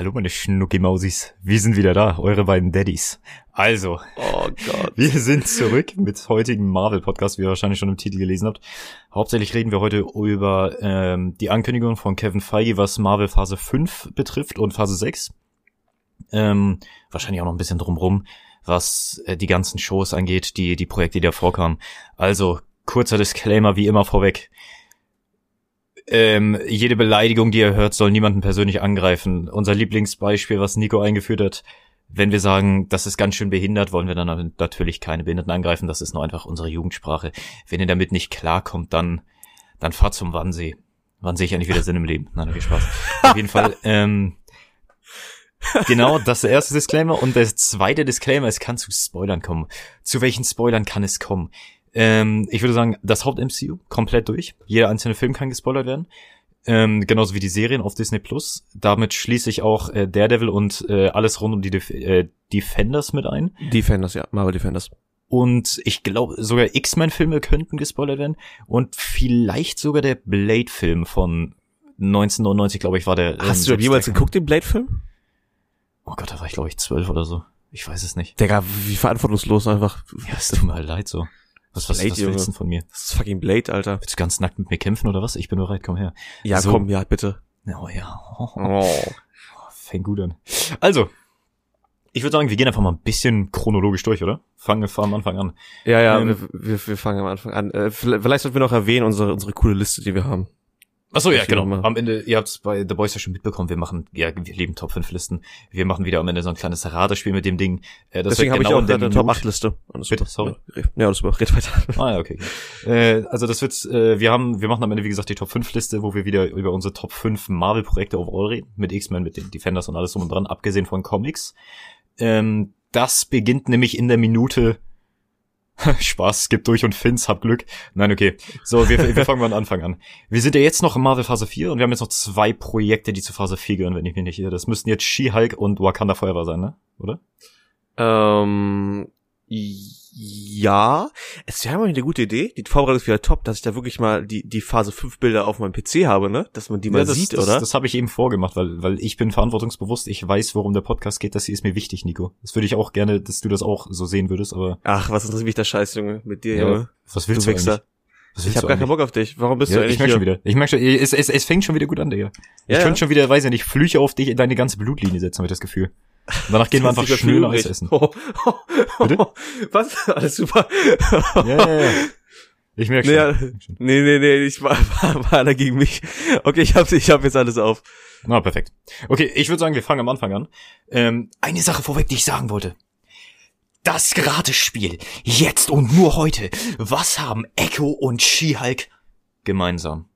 Hallo meine Schnucki-Mausis, wir sind wieder da, eure beiden Daddies. Also, Oh Gott. wir sind zurück mit heutigem Marvel-Podcast, wie ihr wahrscheinlich schon im Titel gelesen habt. Hauptsächlich reden wir heute über ähm, die Ankündigung von Kevin Feige, was Marvel Phase 5 betrifft und Phase 6. Ähm, wahrscheinlich auch noch ein bisschen drumrum, was äh, die ganzen Shows angeht, die, die Projekte, die da vorkamen. Also, kurzer Disclaimer wie immer vorweg. Ähm, jede Beleidigung, die ihr hört, soll niemanden persönlich angreifen. Unser Lieblingsbeispiel, was Nico eingeführt hat, wenn wir sagen, das ist ganz schön behindert, wollen wir dann natürlich keine Behinderten angreifen. Das ist nur einfach unsere Jugendsprache. Wenn ihr damit nicht klarkommt, dann, dann fahrt zum Wannsee. Wann sehe ich eigentlich wieder Sinn im Leben? Nein, okay, Spaß. Auf jeden Fall, ähm, genau, das ist der erste Disclaimer. Und der zweite Disclaimer, es kann zu Spoilern kommen. Zu welchen Spoilern kann es kommen? Ähm, ich würde sagen, das Haupt-MCU komplett durch. Jeder einzelne Film kann gespoilert werden. Ähm, genauso wie die Serien auf Disney Plus. Damit schließe ich auch äh, Daredevil und äh, alles rund um die Def äh, Defenders mit ein. Defenders, ja, Marvel Defenders. Und ich glaube, sogar X-Men-Filme könnten gespoilert werden. Und vielleicht sogar der Blade-Film von 1999, glaube ich, war der. Hast ähm, du jemals geguckt, den Blade-Film? Oh Gott, da war ich, glaube ich, zwölf oder so. Ich weiß es nicht. Digga, wie verantwortungslos einfach. Ja, es tut mir halt leid so. Was, was, Blade, was willst du denn von mir? Das ist fucking Blade, Alter. Willst du ganz nackt mit mir kämpfen oder was? Ich bin bereit, komm her. Ja, So. komm, ja, bitte. Oh ja. Oh. Fängt gut an. Also, ich würde sagen, wir gehen einfach mal ein bisschen chronologisch durch, oder? Fangen wir am Anfang an. Ja, ja, Ähm, wir, wir, wir fangen am Anfang an. Äh, vielleicht vielleicht sollten wir noch erwähnen, unsere, unsere coole Liste, die wir haben. Achso, ja, Ich genau. Am Ende, ihr habt es bei The Boys ja schon mitbekommen, wir machen, ja, wir lieben Top 5 Listen. Wir machen wieder am Ende so ein kleines Ratespiel mit dem Ding. Äh, das Deswegen habe ich genau auch in der eine Top Minute- 8 Liste. Bitte, sorry. Ja, alles super. Red weiter. Ah, ja, okay. okay. Äh, also das wird, äh, wir haben, wir machen am Ende, wie gesagt, die Top 5 Liste, wo wir wieder über unsere Top 5 Marvel-Projekte overall reden. Mit X-Men, mit den Defenders und alles drum und dran, abgesehen von Comics. Ähm, das beginnt nämlich in der Minute. Spaß, skip durch und Fins, hab Glück. Nein, okay. So, wir, wir fangen mal an Anfang an. Wir sind ja jetzt noch in Marvel Phase 4 und wir haben jetzt noch zwei Projekte, die zu Phase 4 gehören, wenn ich mich nicht irre. Das müssten jetzt She-Hulk und Wakanda Forever sein, ne? Oder? Ähm, ja, es wäre mal eine gute Idee. Die Vorbereitung ist wieder top, dass ich da wirklich mal die, die Phase 5 Bilder auf meinem PC habe, ne? Dass man die mal Ja, das, sieht, das, oder? Das habe ich eben vorgemacht, weil, weil ich bin verantwortungsbewusst. Ich weiß, worum der Podcast geht. Das hier ist mir wichtig, Nico. Das würde ich auch gerne, dass du das auch so sehen würdest, aber Ach, was interessiert mich der Scheiß, Junge, mit dir, ja, Junge. was Du willst du, Wichser. eigentlich? Was Ich willst hab du gar keinen? Bock auf dich. Warum bist du Ja, eigentlich ich hier? schon wieder. Ich merke schon, es, es, es fängt schon wieder gut an, Digga. Ich Ja, könnte schon wieder, weiß ich nicht, Flüche auf dich in deine ganze Blutlinie setzen, habe ich das Gefühl. Und danach gehen wir einfach mehr Eis essen. übrig. Oh, oh, Bitte? oh. Was? Alles super. Ja, ja, ja. Ich merke schon. Nee, schon. Nee, nee, nee, ich war, war, war einer gegen mich. Okay, ich hab, ich hab jetzt alles auf. Na, perfekt. Okay, ich würde sagen, wir fangen am Anfang an. Ähm, eine Sache vorweg, die ich sagen wollte. Das Ratespiel. Jetzt und nur heute. Was haben Echo und She-Hulk gemeinsam?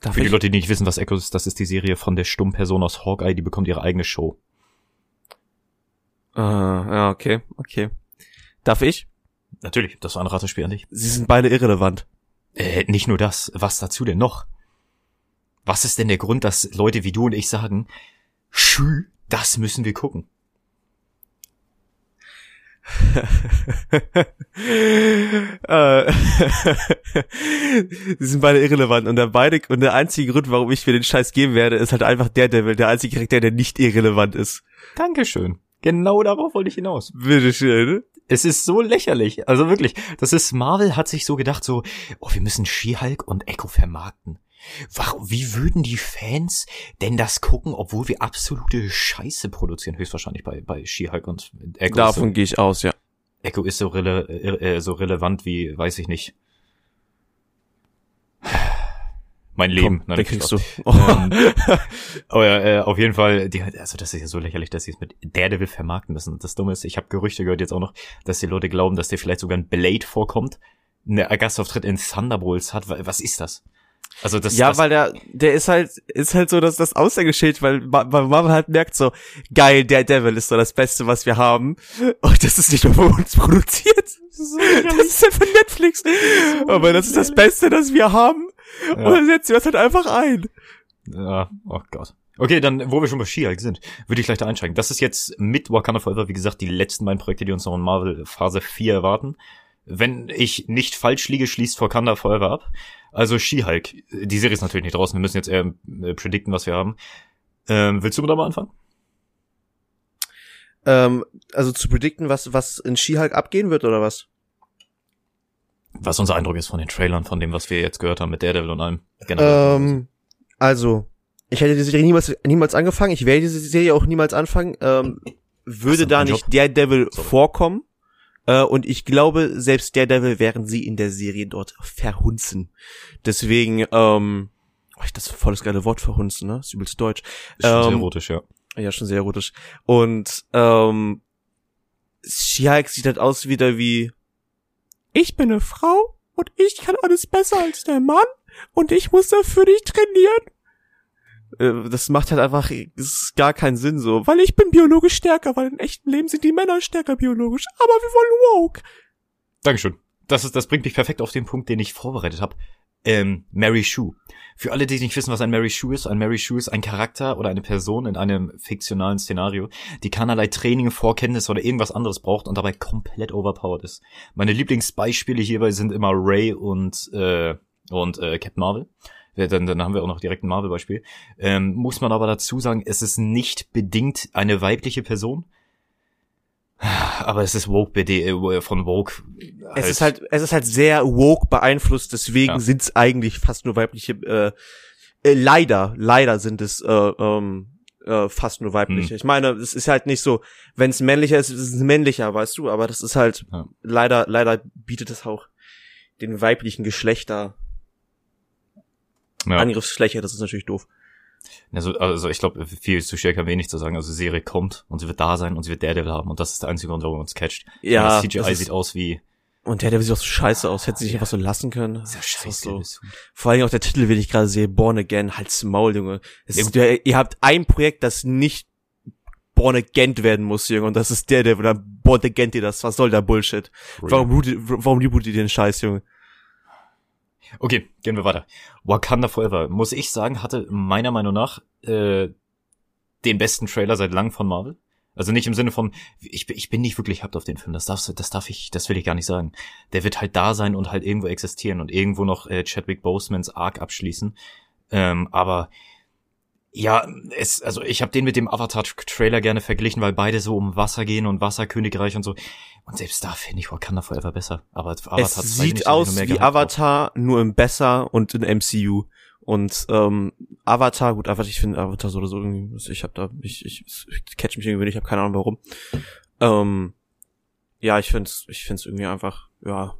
Darf Für die ich? Leute, die nicht wissen, was Echo ist, das ist die Serie von der Stummperson aus Hawkeye, die bekommt ihre eigene Show. Ah, ja, okay, okay. Darf ich? Natürlich, das war ein Ratespiel an dich. Sie sind beide irrelevant. Äh, nicht nur das, was dazu denn noch? Was ist denn der Grund, dass Leute wie du und ich sagen, Schü, das müssen wir gucken? Äh, Sie sind beide irrelevant und der beide und der einzige Grund, warum ich mir den Scheiß geben werde, ist halt einfach der Devil, der einzige Charakter, der nicht irrelevant ist. Dankeschön. Genau darauf wollte ich hinaus. Bitteschön. Es ist so lächerlich. Also wirklich, das ist, Marvel hat sich so gedacht, so, oh, wir müssen She-Hulk und Echo vermarkten. Warum, wie würden die Fans denn das gucken, obwohl wir absolute Scheiße produzieren? Höchstwahrscheinlich bei, bei She-Hulk und Echo. Davon ist gehe ich aus, ja. so, Echo ist so, rele, äh, äh, so relevant wie, weiß ich nicht. Mein Leben. Komm, Nein, kriegst du. Ähm, aber äh, auf jeden Fall, die, also das ist ja so lächerlich, dass sie es mit Daredevil vermarkten müssen. Das Dumme ist, ich habe Gerüchte gehört jetzt auch noch, dass die Leute glauben, dass der vielleicht sogar ein Blade vorkommt, eine Gastauftritt in Thunderbolts hat. Was ist das? Also das, ja, das, weil der, der ist halt, ist halt so, dass das Aushängeschild, weil, weil Marvel halt merkt so, geil, der Devil ist so das Beste, was wir haben. Und das ist nicht nur von uns produziert. Das ist halt von Netflix. Aber das ist das Beste, das wir haben. Und dann setzen wir es halt einfach ein. Ja, oh Gott. Okay, dann, wo wir schon bei She-Hulk sind, würde ich gleich da einsteigen. Das ist jetzt mit Wakanda Forever, wie gesagt, die letzten beiden Projekte, die uns noch in Marvel Phase 4 erwarten. Wenn ich nicht falsch liege, schließt Wakanda Forever ab. Also She-Hulk, die Serie ist natürlich nicht draußen, wir müssen jetzt eher äh, predikten, was wir haben. Ähm, willst du da mal anfangen? Ähm, also zu predikten, was, was in She-Hulk abgehen wird, oder was? Was unser Eindruck ist von den Trailern, von dem, was wir jetzt gehört haben mit Daredevil und allem. Generell. Ähm, also, ich hätte die Serie niemals, niemals angefangen, ich werde diese Serie auch niemals anfangen, ähm, würde da nicht Job. Daredevil Sorry. vorkommen. Äh, und ich glaube, selbst Daredevil werden sie in der Serie dort verhunzen. Deswegen, ähm, oh, das ist voll das geile Wort verhunzen, ne? Ist übelst deutsch. Ist schon sehr ähm, erotisch, ja. Ja, schon sehr erotisch. Und ähm, She-Hulk sieht halt aus wieder wie Ich bin eine Frau und ich kann alles besser als der Mann und ich muss dafür nicht trainieren. Äh, Das macht halt einfach gar keinen Sinn so, weil ich bin biologisch stärker, weil im echten Leben sind die Männer stärker biologisch, aber wir wollen woke. Dankeschön. Das ist, das bringt mich perfekt auf den Punkt, den ich vorbereitet habe. Ähm, Mary Sue. Für alle, die nicht wissen, was ein Mary Sue ist, ein Mary Sue ist ein Charakter oder eine Person in einem fiktionalen Szenario, die keinerlei Training, Vorkenntnisse oder irgendwas anderes braucht und dabei komplett overpowered ist. Meine Lieblingsbeispiele hierbei sind immer Ray und äh, und äh, Captain Marvel. Dann, dann haben wir auch noch direkt ein Marvel-Beispiel. Ähm, muss man aber dazu sagen, es ist nicht bedingt eine weibliche Person. Aber es ist Woke BD, äh, von Woke. Es ist halt es ist halt sehr woke beeinflusst, deswegen Ja. sind's eigentlich fast nur weibliche äh, äh, leider leider sind es äh, ähm, äh, fast nur weibliche. Hm. Ich meine, es ist halt nicht so, wenn es männlicher ist, ist es männlicher, weißt du, aber das ist halt Ja. leider leider bietet es auch den weiblichen Geschlechter ja. Angriffsfläche, das ist natürlich doof. Also, also ich glaube, viel zu schwer kann wenig zu sagen. Also die Serie kommt und sie wird da sein und sie wird Daredevil haben und das ist der einzige Grund, warum uns catcht. Ja, das CGI das sieht aus wie Und der, der sieht auch so scheiße aus, hätte sie sich einfach so lassen können. sehr Das ist auch scheiße. so. Vor allem auch der Titel, den ich gerade sehe, Born Again, halt's Maul, Junge. Es ist, ihr, ihr habt ein Projekt, das nicht Born Again werden muss, Junge, und das ist der, der dann Born Again ihr das. Was soll der Bullshit? Warum, warum rebootet ihr den Scheiß, Junge? Okay, gehen wir weiter. Wakanda Forever, muss ich sagen, hatte meiner Meinung nach äh, den besten Trailer seit langem von Marvel. Also nicht im Sinne von, ich, bin- ich bin nicht wirklich hyped auf den Film, das darf, das darf ich, das will ich gar nicht sagen. Der wird halt da sein und halt irgendwo existieren und irgendwo noch äh, Chadwick Bosemans Arc abschließen. Ähm, aber ja, es, also ich habe den mit dem Avatar-Trailer gerne verglichen, weil beide so um Wasser gehen und Wasserkönigreich und so. Und selbst da finde ich Wakanda Forever besser. Aber Avatar es 2 bin sieht ich da aus wie gehypt drauf. Avatar, nur im besser und in MCU. Und ähm, Avatar, gut, Avatar, ich finde Avatar so oder so irgendwie, ich habe da, ich, ich, ich catch mich irgendwie nicht, ich habe keine Ahnung warum. Ähm, ja, ich find's, ich find's irgendwie einfach, ja,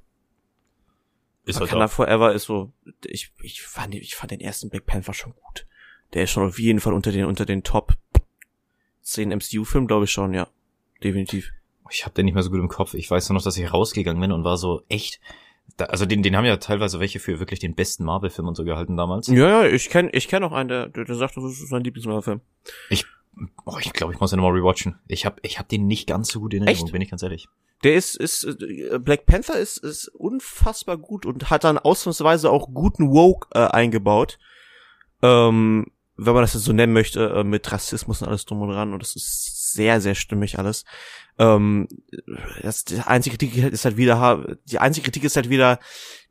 Ist halt Wakanda auch. Forever ist so, ich, ich fand, ich fand den ersten Black Panther schon gut. Der ist schon auf jeden Fall unter den, unter den Top 10 MCU-Filmen, glaube ich schon, ja. Definitiv. Ich habe den nicht mehr so gut im Kopf. Ich weiß nur noch, dass ich rausgegangen bin und war so echt. Da, also den, den haben ja teilweise welche für wirklich den besten Marvel-Film und so gehalten damals. Ja, ja, ich kenn, ich kenn auch einen, der, der, sagt, das ist sein Lieblingsmarvel-Film. Oh, ich glaube, ich muss den nochmal rewatchen. Ich habe ich hab den nicht ganz so gut in Erinnerung, Echt? bin ich ganz ehrlich. Der ist, ist, äh, Black Panther ist, ist unfassbar gut und hat dann ausnahmsweise auch guten Woke äh, eingebaut. Ähm, wenn man das jetzt so nennen möchte, äh, mit Rassismus und alles drum und dran. Und das ist sehr, sehr stimmig alles. Ähm, das, die einzige Kritik ist halt wieder, die einzige Kritik ist halt wieder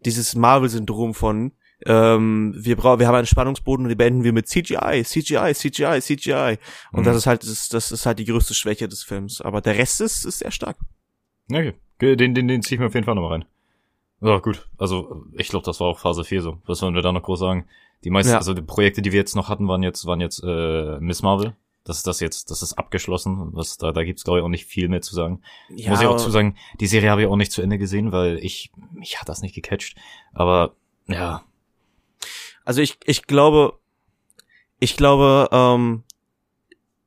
dieses Marvel-Syndrom von, ähm, wir brauchen, wir haben einen Spannungsboden und die beenden wir mit CGI, CGI, CGI, CGI. Und Mhm. das ist halt, das, das ist halt die größte Schwäche des Films. Aber der Rest ist, ist sehr stark. Okay, den, den, den zieh ich mir auf jeden Fall nochmal rein. Ja, gut. Also, ich glaube, das war auch Phase 4 so. Was sollen wir da noch groß sagen? Die meisten, Ja. also die Projekte, die wir jetzt noch hatten, waren jetzt, waren jetzt äh, Miss Marvel. Das ist das jetzt, das ist abgeschlossen. Was, da, da gibt's glaube ich auch nicht viel mehr zu sagen. Ja, Muss ich auch zu sagen, die Serie habe ich auch nicht zu Ende gesehen, weil ich, mich hat das nicht gecatcht. Aber, ja, Also ich, ich glaube, ich glaube, ähm,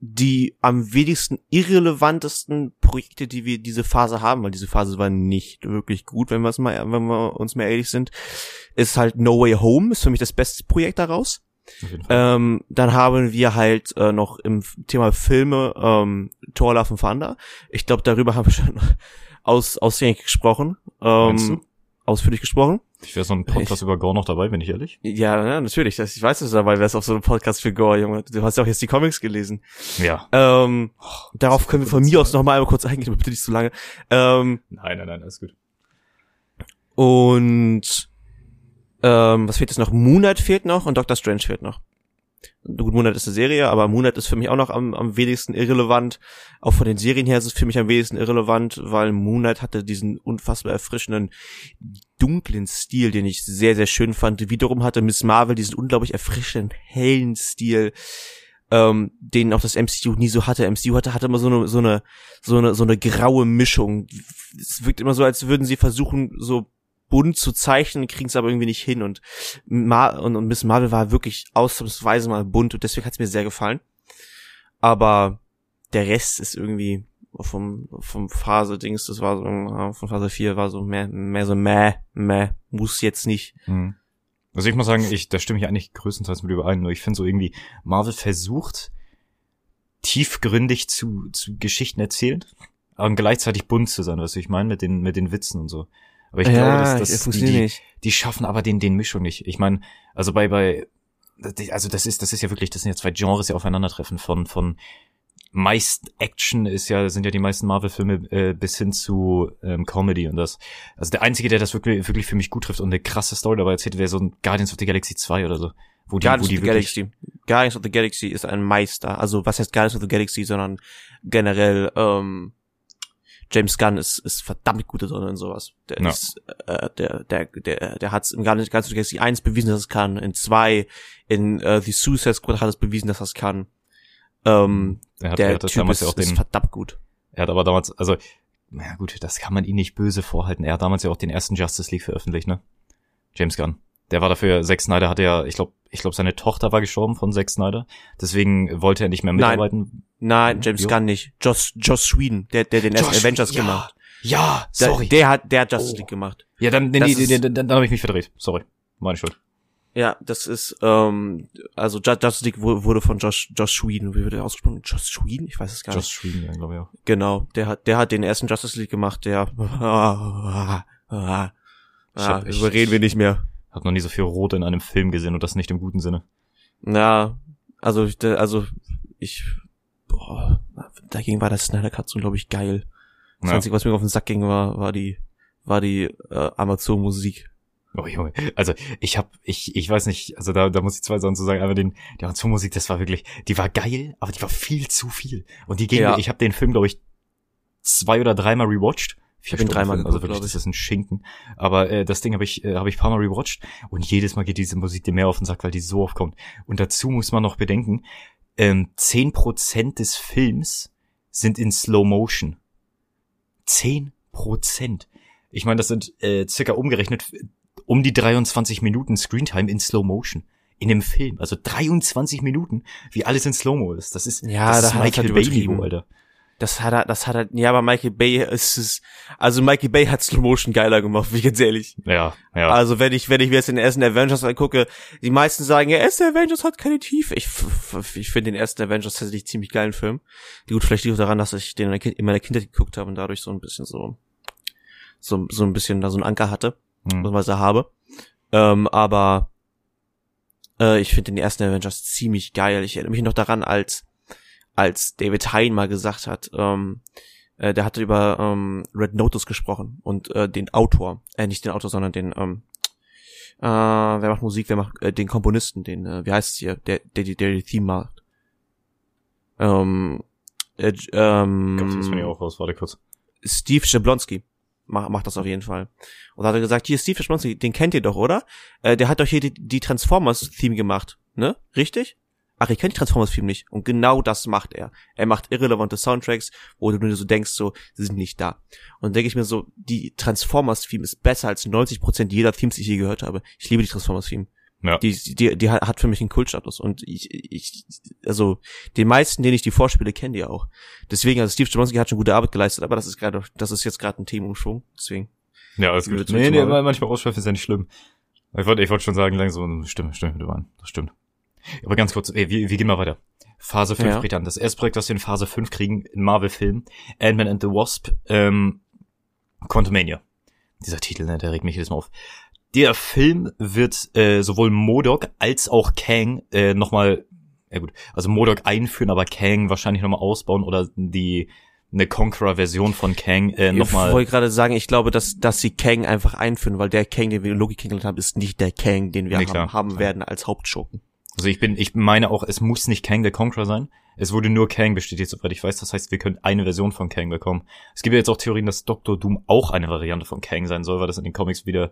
die am wenigsten irrelevantesten Projekte, die wir diese Phase haben, weil diese Phase war nicht wirklich gut, wenn wir es mal, wenn wir uns mal ehrlich sind, ist halt No Way Home, ist für mich das beste Projekt daraus. Ähm, dann haben wir halt äh, noch im Thema Filme ähm, Thor Love and Thunder. Ich glaube, darüber haben wir schon aus, ausgängig gesprochen. Ähm? Ausführlich gesprochen. Ich wäre so ein Podcast über Gore noch dabei, bin ich ehrlich. Ja, ja, natürlich. Das, ich weiß, dass du dabei wärst auf so einem Podcast für Gore, Junge. Du hast ja auch jetzt die Comics gelesen. Ja. Ähm, Oh, darauf können wir von mir aus noch mal einmal kurz eingehen, aber bitte nicht so lange. Ähm, Nein, nein, nein, alles gut. und ähm, was fehlt jetzt noch? Moonlight fehlt noch und Doctor Strange fehlt noch. Gut, Moonlight ist eine Serie, aber Moonlight ist für mich auch noch am, am wenigsten irrelevant. Auch von den Serien her ist es für mich am wenigsten irrelevant, weil Moonlight hatte diesen unfassbar erfrischenden, dunklen Stil, den ich sehr, sehr schön fand. Wiederum hatte Miss Marvel diesen unglaublich erfrischenden, hellen Stil, ähm, den auch das MCU nie so hatte. MCU hatte, hatte immer so eine, so eine, so eine, so eine graue Mischung. Es wirkt immer so, als würden sie versuchen, so bunt zu zeichnen, kriegen es aber irgendwie nicht hin und, Mar und, und Miss Marvel war wirklich ausnahmsweise mal bunt und deswegen hat es mir sehr gefallen. Aber der Rest ist irgendwie vom, vom Phase-Dings, das war so, von Phase 4 war so mehr, mehr so meh, meh, muss jetzt nicht. Mhm. Also ich muss sagen, ich, da stimme ich eigentlich größtenteils mit überein, nur ich finde so irgendwie, Marvel versucht, tiefgründig zu, zu Geschichten erzählen, aber gleichzeitig bunt zu sein, was ich meine, mit den, mit den Witzen und so. Aber ich ja, glaube, dass das die, die, die schaffen aber den den Mischung nicht. Ich meine, also bei bei also das ist das ist ja wirklich, das sind ja zwei Genres, die aufeinandertreffen von von meist Action ist ja sind ja die meisten Marvel Filme äh, bis hin zu ähm, Comedy und das also der einzige, der das wirklich wirklich für mich gut trifft und eine krasse Story dabei erzählt, wäre so ein Guardians of the Galaxy 2 oder so. Wo die, Guardians wo die of the Galaxy. Guardians of the Galaxy ist ein Meister. Also was heißt Guardians of the Galaxy, sondern generell ähm, James Gunn ist, ist verdammt gut drin in sowas. Der ja. ist, äh, der, der, der, der hat es im ganzen Galaxy 1 bewiesen, dass es kann, in 2, in äh, The Suicide Squad hat es bewiesen, dass es kann. Ähm, er hat, der er hat Typ ist, ja auch den, ist verdammt gut. Er hat aber damals, also, na gut, das kann man ihm nicht böse vorhalten. Er hat damals ja auch den ersten Justice League veröffentlicht, ne? James Gunn. Der war dafür, Zack Snyder hatte ja, ich glaube, ich glaube, seine Tochter war gestorben von Zack Snyder. Deswegen wollte er nicht mehr mitarbeiten. Nein, James jo. Gunn nicht. Joss, Joss Sweden, der, der den ersten Avengers ja, gemacht. Ja, sorry. Der, der hat, der hat Justice oh. League gemacht. Ja, dann, nee, nee, nee, dann, dann, habe ich mich verdreht. Sorry. Meine Schuld. Ja, das ist, ähm, also Justice League wurde von Josh, Josh Sweden, wie wird er ausgesprochen? Josh Sweden? Ich weiß es gar Josh nicht. Josh Sweden, ja, glaube ich auch. Genau, der hat, der hat den ersten Justice League gemacht, der, ah, ah, ah, reden wir nicht mehr. Hat noch nie so viel Rot in einem Film gesehen und das nicht im guten Sinne. Ja, also, also, ich, boah, dagegen war das Snyder Cut so, glaube ich, geil. Das ja. Einzige, was mir auf den Sack ging, war, war die, war die äh, Amazon-Musik. Oh Junge, also ich hab, ich, ich weiß nicht, also da, da muss ich zwei Sachen zu sagen, aber den, die Amazon-Musik, das war wirklich, die war geil, aber die war viel zu viel. Und die ging, ja. ich habe den Film, glaube ich, zwei oder dreimal rewatcht ich habe ihn dreimal also wirklich, das ist ein Schinken. Aber äh, das Ding habe ich, äh, hab ich paar Mal rewatcht und jedes Mal geht diese Musik dir mehr auf den Sack, weil die so oft kommt. Und dazu muss man noch bedenken, ähm, 10% des Films sind in Slow Motion. 10%. Ich meine, das sind äh, circa umgerechnet um die 23 Minuten Screentime in Slow Motion in dem Film. Also 23 Minuten, wie alles in Slow-Mo ist. Das ist, ja, das da ist Michael Bay Niveau, Alter. Das hat er, das hat er, ja, aber Michael Bay ist es, also Michael Bay hat Slow Motion geiler gemacht, wie ganz ehrlich. Ja, ja. Also wenn ich, wenn ich mir jetzt den ersten Avengers angucke, die meisten sagen, ja, erste Avengers hat keine Tiefe. Ich, ich finde den ersten Avengers tatsächlich ziemlich geilen Film. Gut, vielleicht liegt auch daran, dass ich den in meiner Kindheit geguckt habe und dadurch so ein bisschen so, so, so ein bisschen da so einen Anker hatte, hm. was ich habe. Ähm, aber, äh, ich finde den ersten Avengers ziemlich geil. Ich erinnere mich noch daran, als, als David Hein mal gesagt hat, ähm, äh, der hatte über ähm, Red Notice gesprochen und äh, den Autor, äh, nicht den Autor, sondern den, ähm, äh, wer macht Musik, wer macht äh, den Komponisten, den, äh, wie heißt es hier, der, der, der, der die Theme macht. Ähm, äh, ähm, Gott, das ich auch raus, warte kurz. Steve Jablonski macht, macht das auf jeden Fall. Und da hat er gesagt, hier Steve Jablonski, den kennt ihr doch, oder? Äh, der hat doch hier die, die Transformers-Theme gemacht, ne? Richtig? Ach, ich kenne die Transformers-Film nicht. Und genau das macht er. Er macht irrelevante Soundtracks, wo du nur so denkst, so, sie sind nicht da. Und dann denke ich mir so, die Transformers-Theme ist besser als 90% jeder Themes, die ich je gehört habe. Ich liebe die Transformers-Theme. Ja. Die, die, die hat für mich einen Kultstatus. Und ich, ich, also, die meisten, denen ich die vorspiele, kennen die auch. Deswegen, also Steve Jablonski hat schon gute Arbeit geleistet, aber das ist gerade, das ist jetzt gerade ein Themenumschwung. Deswegen. Ja, alles gut. Nee, nee, manchmal ausschweifen ist ja nicht schlimm. Ich wollte, ich wollte schon sagen, langsam, stimmt, stimmt, du das stimmt. Aber ganz kurz, ey, wir, wir gehen mal weiter. Phase 5 ja. bricht an. Das erste Projekt, das wir in Phase 5 kriegen, in Marvel-Film, Ant-Man and the Wasp, ähm, Quantumania. Dieser Titel, ne, der regt mich jedes Mal auf. Der Film wird äh, sowohl Modok als auch Kang äh, nochmal, ja gut, also Modok einführen, aber Kang wahrscheinlich nochmal ausbauen oder die eine Conqueror-Version von Kang äh, nochmal. Ich wollte gerade sagen, ich glaube, dass, dass sie Kang einfach einführen, weil der Kang, den wir in Loki kennengelernt haben, ist nicht der Kang, den wir nee, haben, haben werden als Hauptschurken. Also ich bin, ich meine auch, es muss nicht Kang der Conqueror sein. Es wurde nur Kang bestätigt, soweit ich weiß. Das heißt, wir können eine Version von Kang bekommen. Es gibt ja jetzt auch Theorien, dass Dr. Doom auch eine Variante von Kang sein soll, weil das in den Comics wieder,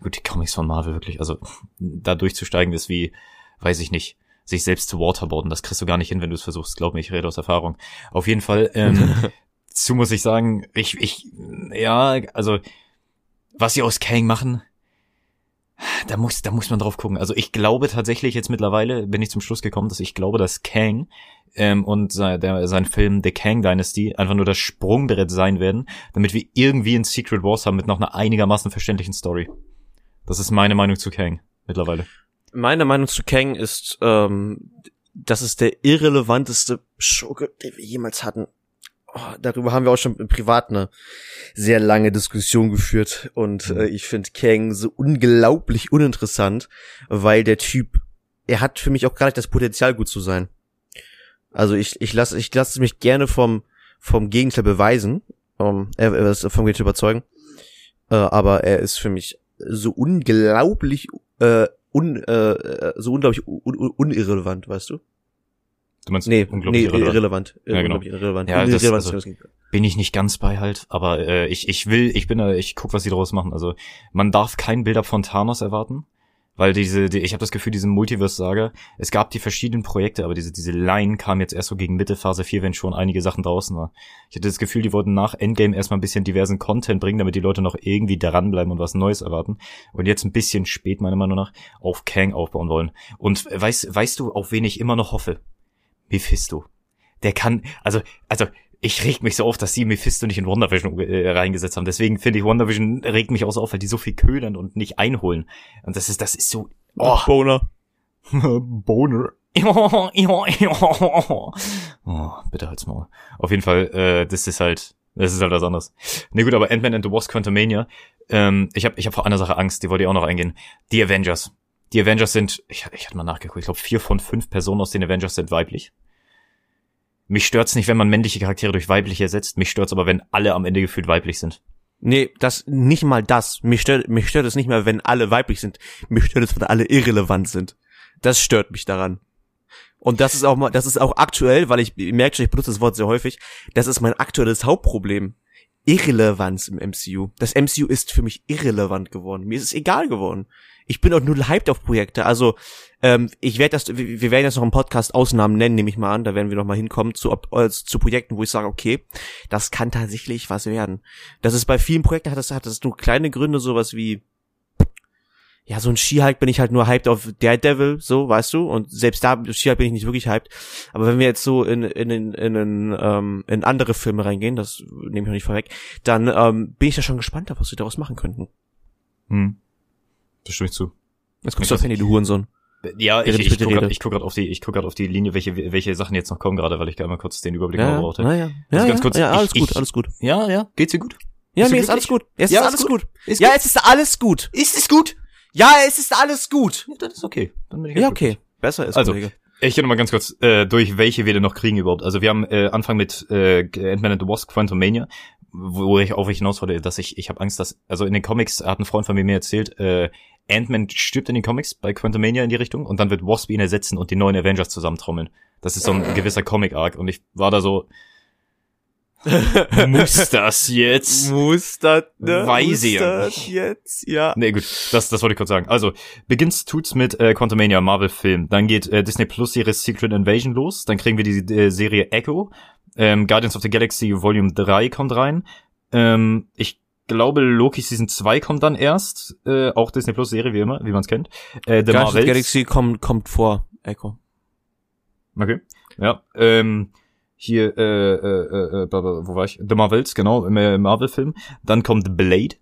gut, die Comics von Marvel wirklich, also da durchzusteigen ist wie, weiß ich nicht, sich selbst zu waterboarden. Das kriegst du gar nicht hin, wenn du es versuchst. Glaub mir, ich rede aus Erfahrung. Auf jeden Fall, ähm, zu muss ich sagen, ich, ich, ja, also, was sie aus Kang machen, da muss, da muss man drauf gucken. Also ich glaube tatsächlich jetzt mittlerweile bin ich zum Schluss gekommen, dass ich glaube, dass Kang ähm, und sein, der, sein Film The Kang Dynasty einfach nur das Sprungbrett sein werden, damit wir irgendwie ein Secret Wars haben mit noch einer einigermaßen verständlichen Story. Das ist meine Meinung zu Kang mittlerweile. Meine Meinung zu Kang ist, ähm, das ist der irrelevanteste Schurke, den wir jemals hatten oh, darüber haben wir auch schon im Privat eine sehr lange Diskussion geführt und mhm. äh, ich finde Kang so unglaublich uninteressant, weil der Typ, er hat für mich auch gar nicht das Potenzial gut zu sein. Also ich ich lasse ich lasse mich gerne vom vom Gegenteil beweisen, um, er, er ist vom Gegenteil überzeugen, äh, aber er ist für mich so unglaublich äh, un, äh, so unglaublich un, un, unirrelevant, weißt du? Du meinst nee, unglaublich nee, irrelevant. irrelevant. Ja, genau. irrelevant. Ja, das, also, bin ich nicht ganz bei halt, aber äh, ich, ich will, ich bin, ich guck, was sie daraus machen. Also man darf kein Bild von Thanos erwarten, weil diese, die, ich habe das Gefühl, diese Multiverse-Saga, es gab die verschiedenen Projekte, aber diese, diese Line kam jetzt erst so gegen Mitte Phase 4, wenn schon einige Sachen draußen war. Ich hatte das Gefühl, die wollten nach Endgame erstmal ein bisschen diversen Content bringen, damit die Leute noch irgendwie dranbleiben und was Neues erwarten. Und jetzt ein bisschen spät, meiner Meinung nach, auf Kang aufbauen wollen. Und weißt, weißt du, auf wen ich immer noch hoffe? Mephisto. Der kann, also, also, ich reg mich so auf, dass sie Mephisto nicht in WandaVision äh, reingesetzt haben. Deswegen finde ich, WandaVision regt mich auch so auf, weil die so viel ködern und nicht einholen. Und das ist, das ist so, oh. Boner. Boner. oh, bitte halt's mal. Auf jeden Fall, äh, das ist halt, das ist halt was anderes. Ne gut, aber Ant-Man and the Wasp Quantumania, ähm, ich habe ich hab vor einer Sache Angst, die wollte ich auch noch eingehen. Die Avengers. Die Avengers sind, ich, ich hatte mal nachgeguckt, ich glaube vier von fünf Personen aus den Avengers sind weiblich. Mich stört's nicht, wenn man männliche Charaktere durch weibliche ersetzt. Mich stört's aber, wenn alle am Ende gefühlt weiblich sind. Nee, das, nicht mal das. Mich stört, mich stört es nicht mehr, wenn alle weiblich sind. Mich stört es, wenn alle irrelevant sind. Das stört mich daran. Und das ist auch mal, das ist auch aktuell, weil ich, ich merke schon, ich benutze das Wort sehr häufig. Das ist mein aktuelles Hauptproblem. Irrelevanz im MCU. Das MCU ist für mich irrelevant geworden. Mir ist es egal geworden ich bin auch nur hyped auf Projekte. Also ähm, ich werde das, wir werden jetzt noch im Podcast Ausnahmen nennen, nehme ich mal an. Da werden wir noch mal hinkommen zu, äh, zu Projekten, wo ich sage, okay, das kann tatsächlich was werden. Das ist bei vielen Projekten hat das hat das nur kleine Gründe, sowas wie ja, so ein Skihike bin ich halt nur hyped auf Daredevil, so, weißt du? Und selbst da, Skihike bin ich nicht wirklich hyped. Aber wenn wir jetzt so in, in, in, in, in, ähm, in andere Filme reingehen, das nehme ich noch nicht vorweg, dann ähm, bin ich da schon gespannt, was wir daraus machen könnten. Hm. Das stimme ich zu. Jetzt guckst du auf Handy, du Hurensohn. Ja, ich, ich, ich gucke gerade guck auf die, ich guck grad auf die Linie, welche, welche Sachen jetzt noch kommen gerade, weil ich gerade mal kurz den Überblick ja, brauchte. Ja, ja, ja, ganz kurz, ja, alles ich, gut, alles gut. Ja, ja, geht's dir gut? Ja, Bist mir ist alles gut. Es ja, ist alles gut. gut. Ist ja, es ist alles gut. Ist es gut? Ja, es ist alles gut. Ja, das ist okay. Dann bin ich ja, okay. Besser ist also, Kollege. Ich gehe noch mal ganz kurz äh, durch, welche wir denn noch kriegen überhaupt. Also wir haben äh, Anfang mit äh, Ant-Man and the Wasp Quantum Mania, wo ich auf ich hinaus wollte, dass ich ich habe Angst, dass also in den Comics hat ein Freund von mir mir erzählt, äh, Ant-Man stirbt in den Comics bei Quantumania in die Richtung und dann wird Wasp ihn ersetzen und die neuen Avengers zusammentrommeln. Das ist so ein gewisser Comic-Arc und ich war da so, muss das jetzt? Muss das, ne? Weiß ich ja nicht. jetzt, ja. Nee, gut, das, das wollte ich kurz sagen. Also, beginnt's tut's mit äh, Quantumania, Marvel-Film. Dann geht äh, Disney Plus Serie Secret Invasion los. Dann kriegen wir die äh, Serie Echo. Ähm, Guardians of the Galaxy Volume 3 kommt rein. Ähm, ich glaube, Loki Season 2 kommt dann erst. Äh, auch Disney Plus Serie, wie immer, wie man es kennt. Äh, The Marvels. Galaxy kommt, kommt vor Echo. Okay. Ja. Ähm, hier, äh, äh, äh, wo war ich? The Marvels, genau, im äh, Marvel-Film. Dann kommt Blade.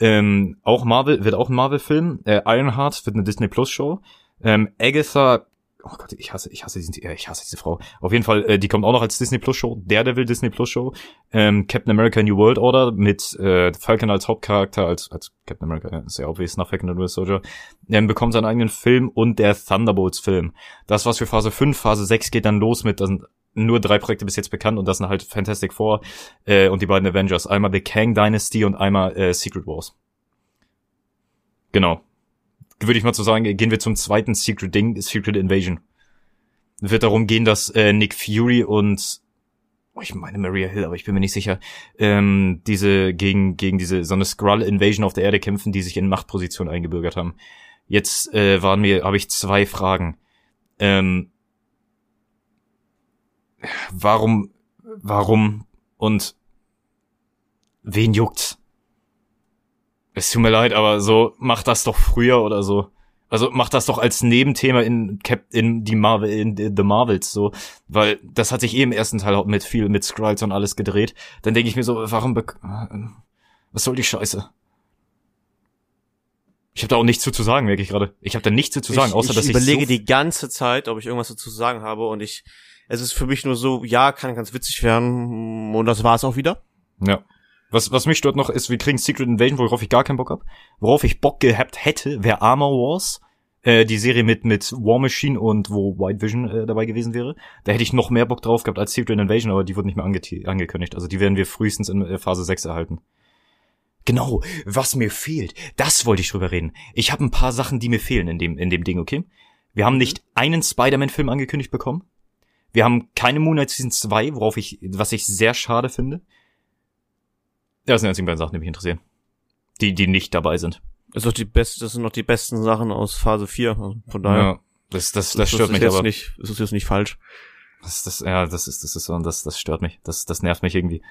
Ähm, auch Marvel, wird auch ein Marvel-Film. Äh, Ironheart wird eine Disney Plus-Show. Ähm, Agatha oh Gott, ich hasse, ich hasse diesen, ich hasse diese Frau. Auf jeden Fall, äh, die kommt auch noch als Disney Plus Show, Daredevil Disney Plus Show, ähm, Captain America New World Order mit äh, Falcon als Hauptcharakter, als als Captain America, ist ja obvious nach Falcon and Winter Soldier, ähm, bekommt seinen eigenen Film und der Thunderbolts Film. Das was für Phase 5, Phase 6 geht dann los mit, das sind nur drei Projekte bis jetzt bekannt und das sind halt Fantastic Four äh, und die beiden Avengers. Einmal The Kang Dynasty und einmal äh, Secret Wars. Genau würde ich mal so sagen, gehen wir zum zweiten Secret Ding, Secret Invasion. Wird darum gehen, dass äh, Nick Fury und oh, ich meine Maria Hill, aber ich bin mir nicht sicher, ähm, diese gegen gegen diese so eine Skrull Invasion auf der Erde kämpfen, die sich in Machtposition eingebürgert haben. Jetzt äh, waren mir, habe ich zwei Fragen. Ähm, warum, warum und wen juckt's? Es tut mir leid, aber so, mach das doch früher oder so. Also mach das doch als Nebenthema in Cap in die Marvel in The Marvels so, weil das hat sich eh im ersten Teil mit viel mit Skrulls und alles gedreht. Dann denke ich mir so, warum was soll die Scheiße? Ich habe da auch nichts zu, zu sagen, merke ich gerade. Ich habe da nichts zu, zu sagen, ich, außer ich dass ich überlege so die ganze Zeit, ob ich irgendwas dazu zu sagen habe und ich es ist für mich nur so, ja, kann ganz witzig werden und das war's auch wieder. Ja. Was, was mich stört noch ist, wir kriegen Secret Invasion, worauf ich gar keinen Bock hab. Worauf ich Bock gehabt hätte, wäre Armor Wars. Äh, die Serie mit, mit War Machine und wo White Vision äh, dabei gewesen wäre. Da hätte ich noch mehr Bock drauf gehabt als Secret Invasion, aber die wurde nicht mehr ange angekündigt. Also die werden wir frühestens in äh, Phase 6 erhalten. Genau, was mir fehlt, das wollte ich drüber reden. Ich habe ein paar Sachen, die mir fehlen in dem, in dem Ding, okay? Wir haben nicht einen Spider-Man-Film angekündigt bekommen. Wir haben keine Moon Knight Season 2, worauf ich, was ich sehr schade finde. Ja, das sind die einzigen beiden Sachen, die mich interessieren. Die, die nicht dabei sind. Das, ist doch die best, das sind noch die besten Sachen aus Phase 4. Von daher. Ja, das, das, das stört ist mich jetzt aber. Nicht, das ist jetzt nicht falsch. Das, das, ja, das ist, das ist so, und das, das stört mich. Das, das nervt mich irgendwie.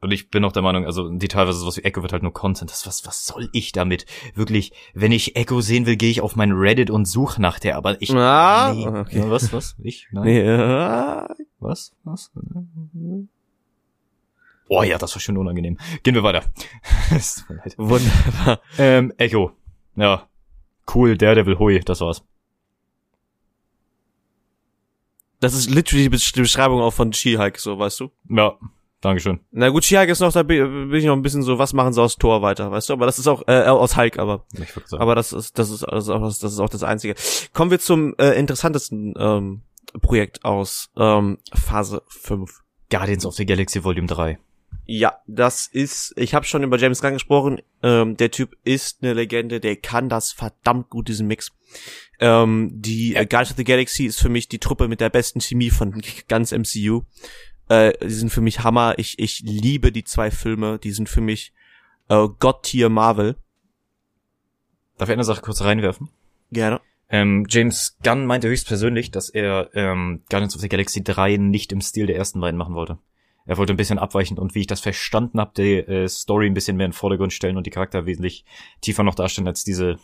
Und ich bin auch der Meinung, also die teilweise sowas wie Echo wird halt nur Content. Das, was, was soll ich damit? Wirklich, wenn ich Echo sehen will, gehe ich auf mein Reddit und suche nach der, aber ich. Ah, nee. okay. Was, was? Ich? Nein. Nee, äh, Was? Was? Oh ja, das war schon unangenehm. Gehen wir weiter. Wunderbar. ähm, Echo. Ja. Cool, Daredevil, hui, das war's. Das ist literally die Besch- die Beschreibung auch von She-Hulk, so, weißt du? Ja, Dankeschön. Na gut, She-Hulk ist noch, da bin ich noch ein bisschen so, was machen sie aus Thor weiter, weißt du? Aber das ist auch, äh, aus Hulk, aber, aber das ist, das ist, das ist auch das, das ist auch das Einzige. Kommen wir zum äh, interessantesten ähm, Projekt aus ähm, Phase 5. Guardians of the Galaxy Volume 3. Ja, das ist, ich habe schon über James Gunn gesprochen, ähm, der Typ ist eine Legende, der kann das verdammt gut, diesen Mix. Ähm, die äh, Guardians of the Galaxy ist für mich die Truppe mit der besten Chemie von ganz MCU. Äh, die sind für mich Hammer, ich, ich liebe die zwei Filme, die sind für mich äh, God-Tier Marvel. Darf ich eine Sache kurz reinwerfen? Gerne. Ähm, James Gunn meinte höchstpersönlich, dass er ähm, Guardians of the Galaxy 3 nicht im Stil der ersten beiden machen wollte. Er wollte ein bisschen abweichend und wie ich das verstanden habe, die äh, Story ein bisschen mehr in den Vordergrund stellen und die Charakter wesentlich tiefer noch darstellen als diese.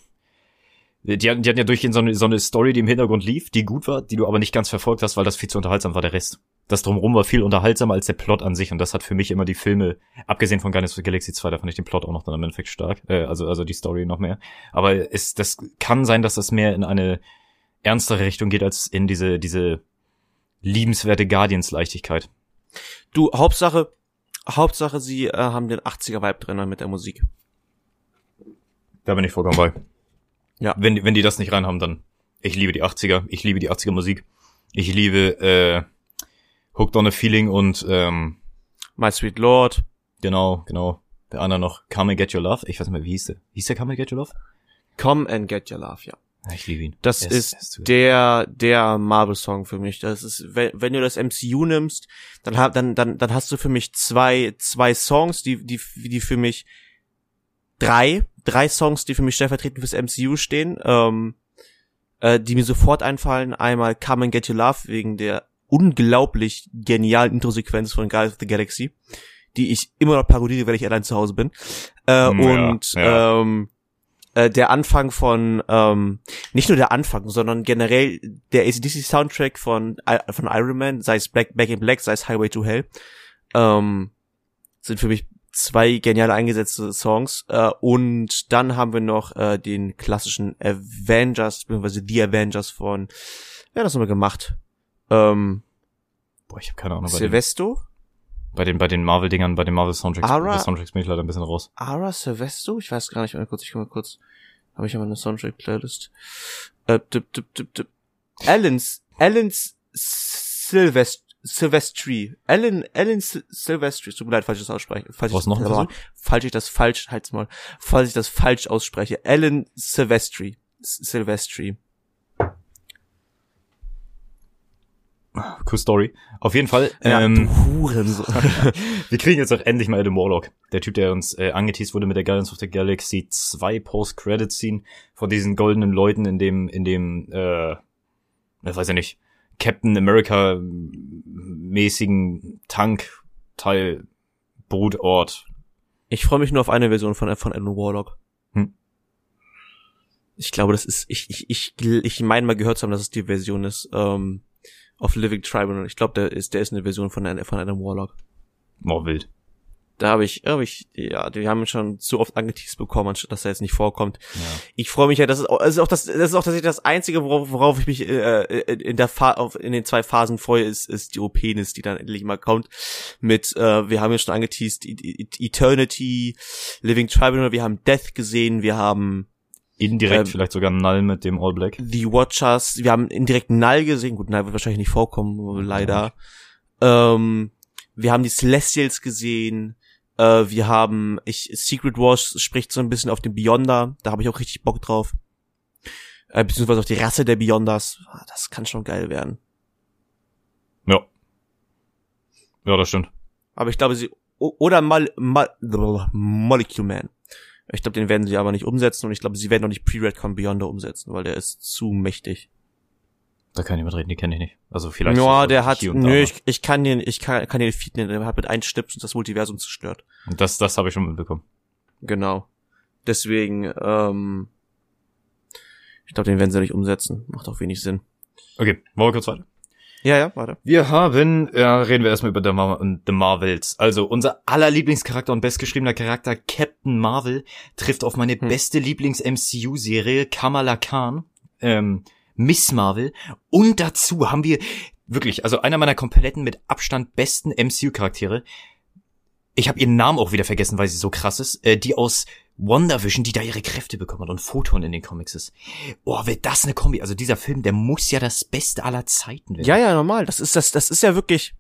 Die hatten, die hatten ja durchgehend so eine, so eine Story, die im Hintergrund lief, die gut war, die du aber nicht ganz verfolgt hast, weil das viel zu unterhaltsam war, der Rest. Das drumherum war viel unterhaltsamer als der Plot an sich und das hat für mich immer die Filme, abgesehen von Guardians of the Galaxy 2, da fand ich den Plot auch noch dann im Endeffekt stark, äh, also, also die Story noch mehr. Aber es, das kann sein, dass das mehr in eine ernstere Richtung geht als in diese, diese liebenswerte Guardians-Leichtigkeit. Du, Hauptsache, Hauptsache, sie äh, haben den 80er-Vibe drin mit der Musik. Da bin ich vollkommen bei. Ja. Wenn, die- wenn die das nicht reinhaben, dann. Ich liebe die 80er, ich liebe die 80er Musik. Ich liebe äh, Hooked on a Feeling und ähm, My Sweet Lord. genau, genau. Der andere noch Come and Get Your Love. Ich weiß nicht mehr, wie hieß der? Hieß der Come and Get Your Love? Come and Get Your Love, ja. Ja, Ich liebe ihn. Das Er ist, zu- der der Marvel Song für mich. Das ist wenn, wenn du das MCU nimmst, dann hab, dann dann dann hast du für mich zwei zwei Songs, die die die für mich drei drei Songs, die für mich stellvertretend fürs MCU stehen, ähm, äh, die mir sofort einfallen. Einmal Come and Get Your Love wegen der unglaublich genialen Intro-Sequenz von Guardians of the Galaxy, die ich immer noch parodiere, wenn ich allein zu Hause bin. Äh, Ja, und ja. Ähm, äh, der Anfang von ähm, nicht nur der Anfang, sondern generell der ACDC Soundtrack von von Iron Man, sei es Black, Back in Black, sei es Highway to Hell, ähm, sind für mich zwei genial eingesetzte Songs. Äh, und dann haben wir noch äh, den klassischen Avengers, beziehungsweise The Avengers von, wer hat das nochmal gemacht? Ähm, Boah, ich habe keine Ahnung. Silvesto? Bei den, bei den Marvel-Dingern, bei den Marvel-Soundtracks, Ara- Soundtracks bin ich leider ein bisschen raus. Ara Silvesto? Ich weiß gar nicht, mal kurz, ich guck mal kurz. Habe ich ja mal eine Soundtrack-Playlist. Äh, dip, dip, dip, dip. Alan's, Alan's Silvest, Silvestri. Alan, Alan Sil- Silvestri. Tut mir leid, falls ich das ausspreche. Falls Was ich, noch Versuch? falls ich das falsch, halt's mal, falls ich das falsch ausspreche. Alan Silvestri. Silvestri. Cool Story. Auf jeden Fall. Ja, ähm, Hurensohn. wir kriegen jetzt auch endlich mal Adam Warlock. Der Typ, der uns äh, angeteased wurde mit der Guardians of the Galaxy 2 Post-Credit-Scene von diesen goldenen Leuten in dem, in dem, äh, ich weiß ja nicht, Captain America mäßigen Tank-Teil Brutort. Ich freue mich nur auf eine Version von, von Alan Warlock. Hm. Ich glaube, das ist, ich, ich, ich, ich meine mal gehört zu haben, dass es die Version ist, ähm, of Living Tribunal. Ich glaube, der ist, der ist eine Version von, von Adam Warlock. Oh, wild. Da habe ich, hab ich, ja, die haben schon so oft angeteased bekommen, anstatt dass er jetzt nicht vorkommt. Ja. Ich freue mich ja, das ist, auch, das ist auch das, das ist auch tatsächlich das einzige, worauf, worauf ich mich äh, in der Fa auf, in den zwei Phasen freue, ist, ist die OPnis, die dann endlich mal kommt. Mit, äh, wir haben ja schon angeteased, E- E- Eternity, Living Tribunal, wir haben Death gesehen, wir haben Indirekt Ähm, vielleicht sogar Null mit dem All Black. The Watchers, wir haben indirekt Null gesehen, gut, Null wird wahrscheinlich nicht vorkommen, leider. Ähm, wir haben die Celestials gesehen, äh, wir haben, ich, Secret Wars spricht so ein bisschen auf den Beyonder, da habe ich auch richtig Bock drauf. Äh, beziehungsweise auf die Rasse der Beyonders, Ah, das kann schon geil werden. Ja. Ja, das stimmt. Aber ich glaube, sie, oder Mal, Mal, Molecule Man. Ich glaube, den werden sie aber nicht umsetzen und ich glaube, sie werden auch nicht Pre-Redcon Beyonder umsetzen, weil der ist zu mächtig. Da kann ich mitreden, die kenne ich nicht. Also vielleicht. Ja, der hat, nö, ich, ich kann den, ich kann, kann den Feed nennen, der hat mit einem Stips das Multiversum zerstört. Und das, das habe ich schon mitbekommen. Genau. Deswegen, ähm, ich glaube, den werden sie nicht umsetzen. Macht auch wenig Sinn. Okay, wollen wir kurz weiter? Ja, ja, warte. Wir haben, ja, reden wir erstmal über The, Mar The Marvels. Also unser aller Lieblingscharakter und bestgeschriebener Charakter Captain Marvel trifft auf meine Hm. beste Lieblings-MCU-Serie Kamala Khan, ähm, Miss Marvel. Und dazu haben wir wirklich, also einer meiner kompletten mit Abstand besten MCU-Charaktere. Ich habe ihren Namen auch wieder vergessen, weil sie so krass ist. Äh, die aus WandaVision, die da ihre Kräfte bekommen hat und Photon in den Comics ist. Oh, wird das eine Kombi? Also dieser Film, der muss ja das Beste aller Zeiten werden. Ja, ja, normal. Das ist, das, das ist ja wirklich,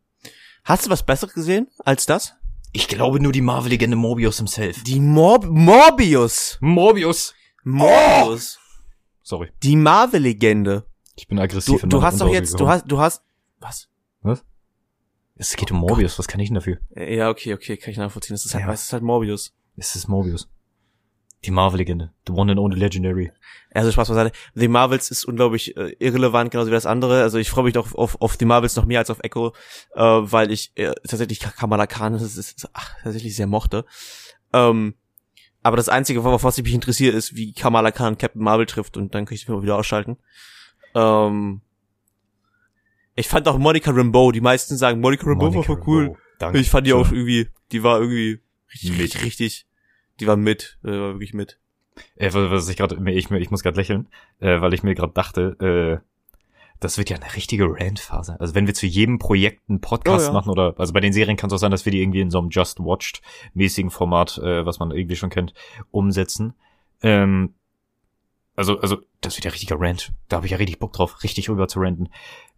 hast du was Besseres gesehen als das? Ich glaube nur die Marvel-Legende Morbius himself. Die Mor Morbius. Morbius! Morbius. Sorry, Die Marvel-Legende. ich bin aggressiv. Du, in du hast doch jetzt, du hast, du hast, was? Es geht um Morbius, was kann ich denn dafür? Ja, okay, okay, kann ich nachvollziehen. Das ist halt, Ja. es ist halt Morbius. Es ist Morbius. Die Marvel-Legende. The one and only legendary. Also Spaß beiseite. The Marvels ist unglaublich äh, irrelevant, genauso wie das andere. Also ich freue mich doch auf, auf die Marvels noch mehr als auf Echo, äh, weil ich äh, tatsächlich Kamala Khan das ist, ach, tatsächlich sehr mochte. Ähm, aber das Einzige, auf was ich mich interessiere, ist, wie Kamala Khan Captain Marvel trifft und dann kann ich den Film wieder ausschalten. Ähm, ich fand auch Monica Rambeau, die meisten sagen, Monica Rambeau war Monica voll cool. Danke. Ich fand die auch irgendwie, die war irgendwie richtig, Mit. richtig, die war mit, äh, war wirklich mit. Äh, was ich gerade, ich, ich muss gerade lächeln, äh, weil ich mir gerade dachte, äh, das wird ja eine richtige Rant-Phase. Also wenn wir zu jedem Projekt einen Podcast Oh, ja. machen oder, also bei den Serien kann es auch sein, dass wir die irgendwie in so einem Just Watched-mäßigen Format, äh, was man irgendwie schon kennt, umsetzen. Ähm, also, also, das wird ja richtiger Rant. Da habe ich ja richtig Bock drauf, richtig rüber zu ranten.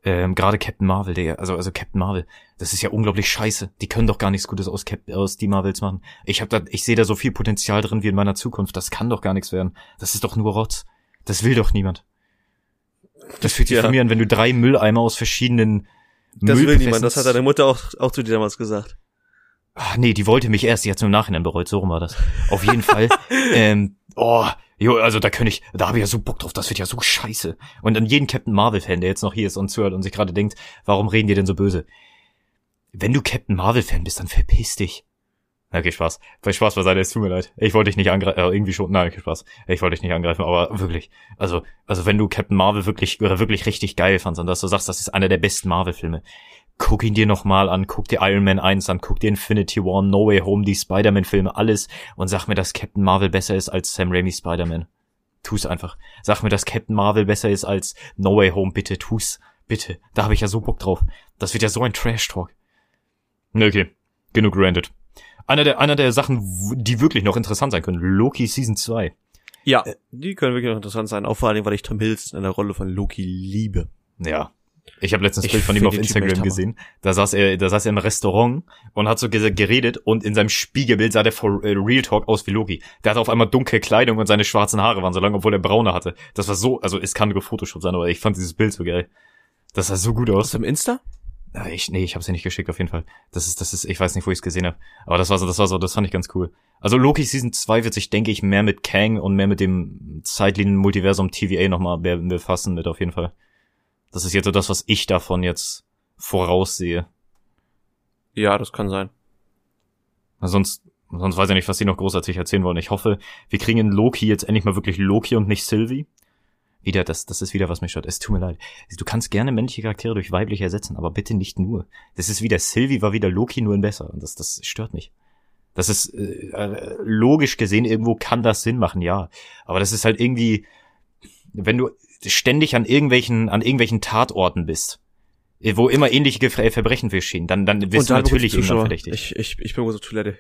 Ähm, Gerade Captain Marvel, der, also, also Captain Marvel, das ist ja unglaublich scheiße. Die können doch gar nichts Gutes aus, Cap aus die Marvels machen. Ich hab da, ich sehe da so viel Potenzial drin wie in meiner Zukunft. Das kann doch gar nichts werden. Das ist doch nur Rotz. Das will doch niemand. Das fühlt sich Ja. von mir an, wenn du drei Mülleimer aus verschiedenen Das will niemand, das hat deine Mutter auch, auch zu dir damals gesagt. Ach, nee, die wollte mich erst, die hat's nur im Nachhinein bereut, so rum war das. Auf jeden Fall. ähm, oh, jo, also da könnte ich, da habe ich ja so Bock drauf, das wird ja so scheiße. Und an jeden Captain Marvel-Fan, der jetzt noch hier ist und zuhört und sich gerade denkt, warum reden die denn so böse? Wenn du Captain Marvel-Fan bist, dann verpiss dich. Okay, Spaß. Bei Spaß beiseite, es tut mir leid. Ich wollte dich nicht angreifen, äh, irgendwie schon, nein, okay, Spaß. Ich wollte dich nicht angreifen, aber wirklich. Also, also wenn du Captain Marvel wirklich, wirklich richtig geil fandst und dass du sagst, das ist einer der besten Marvel-Filme, guck ihn dir nochmal an, guck dir Iron Man 1 an, guck dir Infinity War, No Way Home, die Spider-Man-Filme, alles und sag mir, dass Captain Marvel besser ist als Sam Raimi Spider-Man. Tu's einfach. Sag mir, dass Captain Marvel besser ist als No Way Home, bitte, tu's. Bitte. Da habe ich ja so Bock drauf. Das wird ja so ein Trash-Talk. Okay, genug ranted. Einer der, einer der Sachen, die wirklich noch interessant sein können, Loki Season 2. Ja, die können wirklich noch interessant sein, auch vor allen Dingen, weil ich Tom Hiddleston in der Rolle von Loki liebe. Ja, Ich habe letztens ein Bild von ihm auf Instagram gesehen. Da saß er, da saß er im Restaurant und hat so ge- geredet und in seinem Spiegelbild sah der for äh, Real Talk aus wie Loki. Der hatte auf einmal dunkle Kleidung und seine schwarzen Haare waren so lang, obwohl er braune hatte. Das war so, also es kann nur Photoshop sein, aber ich fand dieses Bild so geil. Das sah so gut aus. Aus dem Insta? Ja, ich, nee, ich habe sie nicht geschickt auf jeden Fall. Das ist, das ist, ich weiß nicht, wo ich es gesehen habe. Aber das war so, das war so, das fand ich ganz cool. Also Loki Season 2 wird sich, denke ich, mehr mit Kang und mehr mit dem Zeitlinien-Multiversum TVA nochmal be- befassen mit auf jeden Fall. Das ist jetzt so das, was ich davon jetzt voraussehe. Ja, das kann sein. Sonst, sonst weiß ich nicht, was die noch großartig erzählen wollen. Ich hoffe, wir kriegen in Loki jetzt endlich mal wirklich Loki und nicht Sylvie. Wieder, das, das ist wieder, was mich stört. Es tut mir leid. Du kannst gerne männliche Charaktere durch weibliche ersetzen, aber bitte nicht nur. Das ist wieder, Sylvie war wieder Loki, nur in besser. Und das, das stört mich. Das ist, äh, äh, logisch gesehen, irgendwo kann das Sinn machen, ja. Aber das ist halt irgendwie, wenn du ständig an irgendwelchen, an irgendwelchen Tatorten bist, äh, wo immer ähnliche Ge- Verbrechen geschehen, dann, dann wirst du natürlich irgendwann Zuschauer. verdächtig. Ich, ich, ich bin auf Toilette.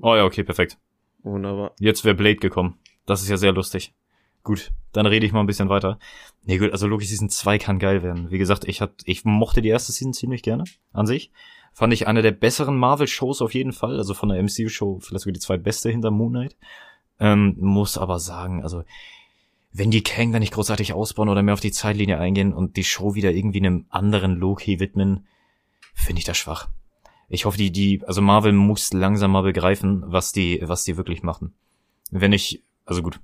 Oh ja, okay, perfekt. Wunderbar. Jetzt wäre Blade gekommen. Das ist ja sehr lustig. Gut, dann rede ich mal ein bisschen weiter. Nee, gut, also Loki Season 2 kann geil werden. Wie gesagt, ich hat, ich mochte die erste Season ziemlich gerne an sich. Fand ich eine der besseren Marvel-Shows auf jeden Fall. Also von der MCU-Show vielleicht sogar die zweitbeste hinter Moon Knight. Ähm, muss aber sagen, also wenn die Kang da nicht großartig ausbauen oder mehr auf die Zeitlinie eingehen und die Show wieder irgendwie einem anderen Loki widmen, finde ich das schwach. Ich hoffe, die, die, also Marvel muss langsam mal begreifen, was die, was die wirklich machen. Wenn ich, also gut,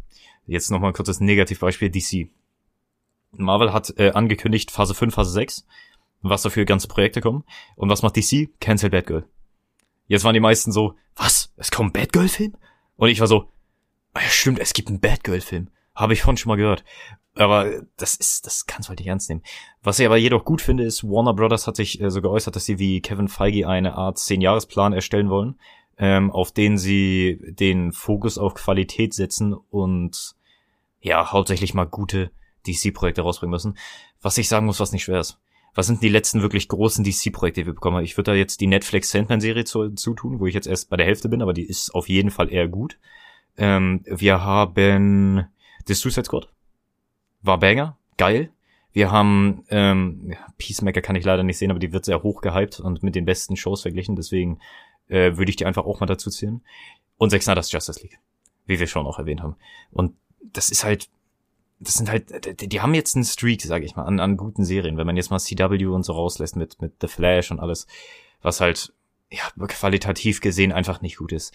jetzt nochmal ein kurzes Negativbeispiel, DC. Marvel hat äh, angekündigt Phase 5, Phase 6, was dafür ganze Projekte kommen. Und was macht DC? Cancel Batgirl. Jetzt waren die meisten so, was? Es kommt ein Batgirl-Film? Und ich war so, ja stimmt, es gibt einen Batgirl-Film. Habe ich von schon mal gehört. Aber das ist, das kannst du halt nicht ernst nehmen. Was ich aber jedoch gut finde, ist, Warner Brothers hat sich äh, so geäußert, dass sie wie Kevin Feige eine Art Zehn-Jahres-Plan erstellen wollen, ähm, auf den sie den Fokus auf Qualität setzen und ja, hauptsächlich mal gute DC-Projekte rausbringen müssen. Was ich sagen muss, was nicht schwer ist. Was sind die letzten wirklich großen DC-Projekte, die wir bekommen haben? Ich würde da jetzt die Netflix Sandman-Serie zu, zutun, wo ich jetzt erst bei der Hälfte bin, aber die ist auf jeden Fall eher gut. Ähm, wir haben The Suicide Squad. War Banger. Geil. Wir haben ähm, Peacemaker kann ich leider nicht sehen, aber die wird sehr hoch gehypt und mit den besten Shows verglichen. Deswegen äh, würde ich die einfach auch mal dazu zählen. Und Zack Snyder's Justice League, wie wir schon auch erwähnt haben. Und das ist halt, das sind halt, die, die haben jetzt einen Streak, sage ich mal, an, an guten Serien. Wenn man jetzt mal CW und so rauslässt mit mit The Flash und alles, was halt ja qualitativ gesehen einfach nicht gut ist,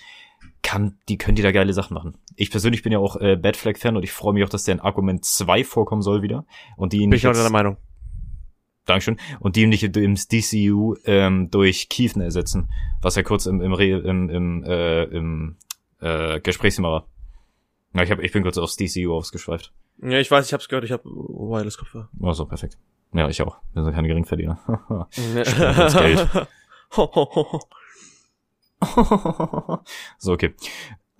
kann, die können die da geile Sachen machen. Ich persönlich bin ja auch äh, Bad Flag Fan und ich freue mich auch, dass der in Argument 2 vorkommen soll wieder und die ihn Bin ich auch deiner Meinung. Dankeschön. Und die nicht im DCU ähm, durch Keaton ersetzen, was ja kurz im im im, im, äh, im äh, Gesprächsthema war. Ja, ich, hab, ich bin kurz aufs DCU ausgeschweift. Ja, ich weiß, ich hab's gehört, ich hab Wireless Kopfhörer. Oh, so, perfekt. Ja, ich auch. Wir sind keine Geringverdiener. Geld. so, okay.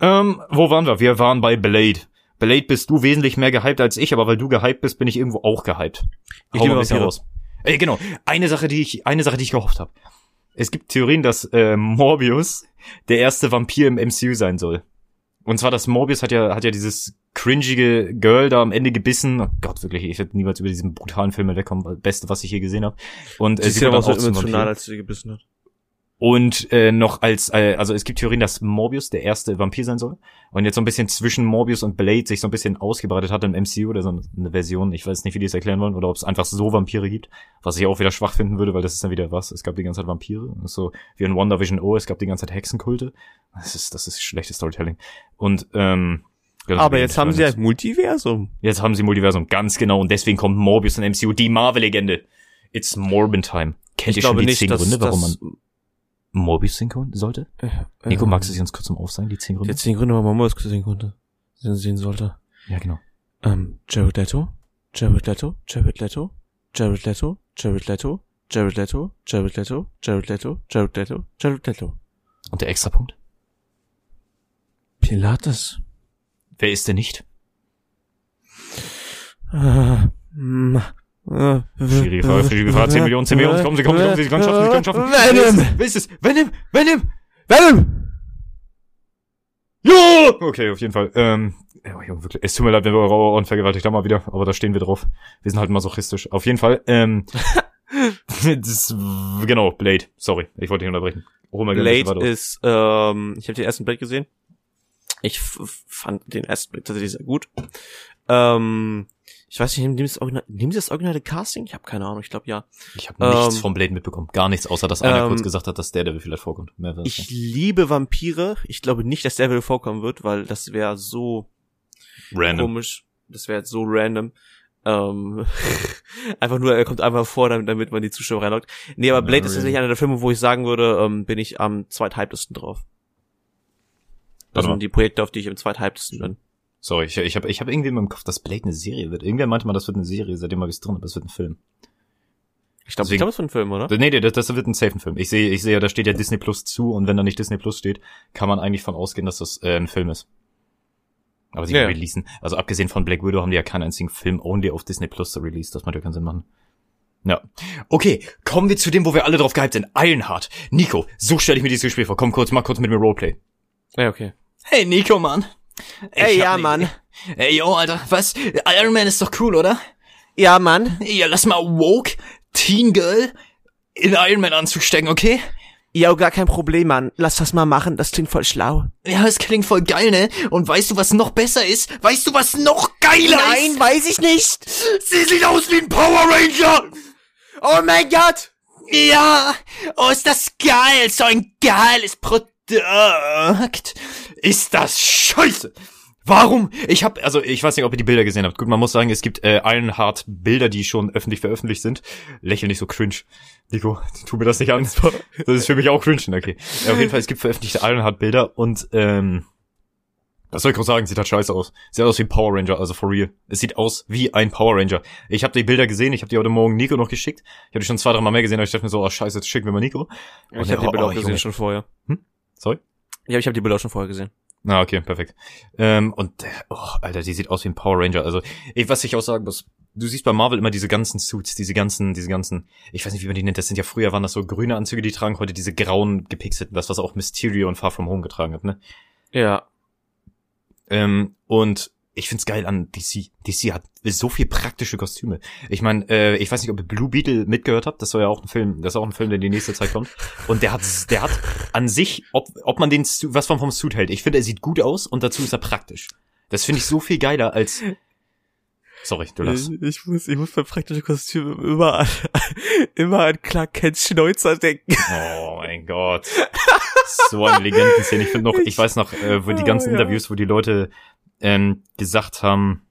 Ähm, wo waren wir? Wir waren bei Blade. Blade bist du wesentlich mehr gehypt als ich, aber weil du gehypt bist, bin ich irgendwo auch gehypt. Ich liebe mal Vampire. raus. Ey, genau. Eine Sache, die ich, eine Sache, die ich gehofft habe. Es gibt Theorien, dass äh, Morbius der erste Vampir im MCU sein soll. Und zwar, das Morbius hat ja, hat ja dieses cringige Girl da am Ende gebissen. Oh Gott, wirklich, ich werde niemals über diesen brutalen Film wegkommen. Beste, was ich je gesehen habe. Und äh, Sie sie sieht aber auch emotional, als sie gebissen hat. Und äh, noch als, äh, also es gibt Theorien, dass Morbius der erste Vampir sein soll. Und jetzt so ein bisschen zwischen Morbius und Blade sich so ein bisschen ausgebreitet hat im MCU oder so eine Version. Ich weiß nicht, wie die es erklären wollen oder ob es einfach so Vampire gibt. Was ich auch wieder schwach finden würde, weil das ist dann wieder was. Es gab die ganze Zeit Vampire. Das so wie in WandaVision O, es gab die ganze Zeit Hexenkulte. Das ist, das ist schlechtes Storytelling. Und, ähm, das Aber ich jetzt nicht haben sie sagen. ein Multiversum. Jetzt haben sie Multiversum, ganz genau. Und deswegen kommt Morbius in MCU, die Marvel-Legende. It's Morbin Time. Kennt ihr schon die zehn Gründe, warum man Morbius sehen kon- sollte? Nico, ähm, magst du sie uns kurz mal aufsagen, die zehn Gründe? Die zehn Gründe, warum man Morbius sehen konnte. Sehen, sollte. Ja, genau. Ähm, Jared Leto, Jared Leto, Jared Leto, Jared Leto, Jared Leto, Jared Leto, Jared Leto, Jared Leto, Jared Leto, Jared Leto. Und der Extrapunkt? Pilates. Wer ist denn nicht? Äh, mm, schwierige Frage. 10 Millionen, 10 Millionen, kommen Sie, kommen Sie, kommen Sie, Sie können schaffen, Sie können schaffen. Venom! Wer ist es? Venom! Venom! Venom! Ja! Okay, auf jeden Fall. Ähm, Junge, wirklich. Es tut mir leid, wenn wir eure Ohren vergewaltigt haben mal wieder, aber da stehen wir drauf. Wir sind halt masochistisch. Auf jeden Fall. Ähm, das, genau, Blade. Sorry, ich wollte dich unterbrechen. Hol mal Blade ist, ähm, ich habe den ersten Blade gesehen. Ich fand den ersten Blade tatsächlich sehr gut. Ähm, ich weiß nicht, nehmen Sie das, Original, nehmen Sie das originale Casting? Ich habe keine Ahnung, ich glaube ja. Ich habe nichts ähm, vom Blade mitbekommen. Gar nichts, außer dass einer ähm, kurz gesagt hat, dass der Devil vielleicht vorkommt. ich liebe Vampire. Ich glaube nicht, dass der Devil vorkommen wird, weil das wäre so random. komisch. Das wäre so random. Ähm, einfach nur, er kommt einfach vor, damit, damit man die Zuschauer reinlockt. Nee, aber Blade no, ist tatsächlich einer der Filme, wo ich sagen würde, ähm, bin ich am zweithypesten drauf. Das sind die Projekte, auf die ich am zweithypesten bin. Sorry, ich, ich habe ich hab irgendwie in meinem Kopf, dass Blade eine Serie wird. Irgendwer meinte mal, das wird eine Serie, seitdem habe ich es drin, aber es wird ein Film. Ich glaube, ich glaub, es wird ein Film, oder? Nee, nee, das, das wird ein safe Film. Ich sehe, ich sehe, da steht ja Disney Plus zu und wenn da nicht Disney Plus steht, kann man eigentlich von ausgehen, dass das äh, ein Film ist. Aber sie ja. releasen. Also abgesehen von Black Widow haben die ja keinen einzigen Film only auf Disney Plus released. Das macht ja keinen Sinn machen. Ja. Okay, kommen wir zu dem, wo wir alle drauf gehypt sind. Ironheart. Nico, so stelle ich mir dieses Spiel vor. Komm kurz, mach kurz mit mir Roleplay. Ja, okay. Hey Nico, Mann. Ey, ja, Mann. Ey, yo, Alter, was? Iron Man ist doch cool, oder? Ja, Mann. Ja, lass mal Woke, Teen Girl in Iron Man anzustecken, okay? Ja, gar kein Problem, Mann. Lass das mal machen, das klingt voll schlau. Ja, das klingt voll geil, ne? Und weißt du, was noch besser ist? Weißt du, was noch geiler Nein, ist? Nein, weiß ich nicht. Sie sieht aus wie ein Power Ranger. Oh mein Gott. Ja. Oh, ist das geil. So ein geiles Produkt. Ist das scheiße. Warum? Ich habe, also ich weiß nicht, ob ihr die Bilder gesehen habt. Gut, man muss sagen, es gibt äh, Ironheart Bilder, die schon öffentlich veröffentlicht sind. Lächel nicht so cringe. Nico, tu mir das nicht an. Das ist für mich auch cringe, okay. Ja, auf jeden Fall, es gibt veröffentlichte Ironheart Bilder und ähm, was soll ich groß sagen? Sieht halt scheiße aus. Sieht aus wie ein Power Ranger, also for real. Es sieht aus wie ein Power Ranger. Ich habe die Bilder gesehen, ich habe die heute Morgen Nico noch geschickt. Ich habe die schon zwei, drei Mal mehr gesehen, aber ich dachte mir so, oh scheiße, jetzt schicken wir mal Nico. Und ich habe die Bilder oh, auch gesehen Junge. schon vorher. Hm? Sorry? Ja, ich habe die Bilder schon vorher gesehen. Ah, okay, perfekt. Ähm, und, oh, Alter, die sieht aus wie ein Power Ranger. Also, ich, was ich auch sagen muss, du siehst bei Marvel immer diese ganzen Suits, diese ganzen, diese ganzen, ich weiß nicht, wie man die nennt, das sind ja früher waren das so grüne Anzüge, die tragen, heute diese grauen gepixelten, das, was auch Mysterio und Far From Home getragen hat, ne? Ja. Ähm, und ich find's geil an DC. DC hat so viel praktische Kostüme. Ich meine, äh, ich weiß nicht, ob ihr Blue Beetle mitgehört habt. Das soll ja auch ein Film, das ist auch ein Film, der in die nächste Zeit kommt. Und der hat, der hat an sich, ob, ob man den, was man vom Suit hält. Ich finde, er sieht gut aus und dazu ist er praktisch. Das finde ich so viel geiler als. Sorry, du lachst. Ich muss, ich muss bei praktischen Kostümen immer an, immer an Clark Kent Schnäuzer denken. Oh mein Gott. So eine Legendenszene. Ich finde noch, ich weiß noch, äh, wo die ganzen oh, ja. Interviews, wo die Leute ähm, gesagt haben,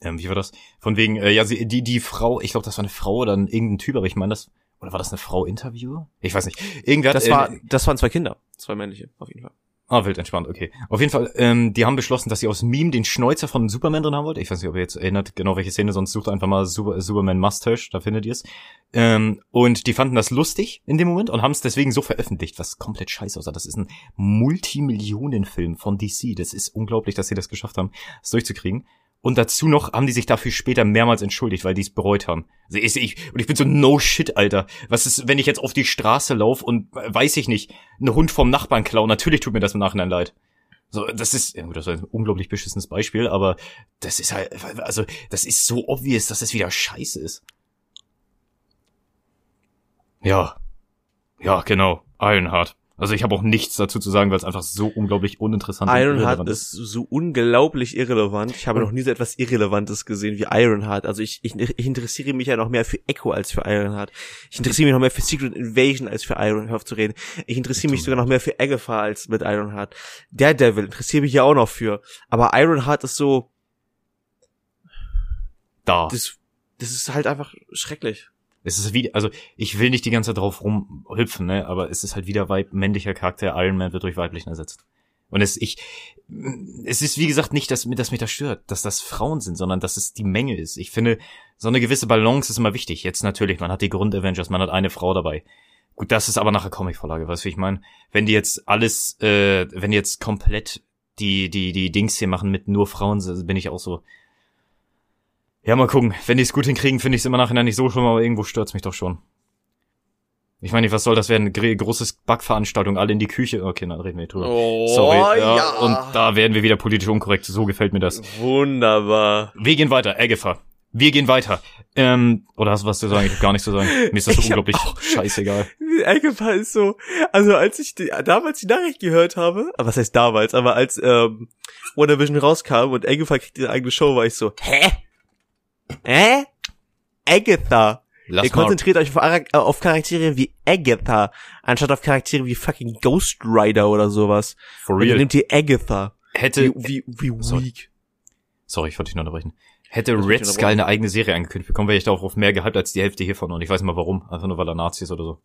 ähm, wie war das? Von wegen, äh, ja, sie, die, die Frau, ich glaube, das war eine Frau oder ein, irgendein Typ, aber ich meine das, oder war das eine Frau-Interviewer? Ich weiß nicht. Irgendwer das hat, war, äh, das waren zwei Kinder, zwei männliche, auf jeden Fall. Ah, wild entspannt, okay. Auf jeden Fall, ähm, die haben beschlossen, dass sie aus Meme den Schnäuzer von Superman drin haben wollte. Ich weiß nicht, ob ihr jetzt erinnert, genau welche Szene, sonst sucht einfach mal Super, Superman Mustache, da findet ihr es. Ähm, und die fanden das lustig in dem Moment und haben es deswegen so veröffentlicht, was komplett scheiße aussah. Das ist ein Multimillionenfilm von DC. Das ist unglaublich, dass sie das geschafft haben, das durchzukriegen. Und dazu noch haben die sich dafür später mehrmals entschuldigt, weil die es bereut haben. Also ich, und ich bin so, no shit, Alter. Was ist, wenn ich jetzt auf die Straße laufe und, äh, weiß ich nicht, einen Hund vom Nachbarn klaue? Natürlich tut mir das im Nachhinein leid. So, das ist, ja gut, das war ein unglaublich beschissenes Beispiel, aber das ist halt, also, das ist so obvious, dass das wieder scheiße ist. Ja. Ja, genau. Ironheart. Also ich habe auch nichts dazu zu sagen, weil es einfach so unglaublich uninteressant Ironheart ist. so unglaublich irrelevant. Ich habe noch nie so etwas Irrelevantes gesehen wie Ironheart. Also ich, ich, ich interessiere mich ja noch mehr für Echo als für Ironheart. Ich interessiere mich noch mehr für Secret Invasion als für Ironheart zu reden. Ich interessiere mich sogar noch mehr für Agatha als mit Ironheart. Daredevil interessiere mich ja auch noch für. Aber Ironheart ist so... Da. Das, das ist halt einfach schrecklich. Es ist wie, also ich will nicht die ganze Zeit drauf rumhüpfen, ne, aber es ist halt wieder weib, männlicher Charakter, Iron Man wird durch weiblichen ersetzt. Und es, ich, es ist wie gesagt nicht, dass, dass mich das stört, dass das Frauen sind, sondern dass es die Menge ist. Ich finde, so eine gewisse Balance ist immer wichtig. Jetzt natürlich, man hat die Grund-Avengers, man hat eine Frau dabei. Gut, das ist aber nachher Comic-Vorlage, weißt du, wie ich meine? Wenn die jetzt alles, äh, wenn die jetzt komplett die, die, die Dings hier machen mit nur Frauen, bin ich auch so, ja, mal gucken. Wenn die es gut hinkriegen, finde ich es immer nachher nicht so schlimm, aber irgendwo stört's mich doch schon. Ich meine, was soll das werden? Gr- Großes Backveranstaltung, alle in die Küche. Okay, dann reden wir nicht drüber. Oh, Sorry. ja. Und da werden wir wieder politisch unkorrekt. So gefällt mir das. Wunderbar. Wir gehen weiter. Agatha. Wir gehen weiter. Ähm, oder hast du was zu sagen? Ich hab gar nichts zu sagen. Mir ist das so unglaublich auch- scheißegal. Agatha ist so, also als ich die, damals die Nachricht gehört habe, aber was heißt damals, aber als ähm, WandaVision rauskam und Agatha kriegt ihre eigene Show, war ich so, hä? Hä? Agatha. Lass Ihr konzentriert euch auf, äh, auf Charaktere wie Agatha, anstatt auf Charaktere wie fucking Ghost Rider oder sowas. For Und ihr real. nehmt ihr Agatha. Hätte, Wie, wie, wie Sorry. weak. sorry, ich wollte dich nur unterbrechen. Hätte Red Skull eine eigene Serie angekündigt bekommen, wäre ich da auch auf mehr gehypt als die Hälfte hiervon. Und ich weiß nicht mal warum. Einfach nur, weil er Nazi ist oder so.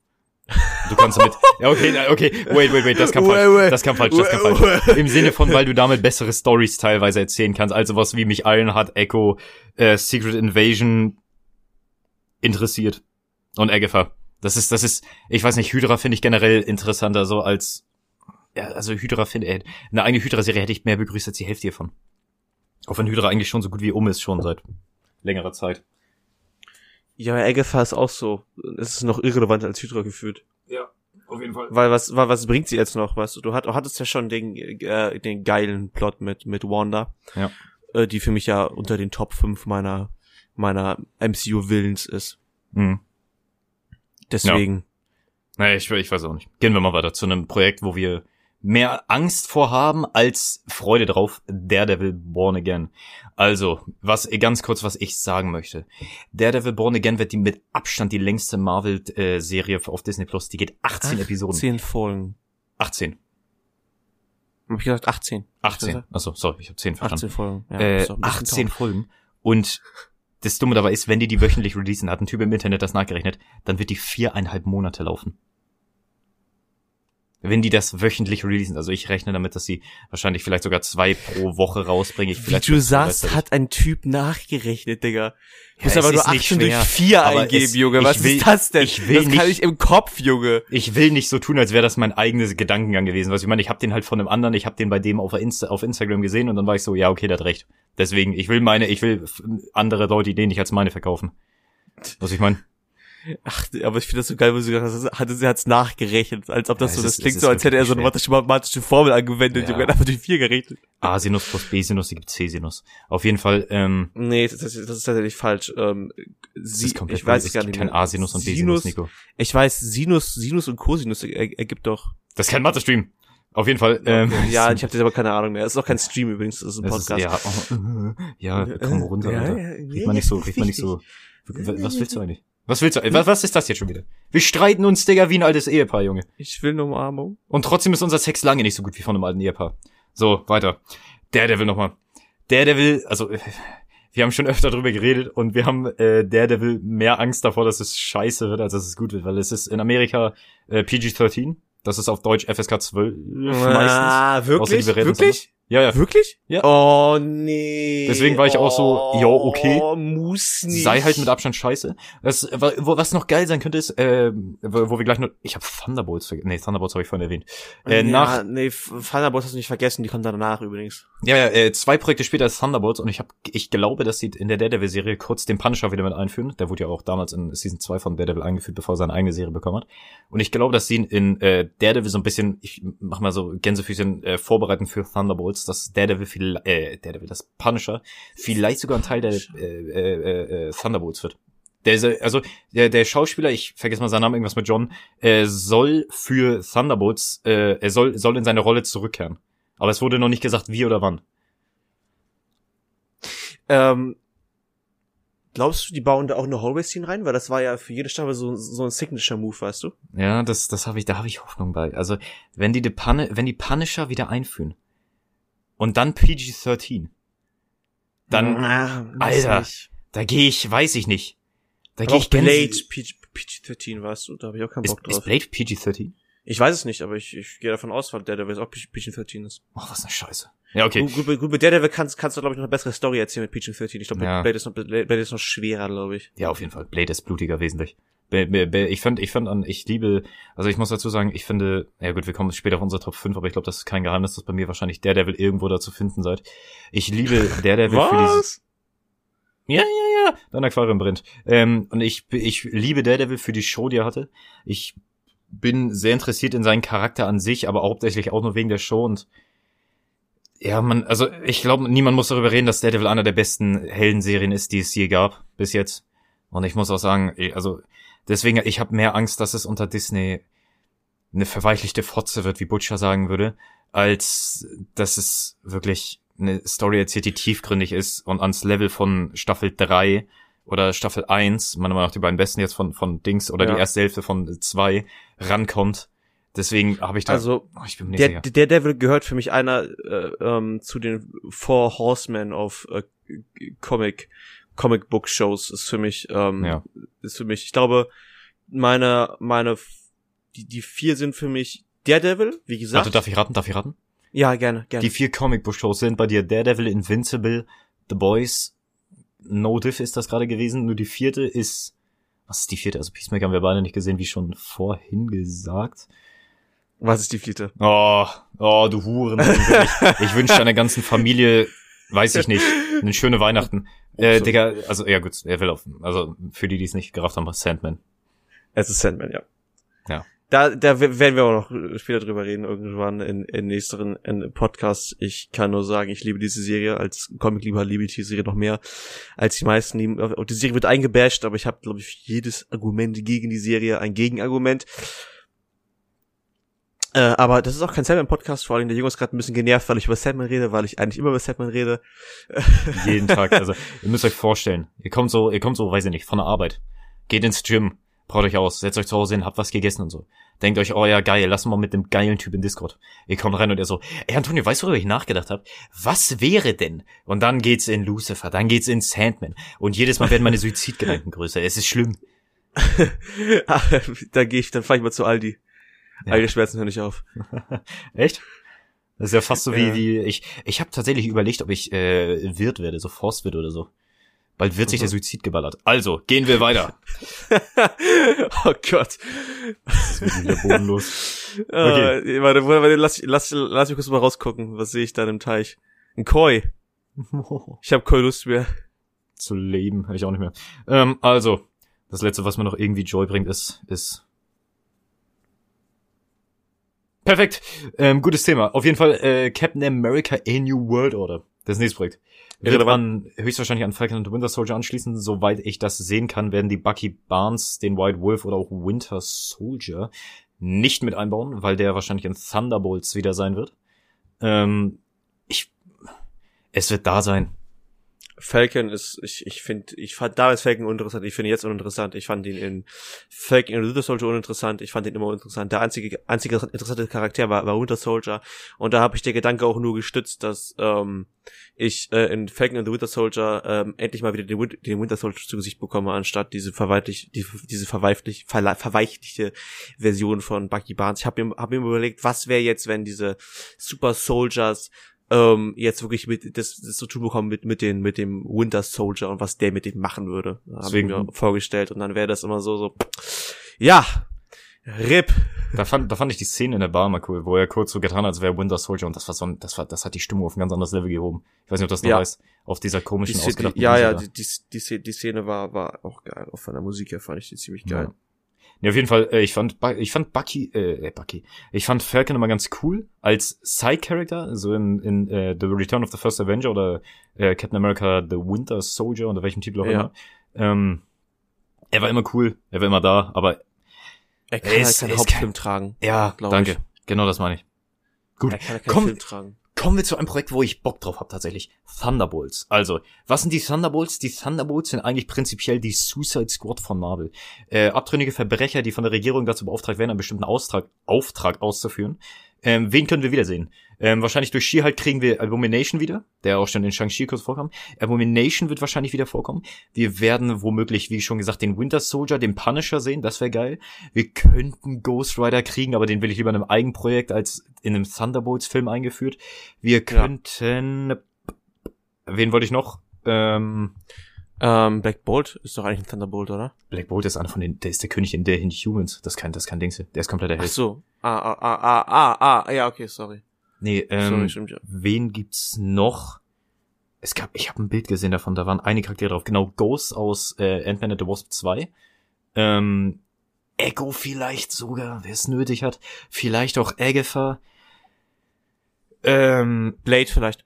Du kannst damit, ja, okay, okay, wait, wait, wait, das kam Wait, falsch, wait. das kam falsch, das kam Wait, falsch. Im Sinne von, weil du damit bessere Stories teilweise erzählen kannst, also was wie mich allen hat Echo, äh, Secret Invasion interessiert. Und Agatha. Das ist, das ist, ich weiß nicht, Hydra finde ich generell interessanter, so als, ja, also Hydra finde, äh, eine eigene Hydra-Serie hätte ich mehr begrüßt als die Hälfte hiervon. Auch wenn Hydra eigentlich schon so gut wie um ist, schon seit längerer Zeit. Ja, Agatha ist auch so. Es ist noch irrelevant als Hydra gefühlt. Ja, auf jeden Fall. Weil was, weil was bringt sie jetzt noch, weißt du? Du hat, hattest ja schon den, äh, den geilen Plot mit, mit Wanda. Ja. Äh, die für mich ja unter den Top 5 meiner, meiner MCU-Willens ist. Mhm. Deswegen. Naja, ich, ich weiß auch nicht. Gehen wir mal weiter zu einem Projekt, wo wir mehr Angst vorhaben als Freude drauf. Daredevil Born Again. Also, was ganz kurz, was ich sagen möchte. Daredevil Born Again wird die mit Abstand die längste Marvel-Serie auf Disney Plus. Die geht 18 Episoden. 10 Folgen. 18. Hab ich gesagt 18? 18. Achso, sorry, ich habe 10 verstanden. 18 Folgen. Ja, äh, ist doch ein bisschen 18 taub. Folgen. Und das Dumme dabei ist, wenn die die wöchentlich releasen, hat ein Typ im Internet das nachgerechnet, dann wird die viereinhalb Monate laufen. Wenn die das wöchentlich releasen, also ich rechne damit, dass sie wahrscheinlich vielleicht sogar zwei pro Woche rausbringen. Ich Wie du sagst, hat ein Typ nachgerechnet, Digga. Du musst Ja, aber es nur nicht 18 durch schwer, 4 aber eingeben, es- Junge. Was will- ist das denn? ich will das kann nicht- ich im Kopf, Junge. Ich will nicht so tun, als wäre das mein eigenes Gedankengang gewesen. Was ich meine, ich habe den halt von einem anderen, ich habe den bei dem auf, Insta, auf Instagram gesehen und dann war ich so, ja, okay, der hat recht. Deswegen, ich will meine, ich will andere Leute Ideen nicht als meine verkaufen. Was ich meine? Ach, aber ich finde das so geil, wo sie gesagt hat, hatte sie hat's nachgerechnet, als ob das Ja, so, das ist- klingt so, als hätte er so eine mathematische, Formel angewendet, Ja. Hat einfach durch vier gerechnet. A-Sinus plus B-Sinus, die gibt C-Sinus. Auf jeden Fall, ähm, Nee, das, ist- das ist tatsächlich falsch. Ähm, sie, ist komplett ich weiß es gar nicht kein mehr. A-Sinus und B-Sinus, Sinus, Nico. ich weiß, Sinus, Sinus und Cosinus er, ergibt doch. Das ist kein Mathe-Stream. Auf jeden Fall, ähm, ja, ich habe jetzt aber keine Ahnung mehr. Es ist auch kein Stream übrigens, das ist ein das ist, Podcast. ja, oh, ja, komm runter, Alter. Red mal nicht so, red mal nicht so. Was willst du eigentlich? Was willst du? Was, was ist das jetzt schon wieder? Wir streiten uns, Digga, wie ein altes Ehepaar, Junge. Ich will eine Umarmung. Und trotzdem ist unser Sex lange nicht so gut wie von einem alten Ehepaar. So, weiter. Daredevil nochmal. Daredevil, also äh, wir haben schon öfter drüber geredet und wir haben äh, Daredevil mehr Angst davor, dass es scheiße wird, als dass es gut wird, weil es ist in Amerika äh, PG-13. Das ist auf Deutsch FSK 12 meistens. Ah, Außer wirklich? bereden uns Wirklich? Ja, ja. Wirklich? Ja. Oh, nee. Deswegen war ich auch so, ja, okay. Oh, muss nicht. Sei halt mit Abstand scheiße. Das, was noch geil sein könnte, ist, äh, wo wir gleich noch, ich habe Thunderbolts vergessen. Nee, Thunderbolts habe ich vorhin erwähnt. Äh, ja, nach, nee, Thunderbolts hast du nicht vergessen, die kommt danach übrigens. Ja, ja, äh, zwei Projekte später ist Thunderbolts und ich hab, ich glaube, dass sie in der Daredevil-Serie kurz den Punisher wieder mit einführen. Der wurde ja auch damals in Season 2 von Daredevil eingeführt, bevor er seine eigene Serie bekommen hat. Und ich glaube, dass sie ihn in äh, Daredevil so ein bisschen, ich mach mal so Gänsefüßchen äh, vorbereiten für Thunderbolts, dass Daredevil viel, äh, Daredevil, das Punisher, vielleicht sogar ein Teil der äh, äh, äh, äh, Thunderbolts wird. Der, also der, der Schauspieler, ich vergesse mal seinen Namen, irgendwas mit John, äh, soll für Thunderbolts, äh, er soll, soll in seine Rolle zurückkehren. Aber es wurde noch nicht gesagt, wie oder wann. Ähm, glaubst du, die bauen da auch eine Hallway-Scene rein? Weil das war ja für jede Staffel so, so ein Signature-Move, weißt du? Ja, das, das habe ich, da habe ich Hoffnung bei. Also, wenn die, die Pun wenn die Punisher wieder einführen und dann PG-13, dann, weiß Alter, nicht. da gehe ich, weiß ich nicht. Da gehe ich Blade PG, PG-13, weißt du? Da habe ich auch keinen Ist, Bock drauf. ist Blade PG-13? Ich weiß es nicht, aber ich, ich gehe davon aus, weil Daredevil auch PG-13 ist. Ach, was eine Scheiße. Ja, okay. Gut, gut, gut, mit Daredevil kannst, kannst du, glaube ich, noch eine bessere Story erzählen mit PG-13. Ich glaube, Ja. Blade, ist noch, Blade ist noch schwerer, glaube ich. Ja, auf jeden Fall. Blade ist blutiger wesentlich. Ich fand, ich fand an, ich liebe, also ich muss dazu sagen, ich finde, ja gut, wir kommen später auf unsere Top 5, aber ich glaube, das ist kein Geheimnis, dass bei mir wahrscheinlich Daredevil irgendwo da zu finden seid. Ich liebe Daredevil für dieses, Ja, ja, ah, dein Aquarium brennt. Ähm, und ich, ich liebe Daredevil für die Show, die er hatte. Ich bin sehr interessiert in seinen Charakter an sich, aber hauptsächlich auch nur wegen der Show und ja, man, also ich glaube, niemand muss darüber reden, dass Daredevil einer der besten Heldenserien ist, die es je gab bis jetzt. Und ich muss auch sagen, also deswegen, ich habe mehr Angst, dass es unter Disney eine verweichlichte Fotze wird, wie Butcher sagen würde, als dass es wirklich eine Story erzählt, die tiefgründig ist und ans Level von Staffel 3 oder Staffel 1, meiner Meinung nach die beiden besten jetzt von, von Dings oder ja. die erste Hälfte von 2 rankommt. Deswegen habe ich da. Also, oh, ich bin mir der, sicher. der Devil gehört für mich einer äh, ähm, zu den Four Horsemen of äh, Comic Comic Book Shows. Ist für mich, ähm, ja. ist für mich. Ich glaube, meine meine die die vier sind für mich Daredevil, wie gesagt. Warte, darf ich raten? Darf ich raten? Ja, gerne, gerne. Die vier Comic Book Shows sind bei dir Daredevil, Invincible, The Boys, No Diff ist das gerade gewesen. Nur die vierte ist, was ist die vierte? Also Peacemaker haben wir beide nicht gesehen, wie schon vorhin gesagt. Was ist die vierte? Oh, oh, du Huren. ich, ich wünsche deiner ganzen Familie, weiß ich nicht, eine schöne Weihnachten. Äh, Digga, also, ja gut, er will auf, also, für die, die es nicht gerafft haben, Sandman. Es ist Sandman, ja. Ja. Da, da werden wir auch noch später drüber reden, irgendwann in, in nächsten in Podcasts. Ich kann nur sagen, ich liebe diese Serie. Als Comic-Lieber liebe ich die Serie noch mehr als die meisten lieben. Und die Serie wird eingebasht, aber ich habe, glaube ich, jedes Argument gegen die Serie ein Gegenargument. Äh, aber das ist auch kein Sandman-Podcast, vor allem der Junge ist gerade ein bisschen genervt, weil ich über Sandman rede, weil ich eigentlich immer über Sandman rede. Jeden Tag. Also ihr müsst euch vorstellen, ihr kommt so, ihr kommt so, weiß ich nicht, von der Arbeit, geht ins Gym, braucht euch aus, setzt euch zu Hause hin, habt was gegessen und so. Denkt euch, oh ja, geil, lass mal mit dem geilen Typ in Discord. Ihr kommt rein und ihr so, ey Antonio, weißt du, worüber ich nachgedacht habe? Was wäre denn? Und dann geht's in Lucifer, dann geht's in Sandman. Und jedes Mal werden meine Suizidgedanken größer. Es ist schlimm. da gehe ich, dann fahr ich mal zu Aldi. Ja. All Schmerzen hören nicht auf. Echt? Das ist ja fast so wie, ja. wie ich. Ich habe tatsächlich überlegt, ob ich äh, Wirt werde, so Forstwirt oder so. Bald wird sich der Suizid geballert. Also, gehen wir weiter. oh Gott. Das ist wieder bodenlos. Okay. Uh, warte, warte, lass, lass, lass mich kurz mal rausgucken. Was sehe ich da im Teich? Ein Koi. Ich habe Koi Lust mehr. Zu leben, habe ich auch nicht mehr. Ähm, also, das letzte, was mir noch irgendwie Joy bringt, ist, ist Perfekt. Ähm, gutes Thema. Auf jeden Fall äh, Captain America A New World Order. Das nächste Projekt. Wird man höchstwahrscheinlich an Falcon und Winter Soldier anschließen. Soweit ich das sehen kann, werden die Bucky Barnes, den White Wolf oder auch Winter Soldier nicht mit einbauen, weil der wahrscheinlich in Thunderbolts wieder sein wird. Ähm, ich, es wird da sein. Falcon ist, ich, ich finde, ich fand damals Falcon uninteressant, ich finde jetzt uninteressant. Ich fand ihn in Falcon und Winter Soldier uninteressant, ich fand ihn immer uninteressant. Der einzige, einzige interessante Charakter war, war Winter Soldier. Und da habe ich der Gedanke auch nur gestützt, dass ähm, ich äh, in Falcon and the Winter Soldier ähm, endlich mal wieder den, Win den Winter Soldier zu Gesicht bekomme, anstatt diese verweichlich, die, diese verweichlich, verweichliche Version von Bucky Barnes. Ich habe mir, hab mir überlegt, was wäre jetzt, wenn diese Super Soldiers ähm, jetzt wirklich mit das, das zu tun bekommen mit mit den mit dem Winter Soldier und was der mit dem machen würde. Habe ich mir vorgestellt und dann wäre das immer so so ja Rip. Da fand, da fand ich die Szene in der Bar mal cool, wo er kurz so getan hat, als wäre Winter Soldier und das war so ein, das war, das hat die Stimmung auf ein ganz anderes Level gehoben. Ich weiß nicht, ob das noch ja. weißt, auf dieser komischen die, ausgedachten die, Ja, ja, die, die, die, die Szene war, war auch geil. Auch von der Musik her fand ich die ziemlich geil. Ja. Ja, auf jeden Fall, äh, ich fand, ich fand Bucky, äh, Bucky, ich fand Falcon immer ganz cool als Side-Character, so in, in äh, The Return of the First Avenger oder äh, Captain America The Winter Soldier, unter welchem Titel auch ja. immer. Ähm, er war immer cool, er war immer da, aber er kann er ist, halt keinen Hauptfilm kein, tragen. Ja, danke. Ich. Genau das meine ich. Gut, er kann halt keinen Komm, Film tragen. Kommen wir zu einem Projekt, wo ich Bock drauf habe tatsächlich. Thunderbolts. Also, was sind die Thunderbolts? Die Thunderbolts sind eigentlich prinzipiell die Suicide Squad von Marvel. Äh, abtrünnige Verbrecher, die von der Regierung dazu beauftragt werden, einen bestimmten Austrag, Auftrag auszuführen. Ähm, wen können wir wiedersehen? Ähm, wahrscheinlich durch She-Hulk kriegen wir Abomination wieder, der auch schon in Shang-Chi kurz vorkam. Abomination wird wahrscheinlich wieder vorkommen. Wir werden womöglich, wie schon gesagt, den Winter Soldier, den Punisher sehen, das wäre geil. Wir könnten Ghost Rider kriegen, aber den will ich lieber in einem Eigenprojekt als in einem Thunderbolts-Film eingeführt. Wir könnten... Ja. Wen wollte ich noch? Ähm, ähm, Black Bolt ist doch eigentlich ein Thunderbolt, oder? Black Bolt ist einer von den, der ist der König in der Inhumans. Das kann, das kann Dings. Der ist komplett der Held. Ach so. Ah, ah, ah, ah, ah, ah, ja, okay, sorry. Nee, ähm, sorry, stimmt, ja. wen gibt's noch? es gab, ich habe ein Bild gesehen davon, da waren einige Charaktere drauf. Genau, Ghost aus äh, Ant-Man and the Wasp 2. Ähm, Echo vielleicht sogar, wer es nötig hat. Vielleicht auch Agatha. Ähm, Blade vielleicht.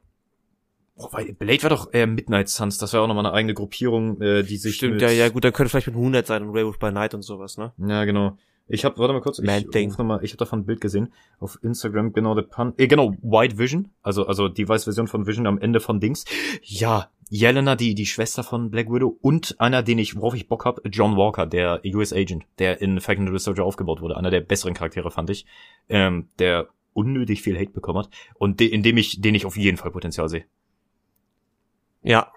Oh, weil Blade war doch äh, Midnight Suns, das war auch nochmal eine eigene Gruppierung, äh, die sich Stimmt, ja, ja, gut, dann könnte vielleicht mit 100 sein und Werewolf by Night und sowas, ne? Ja, genau. Ich habe, warte mal kurz, ich, Mad Thing. ruf noch mal, ich habe davon ein Bild gesehen auf Instagram, genau der Pun, äh, genau White Vision, also also die weiße Version von Vision am Ende von Dings. Ja, Yelena, die die Schwester von Black Widow und einer, den ich, worauf ich Bock hab, John Walker, der US Agent, der in Falcon and the Soldier aufgebaut wurde, einer der besseren Charaktere fand ich, ähm, der unnötig viel Hate bekommen hat und de in dem ich, den ich auf jeden Fall Potenzial sehe. Ja.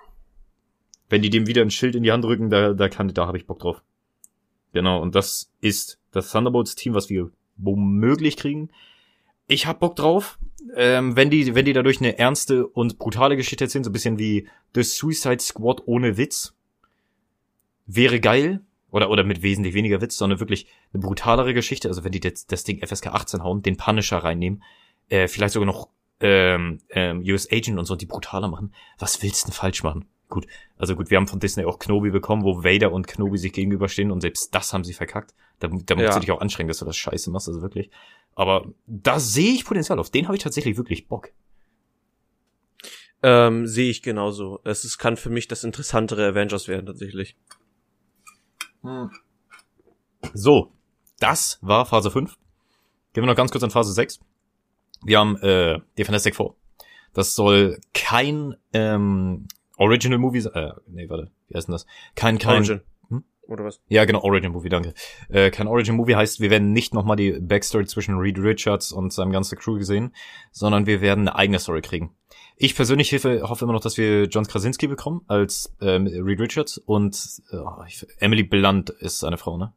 Wenn die dem wieder ein Schild in die Hand rücken, da, da kann, da habe ich Bock drauf. Genau, und das ist das Thunderbolts-Team, was wir womöglich kriegen. Ich hab Bock drauf, ähm, wenn die, wenn die dadurch eine ernste und brutale Geschichte erzählen, so ein bisschen wie The Suicide Squad ohne Witz. Wäre geil. Oder, oder mit wesentlich weniger Witz, sondern wirklich eine brutalere Geschichte. Also wenn die das, das Ding FSK 18 hauen, den Punisher reinnehmen, äh, vielleicht sogar noch ähm, ähm, US Agent und so, die brutaler machen. Was willst du denn falsch machen? Gut, also gut, wir haben von Disney auch Knobi bekommen, wo Vader und Knobi sich gegenüberstehen und selbst das haben sie verkackt. Da, da musst Ja. du dich auch anstrengen, dass du das scheiße machst, also wirklich. Aber da sehe ich Potenzial, auf den habe ich tatsächlich wirklich Bock. Ähm, sehe ich genauso. Es ist, kann für mich das interessantere Avengers werden, tatsächlich. So, das war Phase 5. Gehen wir noch ganz kurz an Phase 6. Wir haben äh, die Fantastic Four. Das soll kein ähm, Original Movie sein. Äh, nee, warte, wie heißt denn das? Kein, kein. Origin. Hm? Oder was? Ja, genau, Origin Movie, danke. Äh, kein Origin Movie heißt, wir werden nicht nochmal die Backstory zwischen Reed Richards und seinem ganzen Crew gesehen, sondern wir werden eine eigene Story kriegen. Ich persönlich hoffe, hoffe immer noch, dass wir John Krasinski bekommen als ähm, Reed Richards und äh, Emily Blunt ist seine Frau, ne?